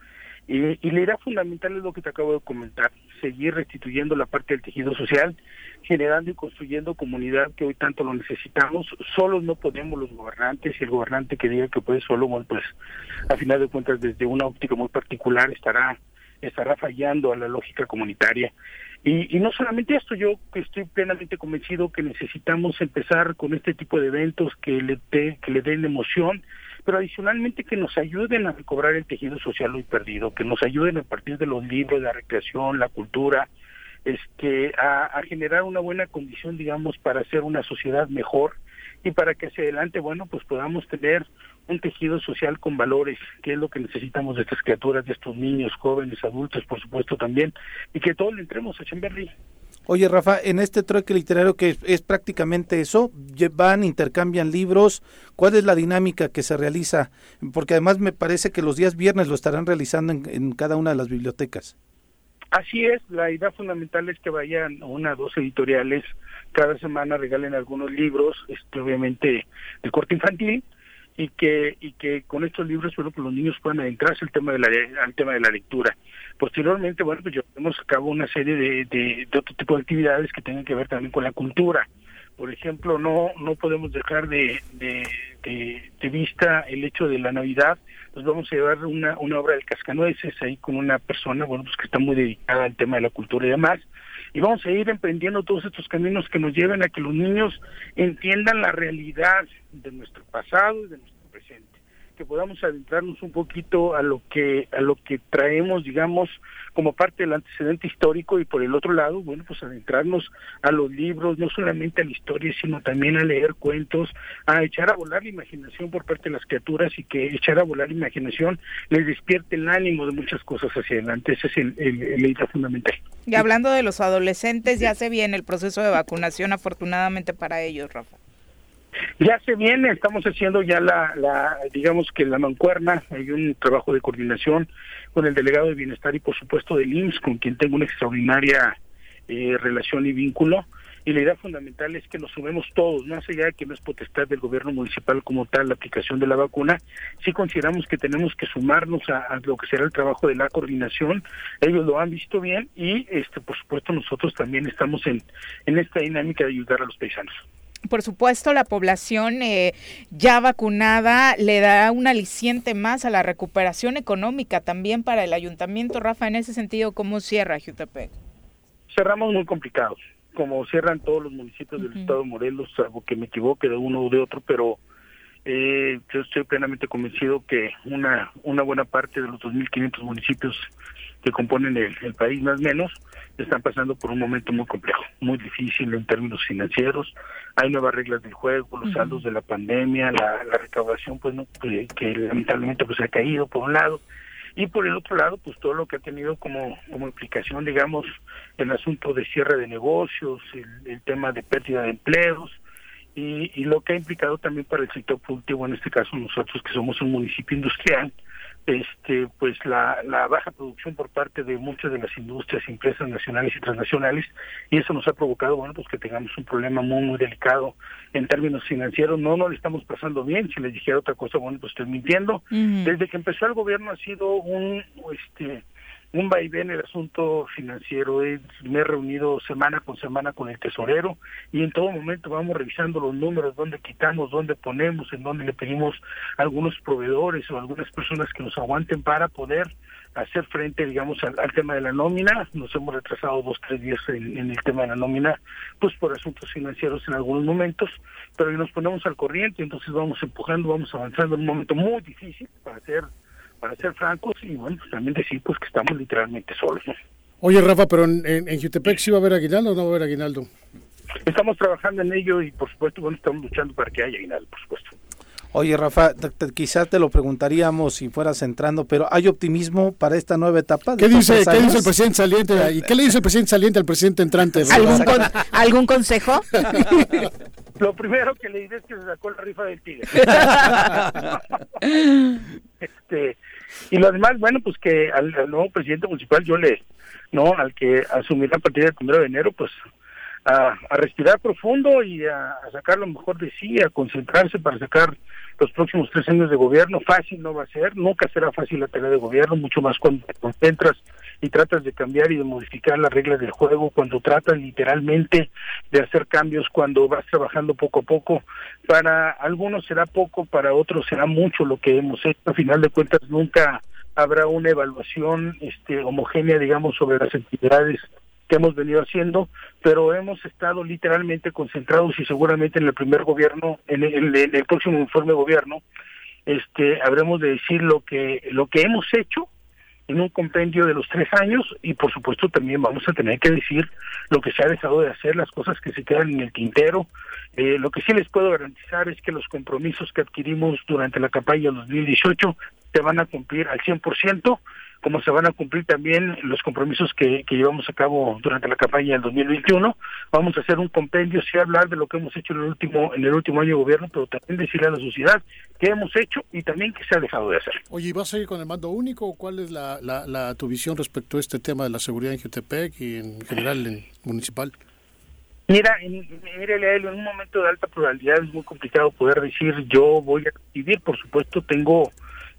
y, y la idea fundamental es lo que te acabo de comentar, seguir restituyendo la parte del tejido social, generando y construyendo comunidad que hoy tanto lo necesitamos. Solos no podemos los gobernantes y el gobernante que diga que puede solo, pues a final de cuentas desde una óptica muy particular estará estará fallando a la lógica comunitaria. Y, y no solamente esto, yo estoy plenamente convencido que necesitamos empezar con este tipo de eventos que le, que le den emoción, pero adicionalmente que nos ayuden a recobrar el tejido social hoy perdido, que nos ayuden a partir de los libros, la recreación, la cultura, este, a, a generar una buena condición, digamos, para hacer una sociedad mejor y para que hacia adelante, bueno, pues podamos tener un tejido social con valores, que es lo que necesitamos de estas criaturas, de estos niños, jóvenes, adultos, por supuesto también, y que todos le entremos a Chamberlain. Oye, Rafa, en este trueque literario que es, prácticamente eso, van, intercambian libros, ¿cuál es la dinámica que se realiza? Porque además me parece que los días viernes lo estarán realizando en, cada una de las bibliotecas. Así es, la idea fundamental es que vayan una, dos editoriales, cada semana regalen algunos libros, este, obviamente de corte infantil, y que y que con estos libros bueno pues los niños puedan adentrarse al tema de la al tema de la lectura. Posteriormente bueno pues llevamos a cabo una serie de, de, otro tipo de actividades que tengan que ver también con la cultura. Por ejemplo no no podemos dejar de, de, de, vista el hecho de la navidad. Nos vamos a llevar una una obra del cascanueces ahí con una persona bueno pues que está muy dedicada al tema de la cultura y demás y vamos a ir emprendiendo todos estos caminos que nos lleven a que los niños entiendan la realidad de nuestro pasado y de nuestro presente que podamos adentrarnos un poquito a lo que a lo que traemos digamos como parte del antecedente histórico y por el otro lado bueno pues adentrarnos a los libros no solamente a la historia sino también a leer cuentos a echar a volar la imaginación por parte de las criaturas y que echar a volar la imaginación les despierte el ánimo de muchas cosas hacia adelante. Ese es el, el, el idea fundamental. Y hablando de los adolescentes ya se viene el proceso de vacunación afortunadamente para ellos Rafa ya se viene, estamos haciendo ya la, la, digamos que la mancuerna, hay un trabajo de coordinación con el delegado de bienestar y por supuesto del IMSS, con quien tengo una extraordinaria eh, relación y vínculo. Y la idea fundamental es que nos sumemos todos, más allá de que no es potestad del gobierno municipal como tal la aplicación de la vacuna, sí consideramos que tenemos que sumarnos a, a, lo que será el trabajo de la coordinación. Ellos lo han visto bien y, este, por supuesto, nosotros también estamos en, en esta dinámica de ayudar a los paisanos por supuesto, la población eh, ya vacunada le dará un aliciente más a la recuperación económica también para el ayuntamiento. Rafa, en ese sentido, ¿cómo cierra Jutepec? Cerramos muy complicados, como cierran todos los municipios del estado de Morelos, salvo que me equivoque de uno o de otro, pero eh, yo estoy plenamente convencido que una, una buena parte de los 2.500 municipios que componen el, país más o menos están pasando por un momento muy complejo, muy difícil en términos financieros. Hay nuevas reglas del juego, los saldos de la pandemia, la, recaudación pues no que, lamentablemente pues ha caído por un lado. Y por el otro lado pues todo lo que ha tenido como como implicación digamos el asunto de cierre de negocios, el, tema de pérdida de empleos y, y lo que ha implicado también para el sector productivo en este caso nosotros que somos un municipio industrial este pues la, la baja producción por parte de muchas de las industrias empresas nacionales y transnacionales y eso nos ha provocado bueno pues que tengamos un problema muy muy delicado en términos financieros. No no le estamos pasando bien si les dijera otra cosa bueno pues estoy mintiendo. Desde que empezó el gobierno ha sido un este un vaivén el asunto financiero. Me he reunido semana con semana con el tesorero y en todo momento vamos revisando los números, dónde quitamos, dónde ponemos, en dónde le pedimos a algunos proveedores o algunas personas que nos aguanten para poder hacer frente, digamos, al, tema de la nómina. Nos hemos retrasado dos, tres días en, el tema de la nómina, pues por asuntos financieros en algunos momentos, pero nos ponemos al corriente, entonces vamos empujando, vamos avanzando en un momento muy difícil para hacer para ser francos, y bueno, pues también decir pues que estamos literalmente solos. Oye, Rafa, pero en, en, Jutepec sí va a haber aguinaldo o no va a haber aguinaldo? Estamos trabajando en ello y por supuesto, bueno, estamos luchando para que haya aguinaldo, por supuesto. Oye, Rafa, quizás te lo preguntaríamos si fueras entrando, pero ¿hay optimismo para esta nueva etapa? ¿Qué dice, ¿Qué dice el presidente saliente? ¿Y qué le dice el presidente saliente al presidente entrante? ¿Algún, ¿algún consejo? lo primero que le diré es que se sacó la rifa del tigre. este, Y lo demás, bueno, pues que al, nuevo presidente municipal yo le, no, al que asumirá a partir del primero de enero, pues a, respirar profundo y a, sacar lo mejor de sí, a concentrarse para sacar los próximos tres años de gobierno. Fácil no va a ser, nunca será fácil la tarea de gobierno, mucho más cuando te concentras y tratas de cambiar y de modificar las reglas del juego, cuando tratas literalmente de hacer cambios, cuando vas trabajando poco a poco. Para algunos será poco, para otros será mucho lo que hemos hecho. A final de cuentas, nunca habrá una evaluación este, homogénea, digamos, sobre las actividades hemos venido haciendo, pero hemos estado literalmente concentrados y seguramente en el primer gobierno, en el, en el próximo informe de gobierno, este, habremos de decir lo que lo que hemos hecho en un compendio de los tres años y por supuesto también vamos a tener que decir lo que se ha dejado de hacer, las cosas que se quedan en el tintero. Eh, lo que sí les puedo garantizar es que los compromisos que adquirimos durante la campaña 2018 se van a cumplir al 100% cómo se van a cumplir también los compromisos que, llevamos a cabo durante la campaña del 2021. Vamos a hacer un compendio, sí hablar de lo que hemos hecho en el último en el último año de gobierno, pero también decirle a la sociedad qué hemos hecho y también qué se ha dejado de hacer. Oye, ¿y vas a ir con el mando único o cuál es la, la, tu visión respecto a este tema de la seguridad en Jutepec y en general en municipal? Mira, en, en un momento de alta pluralidad es muy complicado poder decir yo voy a decidir, por supuesto tengo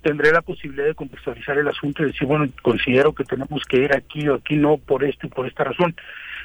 tendré la posibilidad de contextualizar el asunto y decir, bueno, considero que tenemos que ir aquí o aquí no por esto y por esta razón.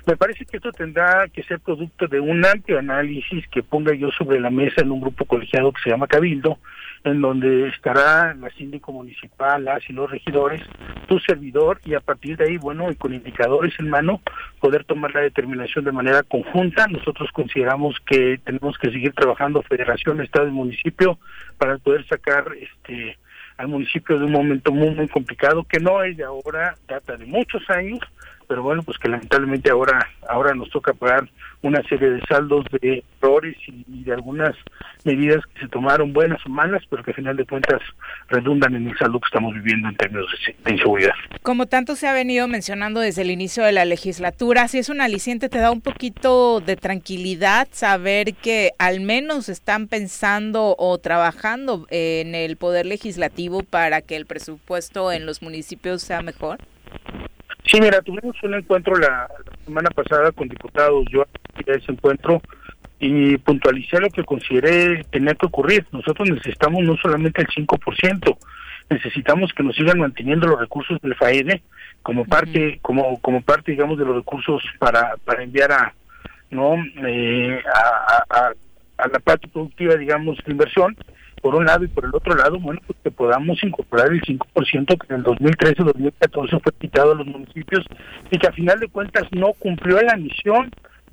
Me parece que esto tendrá que ser producto de un amplio análisis que ponga yo sobre la mesa en un grupo colegiado que se llama Cabildo, en donde estará la síndico municipal, las y los regidores, tu servidor, y a partir de ahí, bueno, y con indicadores en mano, poder tomar la determinación de manera conjunta. Nosotros consideramos que tenemos que seguir trabajando federación, estado y municipio para poder sacar este al municipio de un momento muy, muy complicado, que no es de ahora, data de muchos años, pero bueno, pues que lamentablemente ahora, ahora nos toca pagar una serie de saldos de errores y, de algunas medidas que se tomaron buenas o malas, pero que al final de cuentas redundan en el saldo que estamos viviendo en términos de, inseguridad. Como tanto se ha venido mencionando desde el inicio de la legislatura, si es un aliciente, te da un poquito de tranquilidad saber que al menos están pensando o trabajando en el poder legislativo para que el presupuesto en los municipios sea mejor. Sí, mira, tuvimos un encuentro la, semana pasada con diputados, yo a ese encuentro y puntualicé lo que consideré tener que ocurrir. Nosotros necesitamos no solamente el 5%, necesitamos que nos sigan manteniendo los recursos del FAED como parte, como como parte, digamos, de los recursos para para enviar a no eh, a, a, la parte productiva, digamos, de inversión por un lado y por el otro lado, bueno, pues que podamos incorporar el 5% que en el 2013-2014 fue quitado a los municipios y que a final de cuentas no cumplió la misión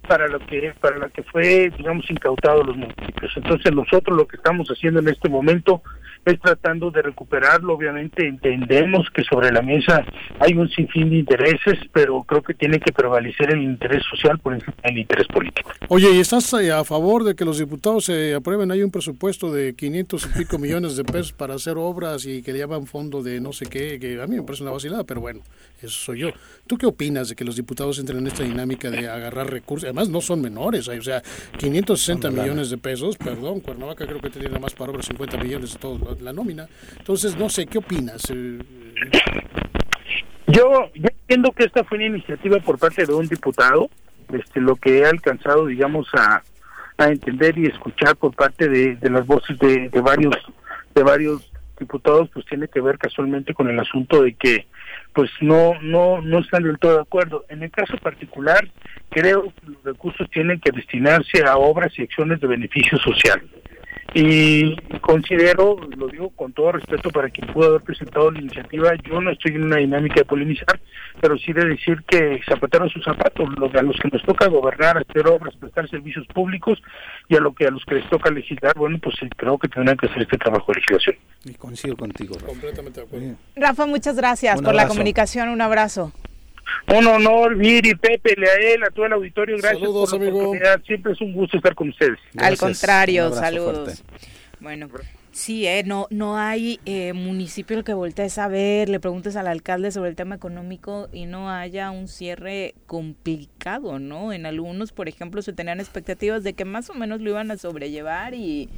para lo que para la que fue digamos incautado los municipios. Entonces nosotros lo que estamos haciendo en este momento es tratando de recuperarlo. Obviamente entendemos que sobre la mesa hay un sinfín de intereses, pero creo que tiene que prevalecer el interés social por encima del interés político. Oye, ¿y estás eh, a favor de que los diputados se aprueben? Hay un presupuesto de 500 y pico millones de pesos para hacer obras y que le llaman fondo de no sé qué, que a mí me parece una vacilada, pero bueno, eso soy yo. ¿Tú qué opinas de que los diputados entren en esta dinámica de agarrar recursos? Además, no son menores, o sea, 560 millones de pesos, perdón, Cuernavaca creo que tiene más para obras 50 millones de todo la nómina. Entonces, no sé, ¿qué opinas? Eh, yo, entiendo que esta fue una iniciativa por parte de un diputado, este, lo que he alcanzado, digamos, a, a entender y escuchar por parte de, de las voces de, de varios de varios diputados, pues tiene que ver casualmente con el asunto de que pues no no no están del todo de acuerdo. En el caso particular, creo que los recursos tienen que destinarse a obras y acciones de beneficio social. Y considero, lo digo con todo respeto para quien pudo haber presentado la iniciativa, yo no estoy en una dinámica de polinizar, pero sí de decir que zapatero sus zapatos, a los que nos toca gobernar, hacer obras, prestar servicios públicos y a lo que a los que les toca legislar, bueno, pues creo que tendrán que hacer este trabajo de legislación. Y coincido contigo, Rafa. Completamente de acuerdo. Rafa, muchas gracias por la comunicación, un abrazo. Un honor, Viri, Pepe, Leael, a todo el auditorio, gracias por la oportunidad. Siempre es un gusto estar con ustedes. Al contrario, saludos. Bueno. Sí, eh, no, no hay eh, municipio que voltees a ver, le preguntes al alcalde sobre el tema económico y no haya un cierre complicado, ¿no? En algunos, por ejemplo, se tenían expectativas de que más o menos lo iban a sobrellevar y...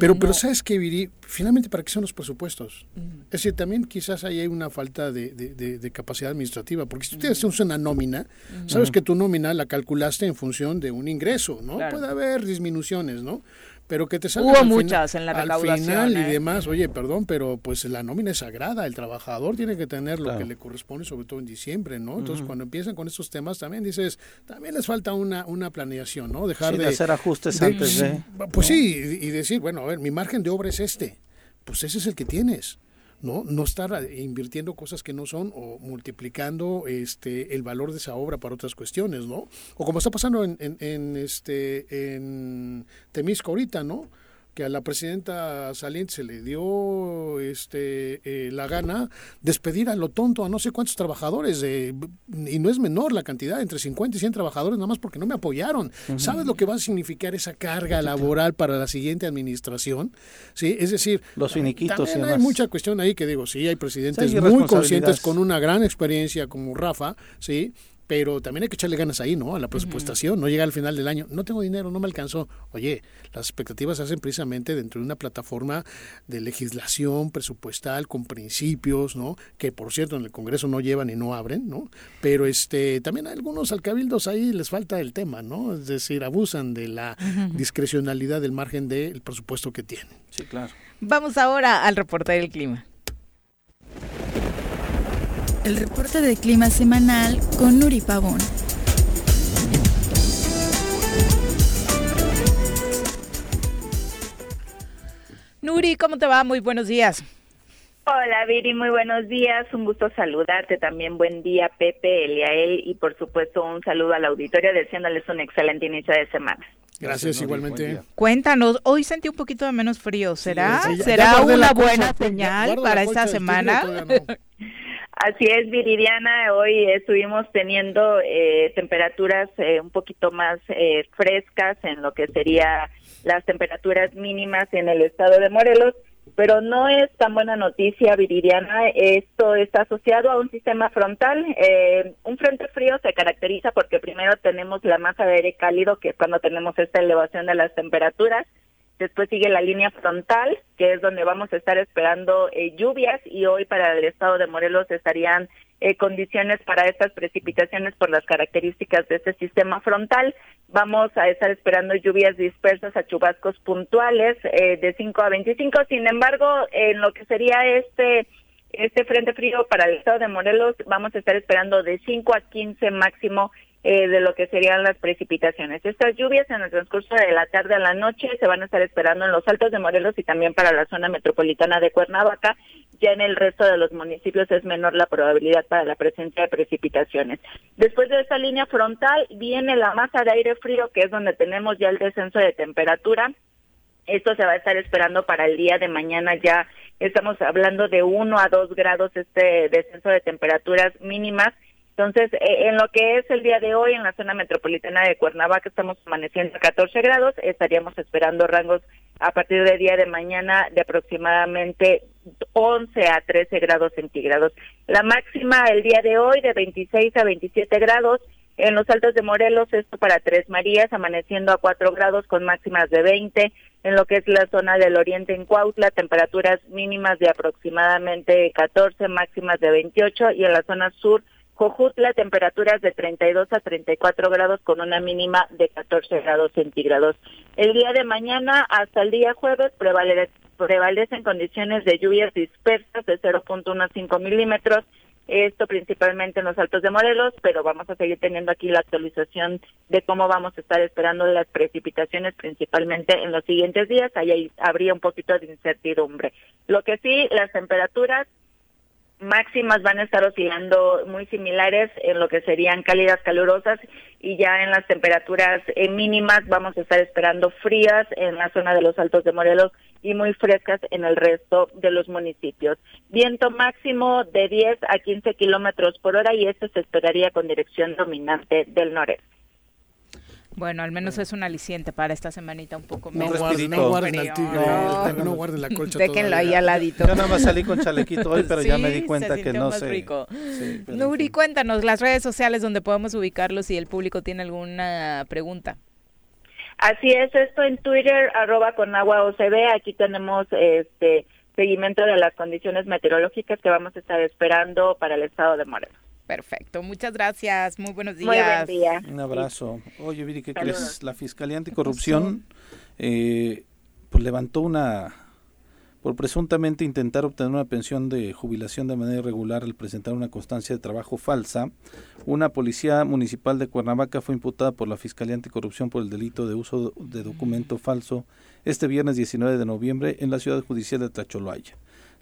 Pero, pero ¿sabes qué, Viri? Finalmente, ¿para qué son los presupuestos? Es decir, también quizás ahí hay una falta de, de, capacidad administrativa, porque si tú tienes una nómina, sabes que tu nómina la calculaste en función de un ingreso, ¿no? Puede haber disminuciones, ¿no? Pero que te salga Hubo muchas en la al final y ¿eh? demás, oye, perdón, pero pues la nómina es sagrada, el trabajador tiene que tener lo que le corresponde, sobre todo en diciembre, ¿no? Entonces, cuando empiezan con estos temas, también dices, también les falta una, una planeación, ¿no? Dejar de, hacer ajustes antes de... Pues sí, y decir, bueno, a ver, mi margen de obra es este, pues ese es el que tienes. ¿No? No estar invirtiendo cosas que no son o multiplicando este el valor de esa obra para otras cuestiones, ¿no? O como está pasando en, en, en este en Temisco ahorita, ¿no? Que a la presidenta saliente se le dio este eh, la gana despedir a lo tonto a no sé cuántos trabajadores y no es menor la cantidad entre 50 y 100 trabajadores nada más porque no me apoyaron. Sabes lo que va a significar esa carga laboral para la siguiente administración sí es decir los finiquitos también hay mucha cuestión ahí que digo sí hay presidentes muy conscientes con una gran experiencia como Rafa sí pero también hay que echarle ganas ahí, ¿no? A la presupuestación, no llega al final del año, no tengo dinero, no me alcanzó. Oye, las expectativas se hacen precisamente dentro de una plataforma de legislación presupuestal con principios, ¿no? Que por cierto en el Congreso no llevan y no abren, ¿no? Pero este también a algunos alcabildos ahí les falta el tema, ¿no? Es decir, abusan de la discrecionalidad del margen del presupuesto que tienen. Sí, claro. Vamos ahora al reporte del clima el reporte de clima semanal con Nuri Pavón. Nuri, ¿cómo te va? Muy buenos días. Hola Viri, muy buenos días, un gusto saludarte también, buen día Pepe, Eliael y por supuesto un saludo al auditorio deseándoles un excelente inicio de semana. Gracias, igualmente. Cuéntanos, hoy sentí un poquito de menos frío, ¿será? ¿Será una buena señal para esta semana? Así es, Viridiana. Hoy estuvimos teniendo eh, temperaturas eh, un poquito más eh, frescas en lo que sería las temperaturas mínimas en el estado de Morelos, pero no es tan buena noticia, Viridiana. Esto está asociado a un sistema frontal. un frente frío se caracteriza porque primero tenemos la masa de aire cálido, que es cuando tenemos esta elevación de las temperaturas Después sigue la línea frontal, que es donde vamos a estar esperando eh, lluvias y hoy para el estado de Morelos estarían eh, condiciones para estas precipitaciones por las características de este sistema frontal. Vamos a estar esperando lluvias dispersas a chubascos puntuales eh, de 5 a 25. Sin embargo, en lo que sería este este frente frío para el estado de Morelos, vamos a estar esperando de 5 a 15 máximo eh, de lo que serían las precipitaciones. Estas lluvias en el transcurso de la tarde a la noche se van a estar esperando en los altos de Morelos y también para la zona metropolitana de Cuernavaca. Ya en el resto de los municipios es menor la probabilidad para la presencia de precipitaciones. Después de esta línea frontal viene la masa de aire frío, que es donde tenemos ya el descenso de temperatura. Esto se va a estar esperando para el día de mañana ya. Estamos hablando de 1 a 2 grados este descenso de temperaturas mínimas entonces, eh, en lo que es el día de hoy en la zona metropolitana de Cuernavaca estamos amaneciendo a 14 grados, estaríamos esperando rangos a partir del día de mañana de aproximadamente 11 a 13 grados centígrados. La máxima el día de hoy de 26 a 27 grados. En los altos de Morelos, esto para Tres Marías, amaneciendo a 4 grados con máximas de 20. En lo que es la zona del oriente en Cuautla, temperaturas mínimas de aproximadamente 14, máximas de 28. Y en la zona sur, Cojutla, temperaturas de 32 a 34 grados con una mínima de 14 grados centígrados. El día de mañana hasta el día jueves prevalecen condiciones de lluvias dispersas de 0.15 milímetros, esto principalmente en los altos de Morelos, pero vamos a seguir teniendo aquí la actualización de cómo vamos a estar esperando las precipitaciones principalmente en los siguientes días, ahí habría un poquito de incertidumbre. Lo que sí, las temperaturas máximas van a estar oscilando muy similares en lo que serían cálidas calurosas y ya en las temperaturas eh, mínimas vamos a estar esperando frías en la zona de los Altos de Morelos y muy frescas en el resto de los municipios. Viento máximo de 10 a 15 kilómetros por hora y este se esperaría con dirección dominante del noreste. Bueno, al menos es un aliciente para esta semanita un poco No guarden, no guarden al tigre, No. no, guarden la colcha Déjenlo todavía. ahí al ladito. Yo nada más salí con chalequito hoy, pero ya me di cuenta se que no más sé. rico. Sí, Nuri, cuéntanos las redes sociales donde podemos ubicarlos si el público tiene alguna pregunta. Así es, esto en Twitter, arroba con agua OCB. Aquí tenemos este seguimiento de las condiciones meteorológicas que vamos a estar esperando para el estado de Morelos. Perfecto, muchas gracias, muy buenos días. Muy buen día. Un abrazo. Oye, Viri, ¿qué Saludos. crees? La Fiscalía Anticorrupción eh, pues levantó una por presuntamente intentar obtener una pensión de jubilación de manera irregular al presentar una constancia de trabajo falsa. Una policía municipal de Cuernavaca fue imputada por la Fiscalía Anticorrupción por el delito de uso de documento falso este viernes 19 de noviembre en la ciudad judicial de Tacholoaya.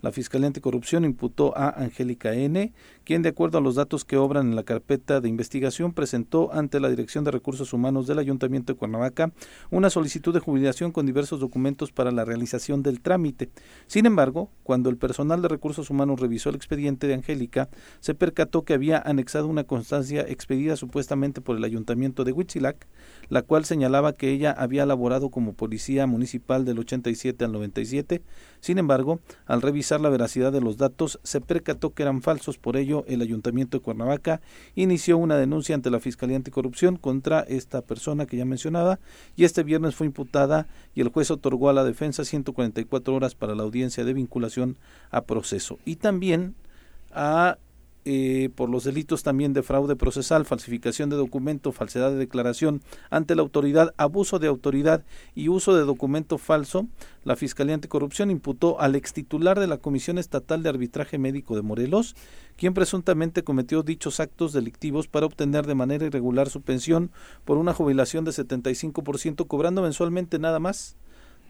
La Fiscalía Anticorrupción imputó a Angélica N., quien de acuerdo a los datos que obran en la carpeta de investigación presentó ante la Dirección de Recursos Humanos del Ayuntamiento de Cuernavaca una solicitud de jubilación con diversos documentos para la realización del trámite. Sin embargo, cuando el personal de Recursos Humanos revisó el expediente de Angélica, se percató que había anexado una constancia expedida supuestamente por el Ayuntamiento de Huitzilac, la cual señalaba que ella había laborado como policía municipal del 87 al 97. Sin embargo, al revisar la veracidad de los datos, se percató que eran falsos. Por ello, el Ayuntamiento de Cuernavaca inició una denuncia ante la Fiscalía Anticorrupción contra esta persona que ya mencionaba y este viernes fue imputada y el juez otorgó a la defensa 144 horas para la audiencia de vinculación a proceso. Y también a eh, por los delitos también de fraude procesal, falsificación de documento, falsedad de declaración ante la autoridad, abuso de autoridad y uso de documento falso, la Fiscalía Anticorrupción imputó al extitular de la Comisión Estatal de Arbitraje Médico de Morelos, quien presuntamente cometió dichos actos delictivos para obtener de manera irregular su pensión por una jubilación de 75%, cobrando mensualmente nada más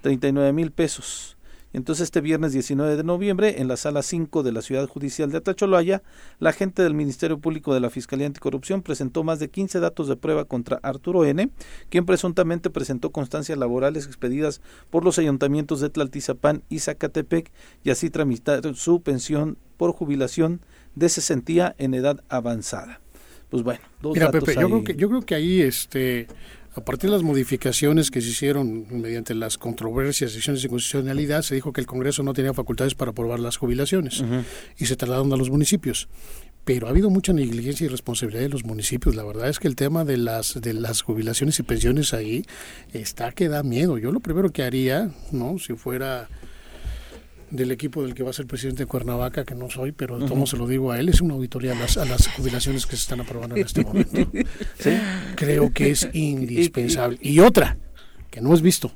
39 mil pesos. Entonces este viernes 19 de noviembre, en la sala 5 de la Ciudad Judicial de Atacholoaya, la agente del Ministerio Público de la Fiscalía Anticorrupción presentó más de 15 datos de prueba contra Arturo N., quien presuntamente presentó constancias laborales expedidas por los ayuntamientos de Tlaltizapán y Zacatepec y así tramitar su pensión por jubilación de sesentía en edad avanzada. Pues bueno, dos Mira, datos Pepe, yo ahí. creo que yo creo que ahí este a partir de las modificaciones que se hicieron mediante las controversias, decisiones de constitucionalidad, se dijo que el Congreso no tenía facultades para aprobar las jubilaciones y se trasladaron a los municipios. Pero ha habido mucha negligencia y responsabilidad de los municipios. La verdad es que el tema de las de las jubilaciones y pensiones ahí está que da miedo. Yo lo primero que haría, no, si fuera del equipo del que va a ser presidente de Cuernavaca, que no soy, pero de todo modo se lo digo a él, es una auditoría a las, a las jubilaciones que se están aprobando en este momento. Creo que es indispensable. Y otra, que no has visto.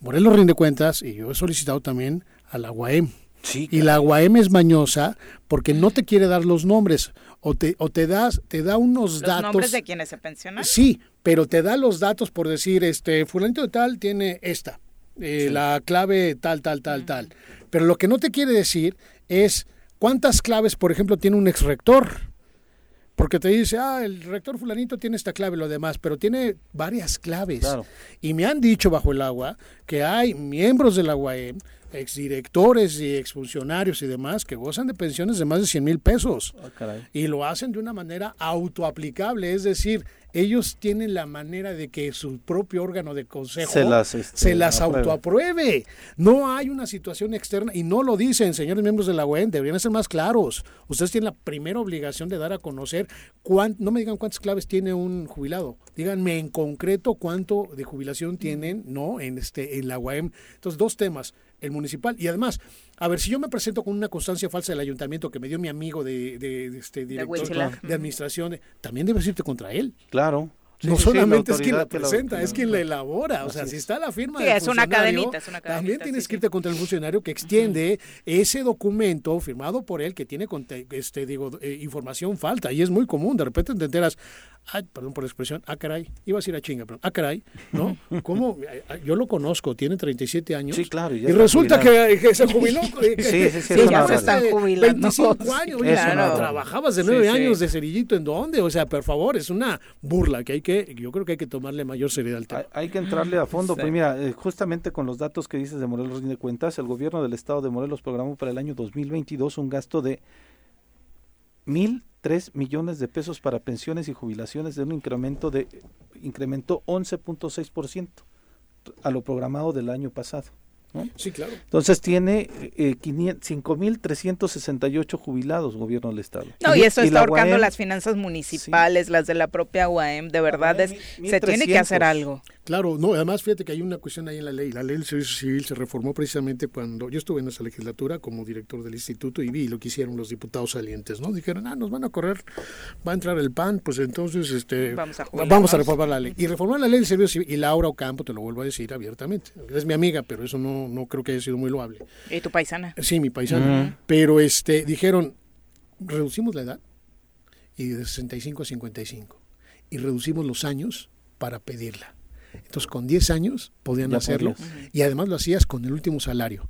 Morelos rinde cuentas, y yo he solicitado también a la UAM. y la UAM es mañosa porque no te quiere dar los nombres o te, o te, das, te da unos Los datos. nombres de quienes se pensionan. Sí, pero te da los datos por decir, este, fulanito de tal tiene esta, eh, la clave tal, tal, tal, tal. Pero lo que no te quiere decir es cuántas claves, por ejemplo, tiene un ex rector. Porque te dice, ah, el rector fulanito tiene esta clave y lo demás, pero tiene varias claves. Claro. Y me han dicho bajo el agua que hay miembros de la UAM, exdirectores y exfuncionarios y demás, que gozan de pensiones de más de 100 mil pesos. Ah. Y lo hacen de una manera autoaplicable, es decir, ellos tienen la manera de que su propio órgano de consejo Se las, este, se las apruebe. autoapruebe. No hay una situación externa y no lo dicen, señores miembros de la UEN, deberían ser más claros. Ustedes tienen la primera obligación de dar a conocer, cuán- no me digan cuántas claves tiene un jubilado, díganme en concreto cuánto de jubilación tienen, ¿no? En, este, en la UAM. Entonces, dos temas, el municipal y además, a ver, si yo me presento con una constancia falsa del ayuntamiento que me dio mi amigo de, de- de este director Huitzilac. de administración, también debes irte contra él. Claro. Sí, no sí, sí, la solamente es quien la presenta, es quien la elabora. O sea, Así si es. está la firma Sí, del es una cadenita, es una También cadenita, tienes sí, que irte contra el funcionario que extiende ese documento firmado por él que tiene conte- este digo eh, información falta y es muy común. De repente te enteras, ay, perdón por la expresión, ah caray, iba a decir a chinga, pero ah caray, ¿no? ¿Cómo? Yo lo conozco, tiene 37 años. Sí, claro, y resulta que, que se jubiló. eh, que- Sí, sí, sí, es una ya barbaridad. están jubilando. 25 años. Oye, trabajabas de Sí, nueve sí. años de cerillito en dónde? O sea, por favor, es una burla que hay que, yo creo que hay que tomarle mayor seriedad al tema. Hay, hay que entrarle a fondo. Sí. Pues mira, eh, justamente con los datos que dices de Morelos rinde cuentas, el gobierno del estado de Morelos programó para el año 2022 un gasto de 3 millones de pesos para pensiones y jubilaciones de un incremento de incrementó 11.6% a lo programado del año pasado. Sí, claro. Entonces tiene eh, 5.368 jubilados gobierno del Estado. No, y, eso está ahorcando las finanzas municipales, las de la propia UAM. De verdad, es, se tiene que hacer algo. Claro, no, además fíjate que hay una cuestión ahí en la ley. La ley del servicio civil se reformó precisamente cuando yo estuve en esa legislatura como director del instituto y vi lo que hicieron los diputados salientes, ¿no? Dijeron, ah, nos van a correr, va a entrar el PAN, pues entonces este, vamos a, vamos a reformar la ley. Y reformar la ley del servicio civil, y Laura Ocampo, te lo vuelvo a decir abiertamente, es mi amiga, pero eso no, no creo que haya sido muy loable. ¿Y tu paisana? Sí, mi paisana. Pero este, dijeron, reducimos la edad y de 65 a 55 y reducimos los años para pedirla. Entonces, con 10 años podían hacerlo y además lo hacías con el último salario.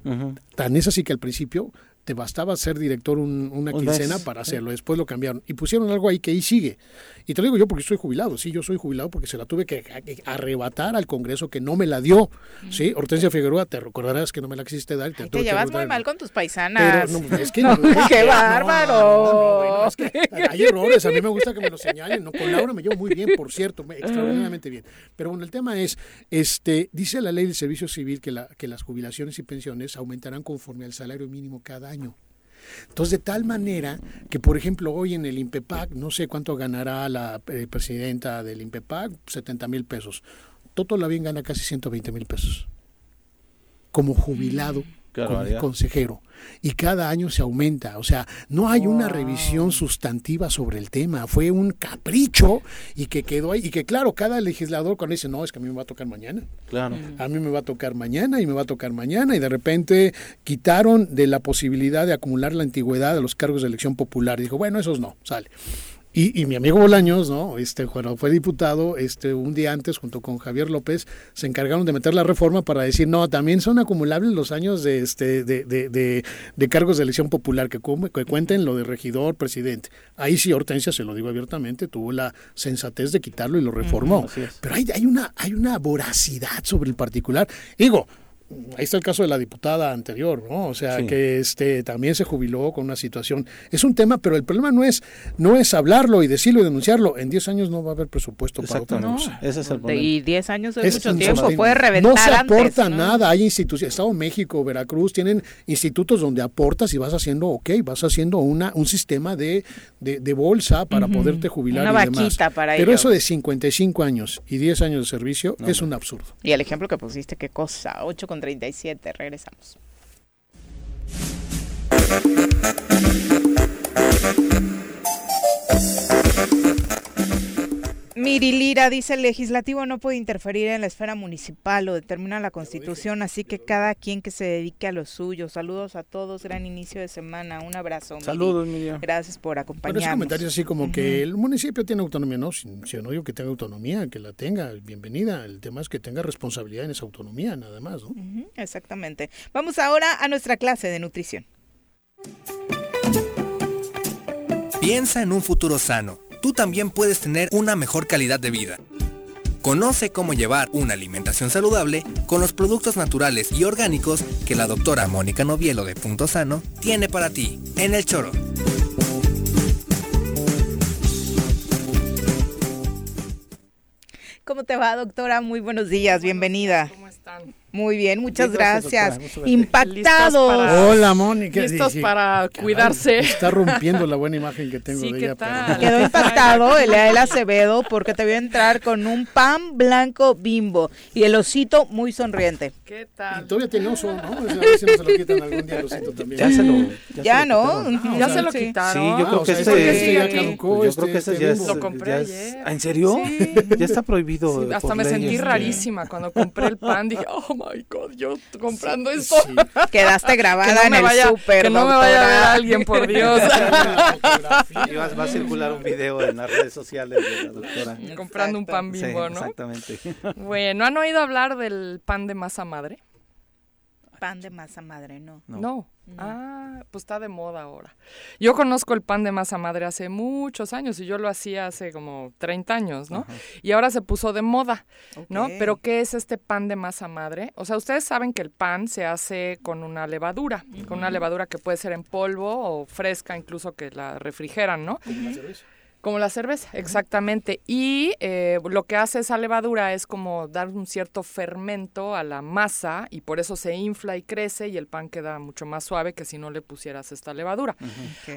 Tan es así que al principio te bastaba ser director una quincena para hacerlo. Después lo cambiaron y pusieron algo ahí que ahí sigue. Y te lo digo yo porque estoy jubilado. Sí, yo soy jubilado porque se la tuve que arrebatar al Congreso que no me la dio. Sí, Hortensia Figueroa, te recordarás que no me la quisiste dar. Te, te llevas muy mal con tus paisanas. Pero es que ¡Qué bárbaro! hay errores. A mí me gusta que me lo señalen. No, con Laura me llevo muy bien, por cierto, extraordinariamente bien. Pero bueno, el tema es, este, dice la ley del servicio civil que, la, que las jubilaciones y pensiones aumentarán conforme al salario mínimo cada año. Entonces, de tal manera que, por ejemplo, hoy en el INPEPAC, no sé cuánto ganará la eh, presidenta del INPEPAC, 70 mil pesos. Toto Lavín gana casi 120 mil pesos. Como jubilado como consejero y cada año se aumenta, o sea, no hay una revisión sustantiva sobre el tema, fue un capricho y que quedó ahí y que claro, cada legislador cuando dice, "No, es que a mí me va a tocar mañana." Claro. A mí me va a tocar mañana y me va a tocar mañana y de repente quitaron de la posibilidad de acumular la antigüedad de los cargos de elección popular. dijo, "Bueno, esos no, sale." Y, mi amigo Bolaños, ¿no? Este, cuando fue diputado, este, un día antes, junto con Javier López, se encargaron de meter la reforma para decir, no, también son acumulables los años de, este, de, de, de, cargos de elección popular, que, que, cuenten lo de regidor, presidente. Ahí sí, Hortensia, se lo digo abiertamente, tuvo la sensatez de quitarlo y lo reformó. Pero hay, hay, una, hay una voracidad sobre el particular. Digo, ahí está el caso de la diputada anterior, ¿no? O sea, que este también se jubiló con una situación. Es un tema, pero el problema no es no es hablarlo y decirlo y denunciarlo. En 10 años no va a haber presupuesto para otra cosa. Ese es el problema. Y 10 años es, mucho tiempo, puede reventar No se aporta antes, nada, hay instituciones, Estado México, Veracruz tienen institutos donde aportas y vas haciendo, ok, vas haciendo una un sistema de, de, bolsa para poderte jubilar una y demás. Para pero eso de 55 años y 10 años de servicio es un absurdo. Y el ejemplo que pusiste, qué cosa, 8 con 37. Regresamos. Mirilira dice el legislativo no puede interferir en la esfera municipal, lo determina la constitución, así que cada quien que se dedique a lo suyo. Saludos a todos, gran inicio de semana, un abrazo. Saludos, Miriam. Gracias por acompañarnos. Pero comentarios así como que el municipio tiene autonomía, no, si, si, no digo que tenga autonomía, que la tenga, bienvenida. El tema es que tenga responsabilidad en esa autonomía, nada más, ¿no? exactamente. Vamos ahora a nuestra clase de nutrición. Piensa en un futuro sano tú también puedes tener una mejor calidad de vida. Conoce cómo llevar una alimentación saludable con los productos naturales y orgánicos que la doctora Mónica Novielo de Punto Sano tiene para ti en el choro. ¿Cómo te va, doctora? Muy buenos días, bienvenida. ¿Cómo están? Muy bien, muchas gracias. Impactados. Hola, Mónica. Listos para cuidarse. Está rompiendo la buena imagen que tengo de ella. Quedó impactado el Acevedo porque te vio entrar con un pan blanco bimbo y el osito muy sonriente. ¿Qué tal? Y todavía tiene oso, ¿no? A ver si no se lo quitan algún día el osito también. Ya se lo, ya, ya se ¿no? Ah, ya se lo quitaron. Sí, yo creo que este, ya caducó. Yo creo que este ya es. Lo compré ayer. ¿En serio? Ya está prohibido. hasta me sentí rarísima cuando compré el pan. Dije, oh my God, yo comprando esto. Quedaste grabada en el súper. Que no me vaya a ver alguien, por Dios. va, a circular un video en las redes sociales de la doctora. Comprando un pan bimbo, ¿no? Exactamente. Bueno, ¿han oído hablar del pan de masa madre? Pan de masa madre, no. No. Ah, pues está de moda ahora. Yo conozco el pan de masa madre hace muchos años y yo lo hacía hace como 30 años, ¿no? Y ahora se puso de moda, ¿no? Pero ¿qué es este pan de masa madre? O sea, ustedes saben que el pan se hace con una levadura, con una levadura que puede ser en polvo o fresca, incluso que la refrigeran, ¿no? Como la cerveza, exactamente. Y eh, lo que hace esa levadura es como dar un cierto fermento a la masa y por eso se infla y crece y el pan queda mucho más suave que si no le pusieras esta levadura.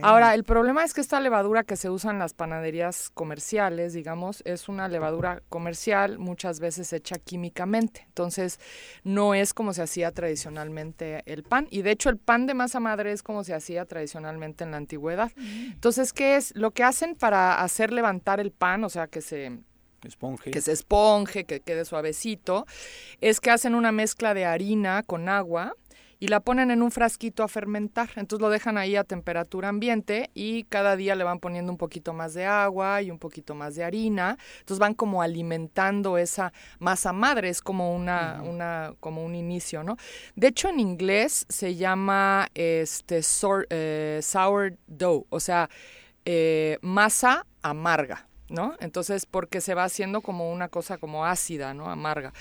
Ahora, el problema es que esta levadura que se usa en las panaderías comerciales, digamos, es una levadura comercial muchas veces hecha químicamente. Entonces, no es como se hacía tradicionalmente el pan. Y de hecho, el pan de masa madre es como se hacía tradicionalmente en la antigüedad. Entonces, ¿qué es? Lo que hacen para hacer levantar el pan, o sea, que se esponje. que se esponje, que quede suavecito, es que hacen una mezcla de harina con agua y la ponen en un frasquito a fermentar. Entonces lo dejan ahí a temperatura ambiente y cada día le van poniendo un poquito más de agua y un poquito más de harina. Entonces van como alimentando esa masa madre, es como una, una como un inicio, ¿no? De hecho en inglés se llama este eh, sourdough, o sea, eh, masa amarga. ¿no? Entonces, porque se va haciendo como una cosa como ácida, ¿no? Amarga.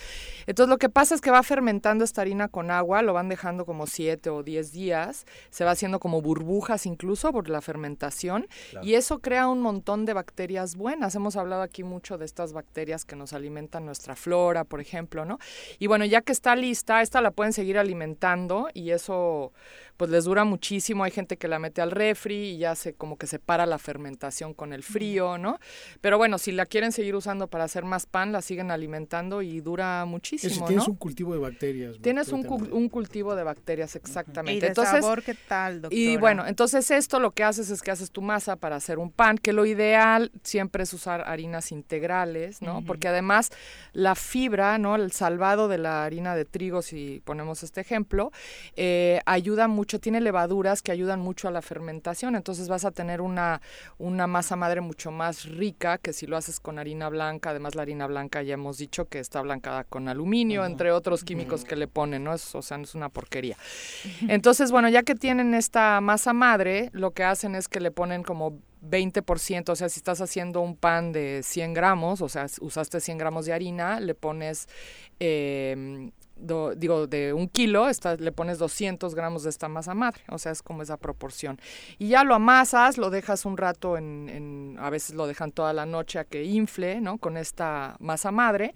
Entonces, lo que pasa es que va fermentando esta harina con agua, lo van dejando como siete o diez días, se va haciendo como burbujas incluso por la fermentación, y eso crea un montón de bacterias buenas. Hemos hablado aquí mucho de estas bacterias que nos alimentan nuestra flora, por ejemplo, ¿no? Y bueno, ya que está lista, esta la pueden seguir alimentando y eso pues les dura muchísimo. Hay gente que la mete al refri y ya se como que separa la fermentación con el frío, ¿no? Pero bueno, si la quieren seguir usando para hacer más pan, la siguen alimentando y dura muchísimo. si tienes un cultivo de bacterias. Tienes un, un, cultivo de bacterias, exactamente. ¿Y de entonces, sabor qué tal, doctora? Y bueno, entonces esto lo que haces es que haces tu masa para hacer un pan, que lo ideal siempre es usar harinas integrales, ¿no? Porque además la fibra, ¿no? El salvado de la harina de trigo, si ponemos este ejemplo, eh, ayuda mucho, tiene levaduras que ayudan mucho a la fermentación, entonces vas a tener una, una masa madre mucho más rica que si lo haces con harina blanca, además la harina blanca ya hemos dicho que está blancada con aluminio, entre otros químicos que le ponen, ¿no? Es, o sea, es una porquería. Entonces, bueno, ya que tienen esta masa madre, lo que hacen es que le ponen como 20%, o sea, si estás haciendo un pan de 100 gramos, o sea, usaste 100 gramos de harina, le pones eh, digo, de un kilo, le pones 200 gramos de esta masa madre, o sea, es como esa proporción. Y ya lo amasas, lo dejas un rato en, a veces lo dejan toda la noche a que infle, ¿no? Con esta masa madre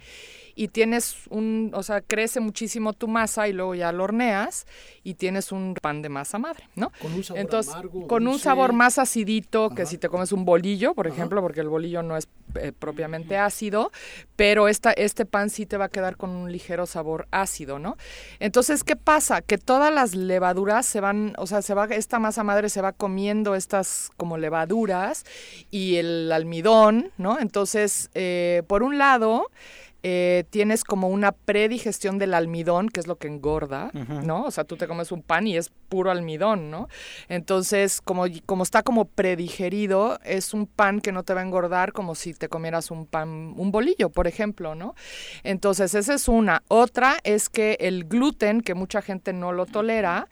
y tienes un, o sea, crece muchísimo tu masa y luego ya lo horneas y tienes un pan de masa madre, ¿no? Con un sabor Entonces, amargo, con un sabor más acidito que si te comes un bolillo, por ejemplo, porque el bolillo no es eh, propiamente ácido, pero esta, este pan sí te va a quedar con un ligero sabor ácido, ¿no? Entonces, ¿qué pasa? Que todas las levaduras se van, o sea, se va, esta masa madre se va comiendo estas como levaduras y el almidón, ¿no? Entonces, eh, por un lado, eh, tienes como una predigestión del almidón, que es lo que engorda, ¿no? O sea, tú te comes un pan y es puro almidón, ¿no? Entonces, como, como está como predigerido, es un pan que no te va a engordar como si te comieras un pan, un bolillo, por ejemplo, ¿no? Entonces, esa es una. Otra es que el gluten, que mucha gente no lo tolera,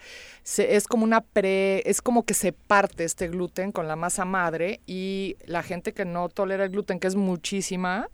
es como una pre, es como que se parte este gluten con la masa madre y la gente que no tolera el gluten, que es muchísima,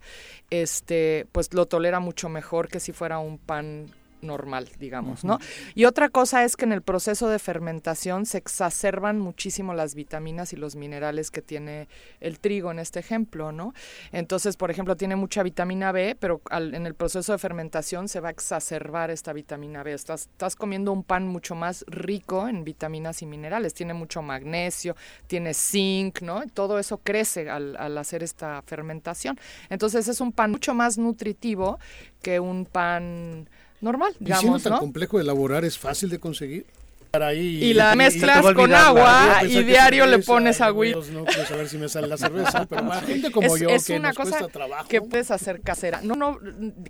este, pues lo tolera mucho mejor que si fuera un pan normal, digamos, ¿no? Y otra cosa es que en el proceso de fermentación se exacerban muchísimo las vitaminas y los minerales que tiene el trigo en este ejemplo, ¿no? Entonces, por ejemplo, tiene mucha vitamina B, pero al, en el proceso de fermentación se va a exacerbar esta vitamina B. Estás, estás comiendo un pan mucho más rico en vitaminas y minerales. Tiene mucho magnesio, tiene zinc, ¿no? Todo eso crece al, al hacer esta fermentación. Entonces, es un pan mucho más nutritivo que un pan normal, ¿Y digamos, siendo tan ¿no? complejo de elaborar, es fácil de conseguir? Y la mezclas con agua y diario le pones agüita. No quiero saber si me sale la cerveza, pero para gente como es, yo es que una nos cosa cuesta trabajo. que puedes hacer casera. No, no,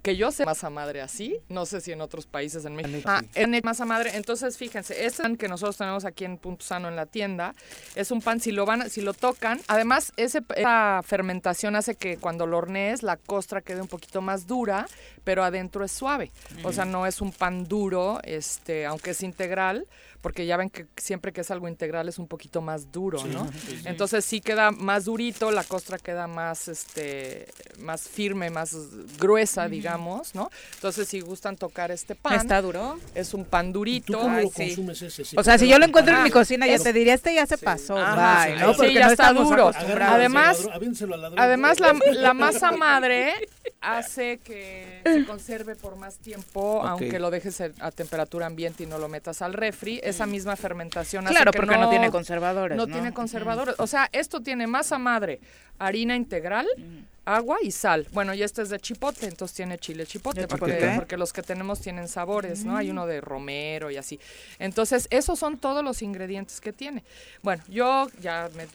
que yo sé masa madre así, no sé si en otros países en México. Ah, en masa madre. Entonces, fíjense, este pan que nosotros tenemos aquí en Punto Sano en la tienda es un pan si lo van, si lo tocan, además ese, esa fermentación hace que cuando lo hornees la costra quede un poquito más dura, pero adentro es suave. O sea, no es un pan duro, este, aunque es integral porque ya ven que siempre que es algo integral es un poquito más duro, ¿no? Entonces sí queda más durito, la costra queda más, este, más firme, más gruesa, digamos, ¿no? Entonces si gustan tocar este pan. ¿Está duro? Es un pan durito. ¿Tú cómo Ay, lo sí. consumes ese? Sí, O sea, si yo lo encuentro en mi cocina, ya te diría, este ya se pasó. Ajá, bye, ¿no? sí, Porque ya no está duro. Además. Además, la, la masa madre hace que se conserve por más tiempo, aunque lo dejes a temperatura ambiente y no lo metas al refri. Esa misma fermentación hace Claro, que porque no tiene conservadores, No, ¿no? tiene conservadores. O sea, esto tiene masa madre, harina integral, agua y sal. Bueno, y este es de chipotle, entonces tiene chile chipotle, ¿De porque, porque los que tenemos tienen sabores, ¿no? Hay uno de romero y así. Entonces, esos son todos los ingredientes que tiene. Bueno, yo ya me.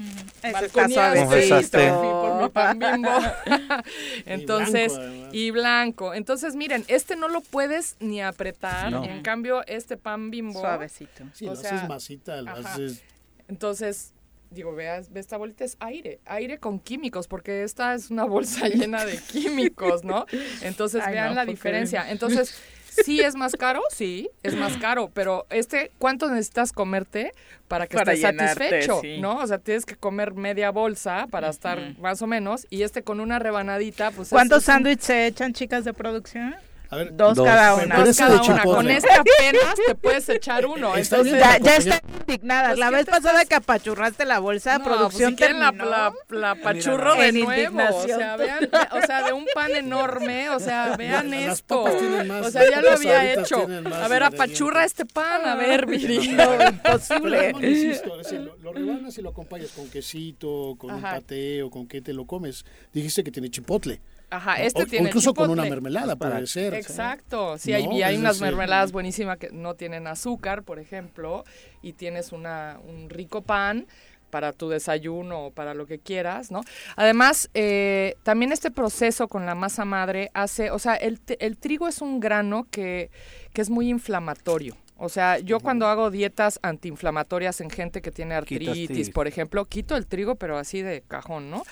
Entonces, y blanco. Entonces, miren, este no lo puedes ni apretar. No. En cambio, este pan bimbo. Suavecito. Sí, o lo sea, haces masita, lo haces... Entonces, digo, veas, ve esta bolita es aire, aire con químicos, porque esta es una bolsa llena de químicos, ¿no? Entonces, Ay, vean no, la diferencia. Entonces, sí es más caro, sí, es más caro, pero este, ¿cuánto necesitas comerte para que Para estés llenarte, satisfecho? sí. ¿No? O sea, tienes que comer media bolsa para estar más o menos, y este con una rebanadita, pues es- ¿Cuántos sándwiches se echan, chicas de producción? A ver, Dos, Dos. cada una. Dos cada una. Con este apenas te puedes echar uno. Está Entonces, bien, Ya, ya están indignadas. Pues, La ¿qué vez pasada estás- que apachurraste la bolsa, No, producción pues, si la, la, la pachurro de En nuevo. O sea, vean, o sea, de un pan enorme, o sea, vean La- esto. más- o sea, ya lo había hecho. A ver, apachurra este pan, a ver, Viri. No, Pero imposible. además, insisto, es decir, lo, lo rebanas y lo acompañas con quesito, con un Ajá. paté o con qué te lo comes. Dijiste que tiene chipotle. Ajá, este o, o tiene incluso con una mermelada puede ser. Exacto, sí, No, hay, y hay unas decir, mermeladas buenísimas que no tienen azúcar, por ejemplo, y tienes una, un rico pan para tu desayuno o para lo que quieras, ¿no? Además, eh, también este proceso con la masa madre hace, o sea, el, el trigo es un grano que, que es muy inflamatorio. O sea, yo cuando hago dietas antiinflamatorias en gente que tiene artritis, por ejemplo, quito el trigo, pero así de cajón, ¿no?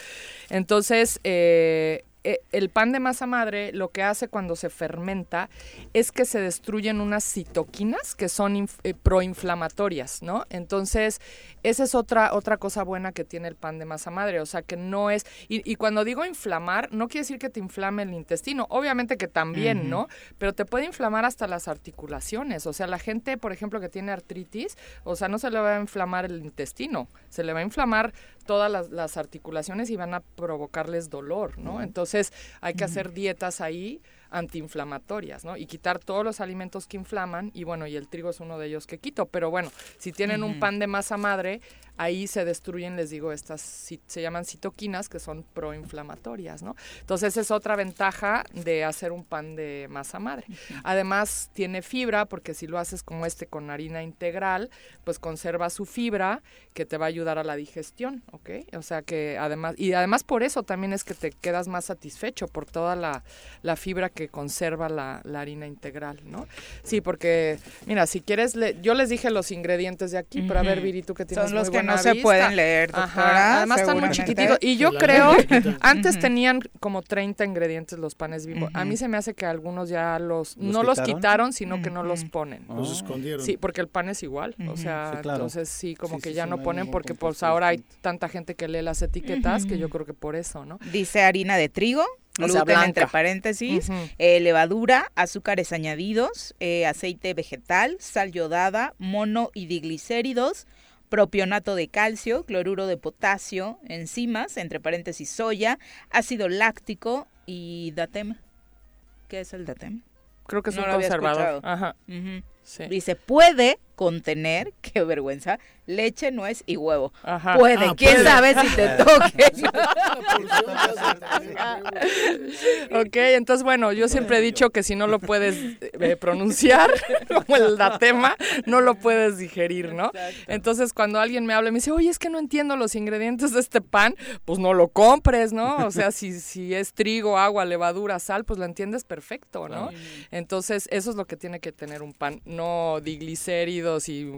Entonces, eh, el pan de masa madre lo que hace cuando se fermenta es que se destruyen unas citoquinas que son eh, proinflamatorias, ¿no? Entonces, esa es otra, otra cosa buena que tiene el pan de masa madre, o sea que no es, y, y cuando digo inflamar, no quiere decir que te inflame el intestino, obviamente que también, ¿no? Pero te puede inflamar hasta las articulaciones, o sea, la gente, por ejemplo, que tiene artritis, o sea, no se le va a inflamar el intestino, se le va a inflamar todas las, las articulaciones y van a provocarles dolor, ¿no? Entonces hay que hacer dietas ahí antiinflamatorias, ¿no? Y quitar todos los alimentos que inflaman y bueno, y el trigo es uno de ellos que quito, pero bueno, si tienen un pan de masa madre, ahí se destruyen, les digo, estas se llaman citoquinas que son proinflamatorias, ¿no? Entonces es otra ventaja de hacer un pan de masa madre. Además tiene fibra porque si lo haces como este con harina integral, pues conserva su fibra que te va a ayudar a la digestión, ¿ok? O sea que además, y además por eso también es que te quedas más satisfecho por toda la, la fibra que conserva la, la harina integral, ¿no? Sí, porque, mira, si quieres, le- yo les dije los ingredientes de aquí, pero a ver. Viri, tú que tienes Son los muy que no se vista. pueden leer, doctora, además están muy chiquititos. Y yo creo, antes tenían como 30 ingredientes los panes bimbo. A mí se me hace que algunos ya los, ¿Los no los quitaron? sino que no los ponen. Los escondieron. Sí, porque el pan es igual, o sea, Sí, claro. entonces sí, como Sí, que sí, ya sí, no ponen porque pues ahora hay tanta gente que lee las etiquetas que yo creo que por eso, ¿no? Dice harina de trigo, O sea, gluten entre paréntesis, eh, levadura, azúcares añadidos, eh, aceite vegetal, sal yodada, mono y diglicéridos, propionato de calcio, cloruro de potasio, enzimas, entre paréntesis soya, ácido láctico y datema. ¿Qué es el datema? Creo que es No un conservador. Ajá, sí. Dice, puede contener, qué vergüenza, leche, nuez y huevo. Puede, ah, quién sabe si te toque. ok, entonces bueno, yo siempre he dicho que si no lo puedes eh, pronunciar, como el tema, no lo puedes digerir, ¿no? Entonces cuando alguien me habla y me dice, oye, es que no entiendo los ingredientes de este pan, pues no lo compres, ¿no? O sea, si, si es trigo, agua, levadura, sal, pues lo entiendes perfecto, ¿no? Entonces eso es lo que tiene que tener un pan, no diglicéridos y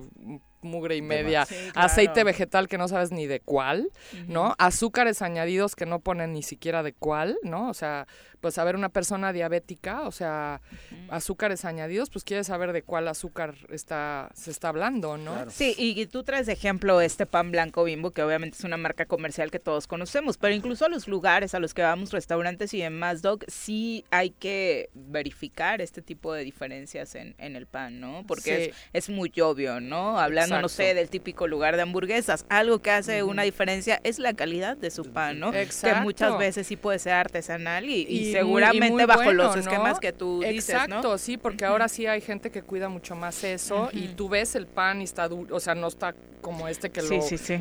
mugre y media, aceite vegetal que no sabes ni de cuál, ¿no? Azúcares añadidos que no ponen ni siquiera de cuál, ¿no? O sea, pues saber una persona diabética, o sea, azúcares añadidos, pues quiere saber de cuál azúcar está se está hablando, ¿no? Sí, y, tú traes de ejemplo este pan blanco Bimbo, que obviamente es una marca comercial que todos conocemos, pero incluso a los lugares a los que vamos, restaurantes y demás, Doc, sí hay que verificar este tipo de diferencias en, en el pan, ¿no? Porque es, muy obvio, ¿no? Hablando, no sé, del típico lugar de hamburguesas, algo que hace una diferencia es la calidad de su pan, ¿no? Exacto. Que muchas veces sí puede ser artesanal y seguramente bajo los esquemas que tú dices, Exacto, sí, porque ahora sí hay gente que cuida mucho más eso y tú ves el pan y está duro, o sea, no está como este que, lo,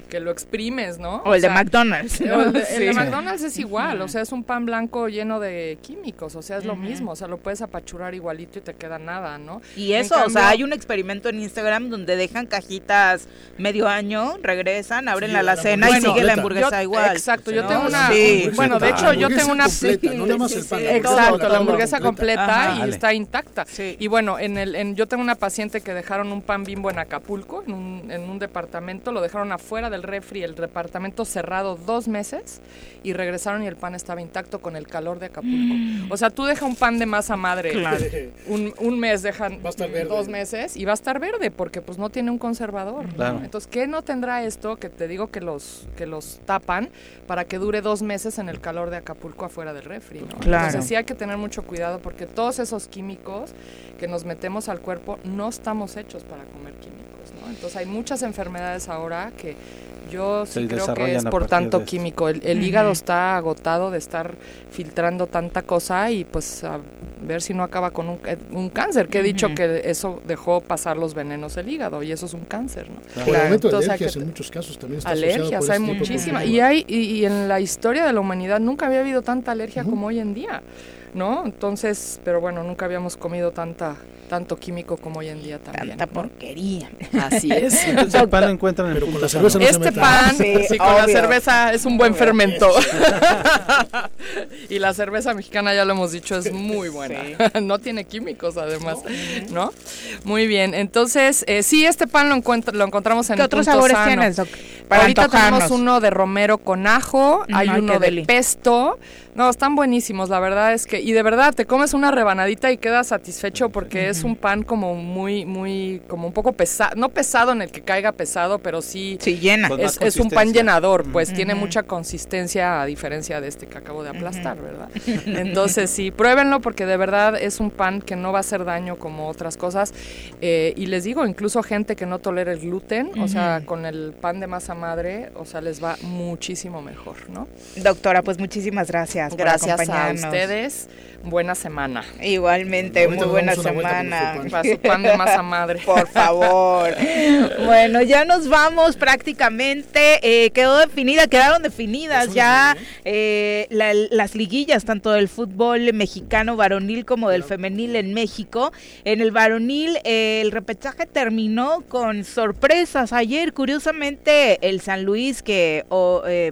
que lo exprimes, ¿no? O, el de McDonald's. El, de, McDonald's es igual, o sea, es un pan blanco lleno de químicos, o sea, es lo mismo, o sea, lo puedes apachurar igualito y te queda nada, ¿no? Y eso, o sea, hay un experimento en Instagram donde dejan cajitas medio año, regresan, abren la alacena y sigue la hamburguesa igual. Exacto, yo tengo una, bueno, de hecho yo tengo una Exacto, la hamburguesa completa y está intacta. Y bueno, en el en, yo tengo una paciente que dejaron un pan bimbo en Acapulco, en un, en un departamento lo dejaron afuera del refri, el departamento cerrado dos meses y regresaron y el pan estaba intacto con el calor de Acapulco. O sea, tú dejas un pan de masa madre, un, un, mes, dejan dos meses y va a estar verde porque pues no tiene un conservador. Entonces, ¿qué no tendrá esto que te digo que los, que los tapan para que dure dos meses en el calor de Acapulco afuera del refri? Claro. Entonces sí hay que tener mucho cuidado porque todos esos químicos que nos metemos al cuerpo no estamos hechos para comer químicos. Entonces hay muchas enfermedades ahora que yo sí creo que es por tanto químico. El, hígado está agotado de estar filtrando tanta cosa y pues a ver si no acaba con un, un cáncer, que he dicho que eso dejó pasar los venenos del hígado y eso es un cáncer, ¿no? Claro. Entonces, alergias en muchos casos también está Alergias, hay este muchísimas. Y, hay, y, en la historia de la humanidad nunca había habido tanta alergia como hoy en día. ¿No? Entonces, pero bueno, nunca habíamos comido tanta tanto químico como hoy en día también. Tanta porquería. Así es. Entonces, pan lo encuentran en el la cerveza no Este pan, sí, con la cerveza es un buen fermento. y la cerveza mexicana, ya lo hemos dicho, es muy buena. no tiene químicos, además, ¿no? Muy bien. Entonces, eh, sí, este pan lo, encuentro, lo encontramos en ¿Qué otros sabores tienes, Para Ahorita tenemos uno de romero con ajo, hay uno de pesto, no, están buenísimos, la verdad es que, y de verdad te comes una rebanadita y quedas satisfecho porque es un pan como muy, muy, como un poco pesado, no pesado en el que caiga pesado, pero sí. Sí, llena. Es, un pan llenador, pues tiene mucha consistencia a diferencia de este que acabo de aplastar, ¿verdad? Entonces sí, pruébenlo porque de verdad es un pan que no va a hacer daño como otras cosas. Eh, y les digo, incluso gente que no tolera el gluten, o sea, con el pan de masa madre, o sea, les va muchísimo mejor, ¿no? Doctora, pues muchísimas gracias gracias. a ustedes. Buena semana. Igualmente, muy buena semana. Para su pan de masa madre. Por favor. bueno, ya nos vamos prácticamente. Eh, quedó definida, quedaron definidas ya eh, las liguillas, tanto del fútbol mexicano varonil como del femenil en México. En el varonil, eh, el repechaje terminó con sorpresas. Ayer, curiosamente, el San Luis, que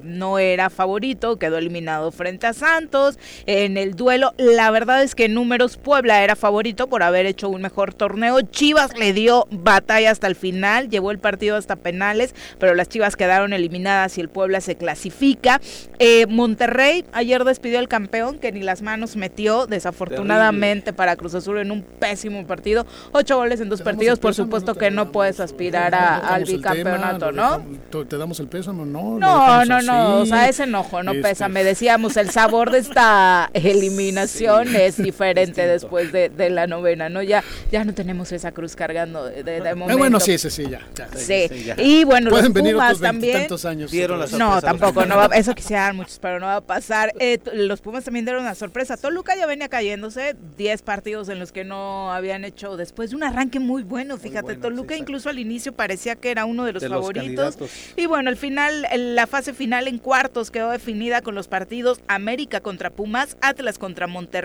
no era favorito, quedó eliminado frente a Santos. En el duelo, la verdad es que en números Puebla era favorito por haber hecho un mejor torneo. Chivas le dio batalla hasta el final, llevó el partido hasta penales, pero las Chivas quedaron eliminadas y el Puebla se clasifica. Eh, Monterrey ayer despidió al campeón que ni las manos metió, desafortunadamente para Cruz Azul en un pésimo partido. Ocho goles en dos partidos, por supuesto que no puedes aspirar al bicampeonato, ¿no? ¿Te damos el pésamo? No, no, no, no, o sea, ese enojo no pesa. Me decíamos el sabor de esta eliminación es diferente después de, la novena, ¿no? Ya, ya no tenemos esa cruz cargando de, de, momento. bueno, sí, sí, sí, ya. Sí, y bueno, Pueden los venir Pumas otros también. veintitantos años. Dieron la No, tampoco, no va, eso quisieran muchos, pero no va a pasar. Eh, los Pumas también dieron una sorpresa. Toluca ya venía cayéndose, 10 partidos en los que no habían hecho después de un arranque muy bueno, fíjate, bueno, Toluca sí, incluso al inicio parecía que era uno de los De favoritos. y bueno, al final, la fase final en cuartos quedó definida con los partidos América contra Pumas, Atlas contra Monterrey,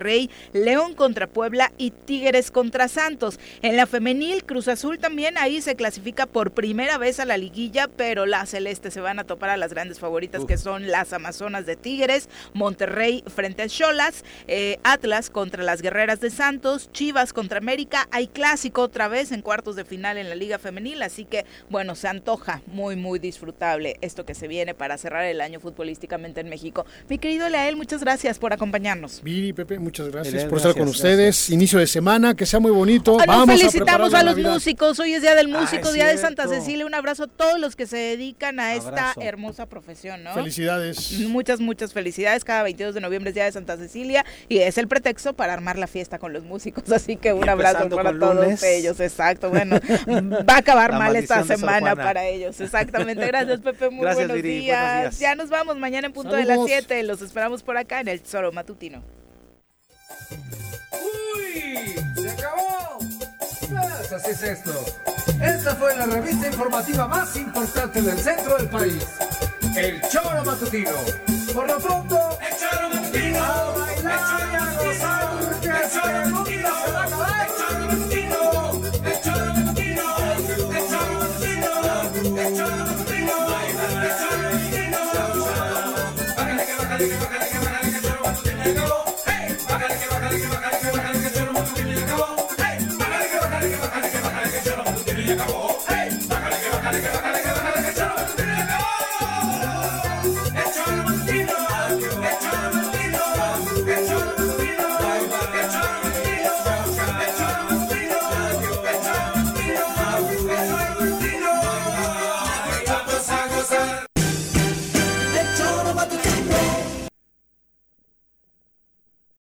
León contra Puebla y Tigres contra Santos. En la femenil, Cruz Azul también ahí se clasifica por primera vez a la liguilla, pero las celestes se van a topar a las grandes favoritas que son las Amazonas de Tigres, Monterrey frente a Cholas, eh, Atlas contra las Guerreras de Santos, Chivas contra América, hay clásico otra vez en cuartos de final en la Liga Femenil, así que bueno, se antoja muy muy disfrutable esto que se viene para cerrar el año futbolísticamente en México. Mi querido Leael, muchas gracias por acompañarnos. Viri, Pepe, muchas gracias por estar con gracias, ustedes. Inicio de semana, que sea muy bonito. Nos Vamos felicitamos a, los Navidad. músicos. Hoy es Día del Ah, Músico, Día de Santa. Cecilia. Un abrazo a todos los que se dedican a esta hermosa profesión, ¿no? Felicidades. Muchas, muchas felicidades. Cada 22 de noviembre es Día de Santa Cecilia y es el pretexto para armar la fiesta con los músicos. Así que un abrazo para todos lunes. ellos. Exacto. Bueno, va a acabar La mal esta semana para ellos. Exactamente. Gracias, Pepe. Muy Gracias, buenos, Viri. días. Buenos días. Ya nos vamos mañana en punto de las Saludos. 7. Los esperamos por acá en el Tesoro Matutino. ¡Uy! ¡Se acabó! Pues así es esto. Esta fue la revista informativa más importante del centro del país. El Choro Matutino. Por lo pronto, el Choro Matutino. A bailar y a gozar, que el mundo se va a acabar. El Choro Matutino. El Choro Matutino. El Choro Matutino. El Choro Matutino. El Choro Matutino. Bájale que bájale que bájale.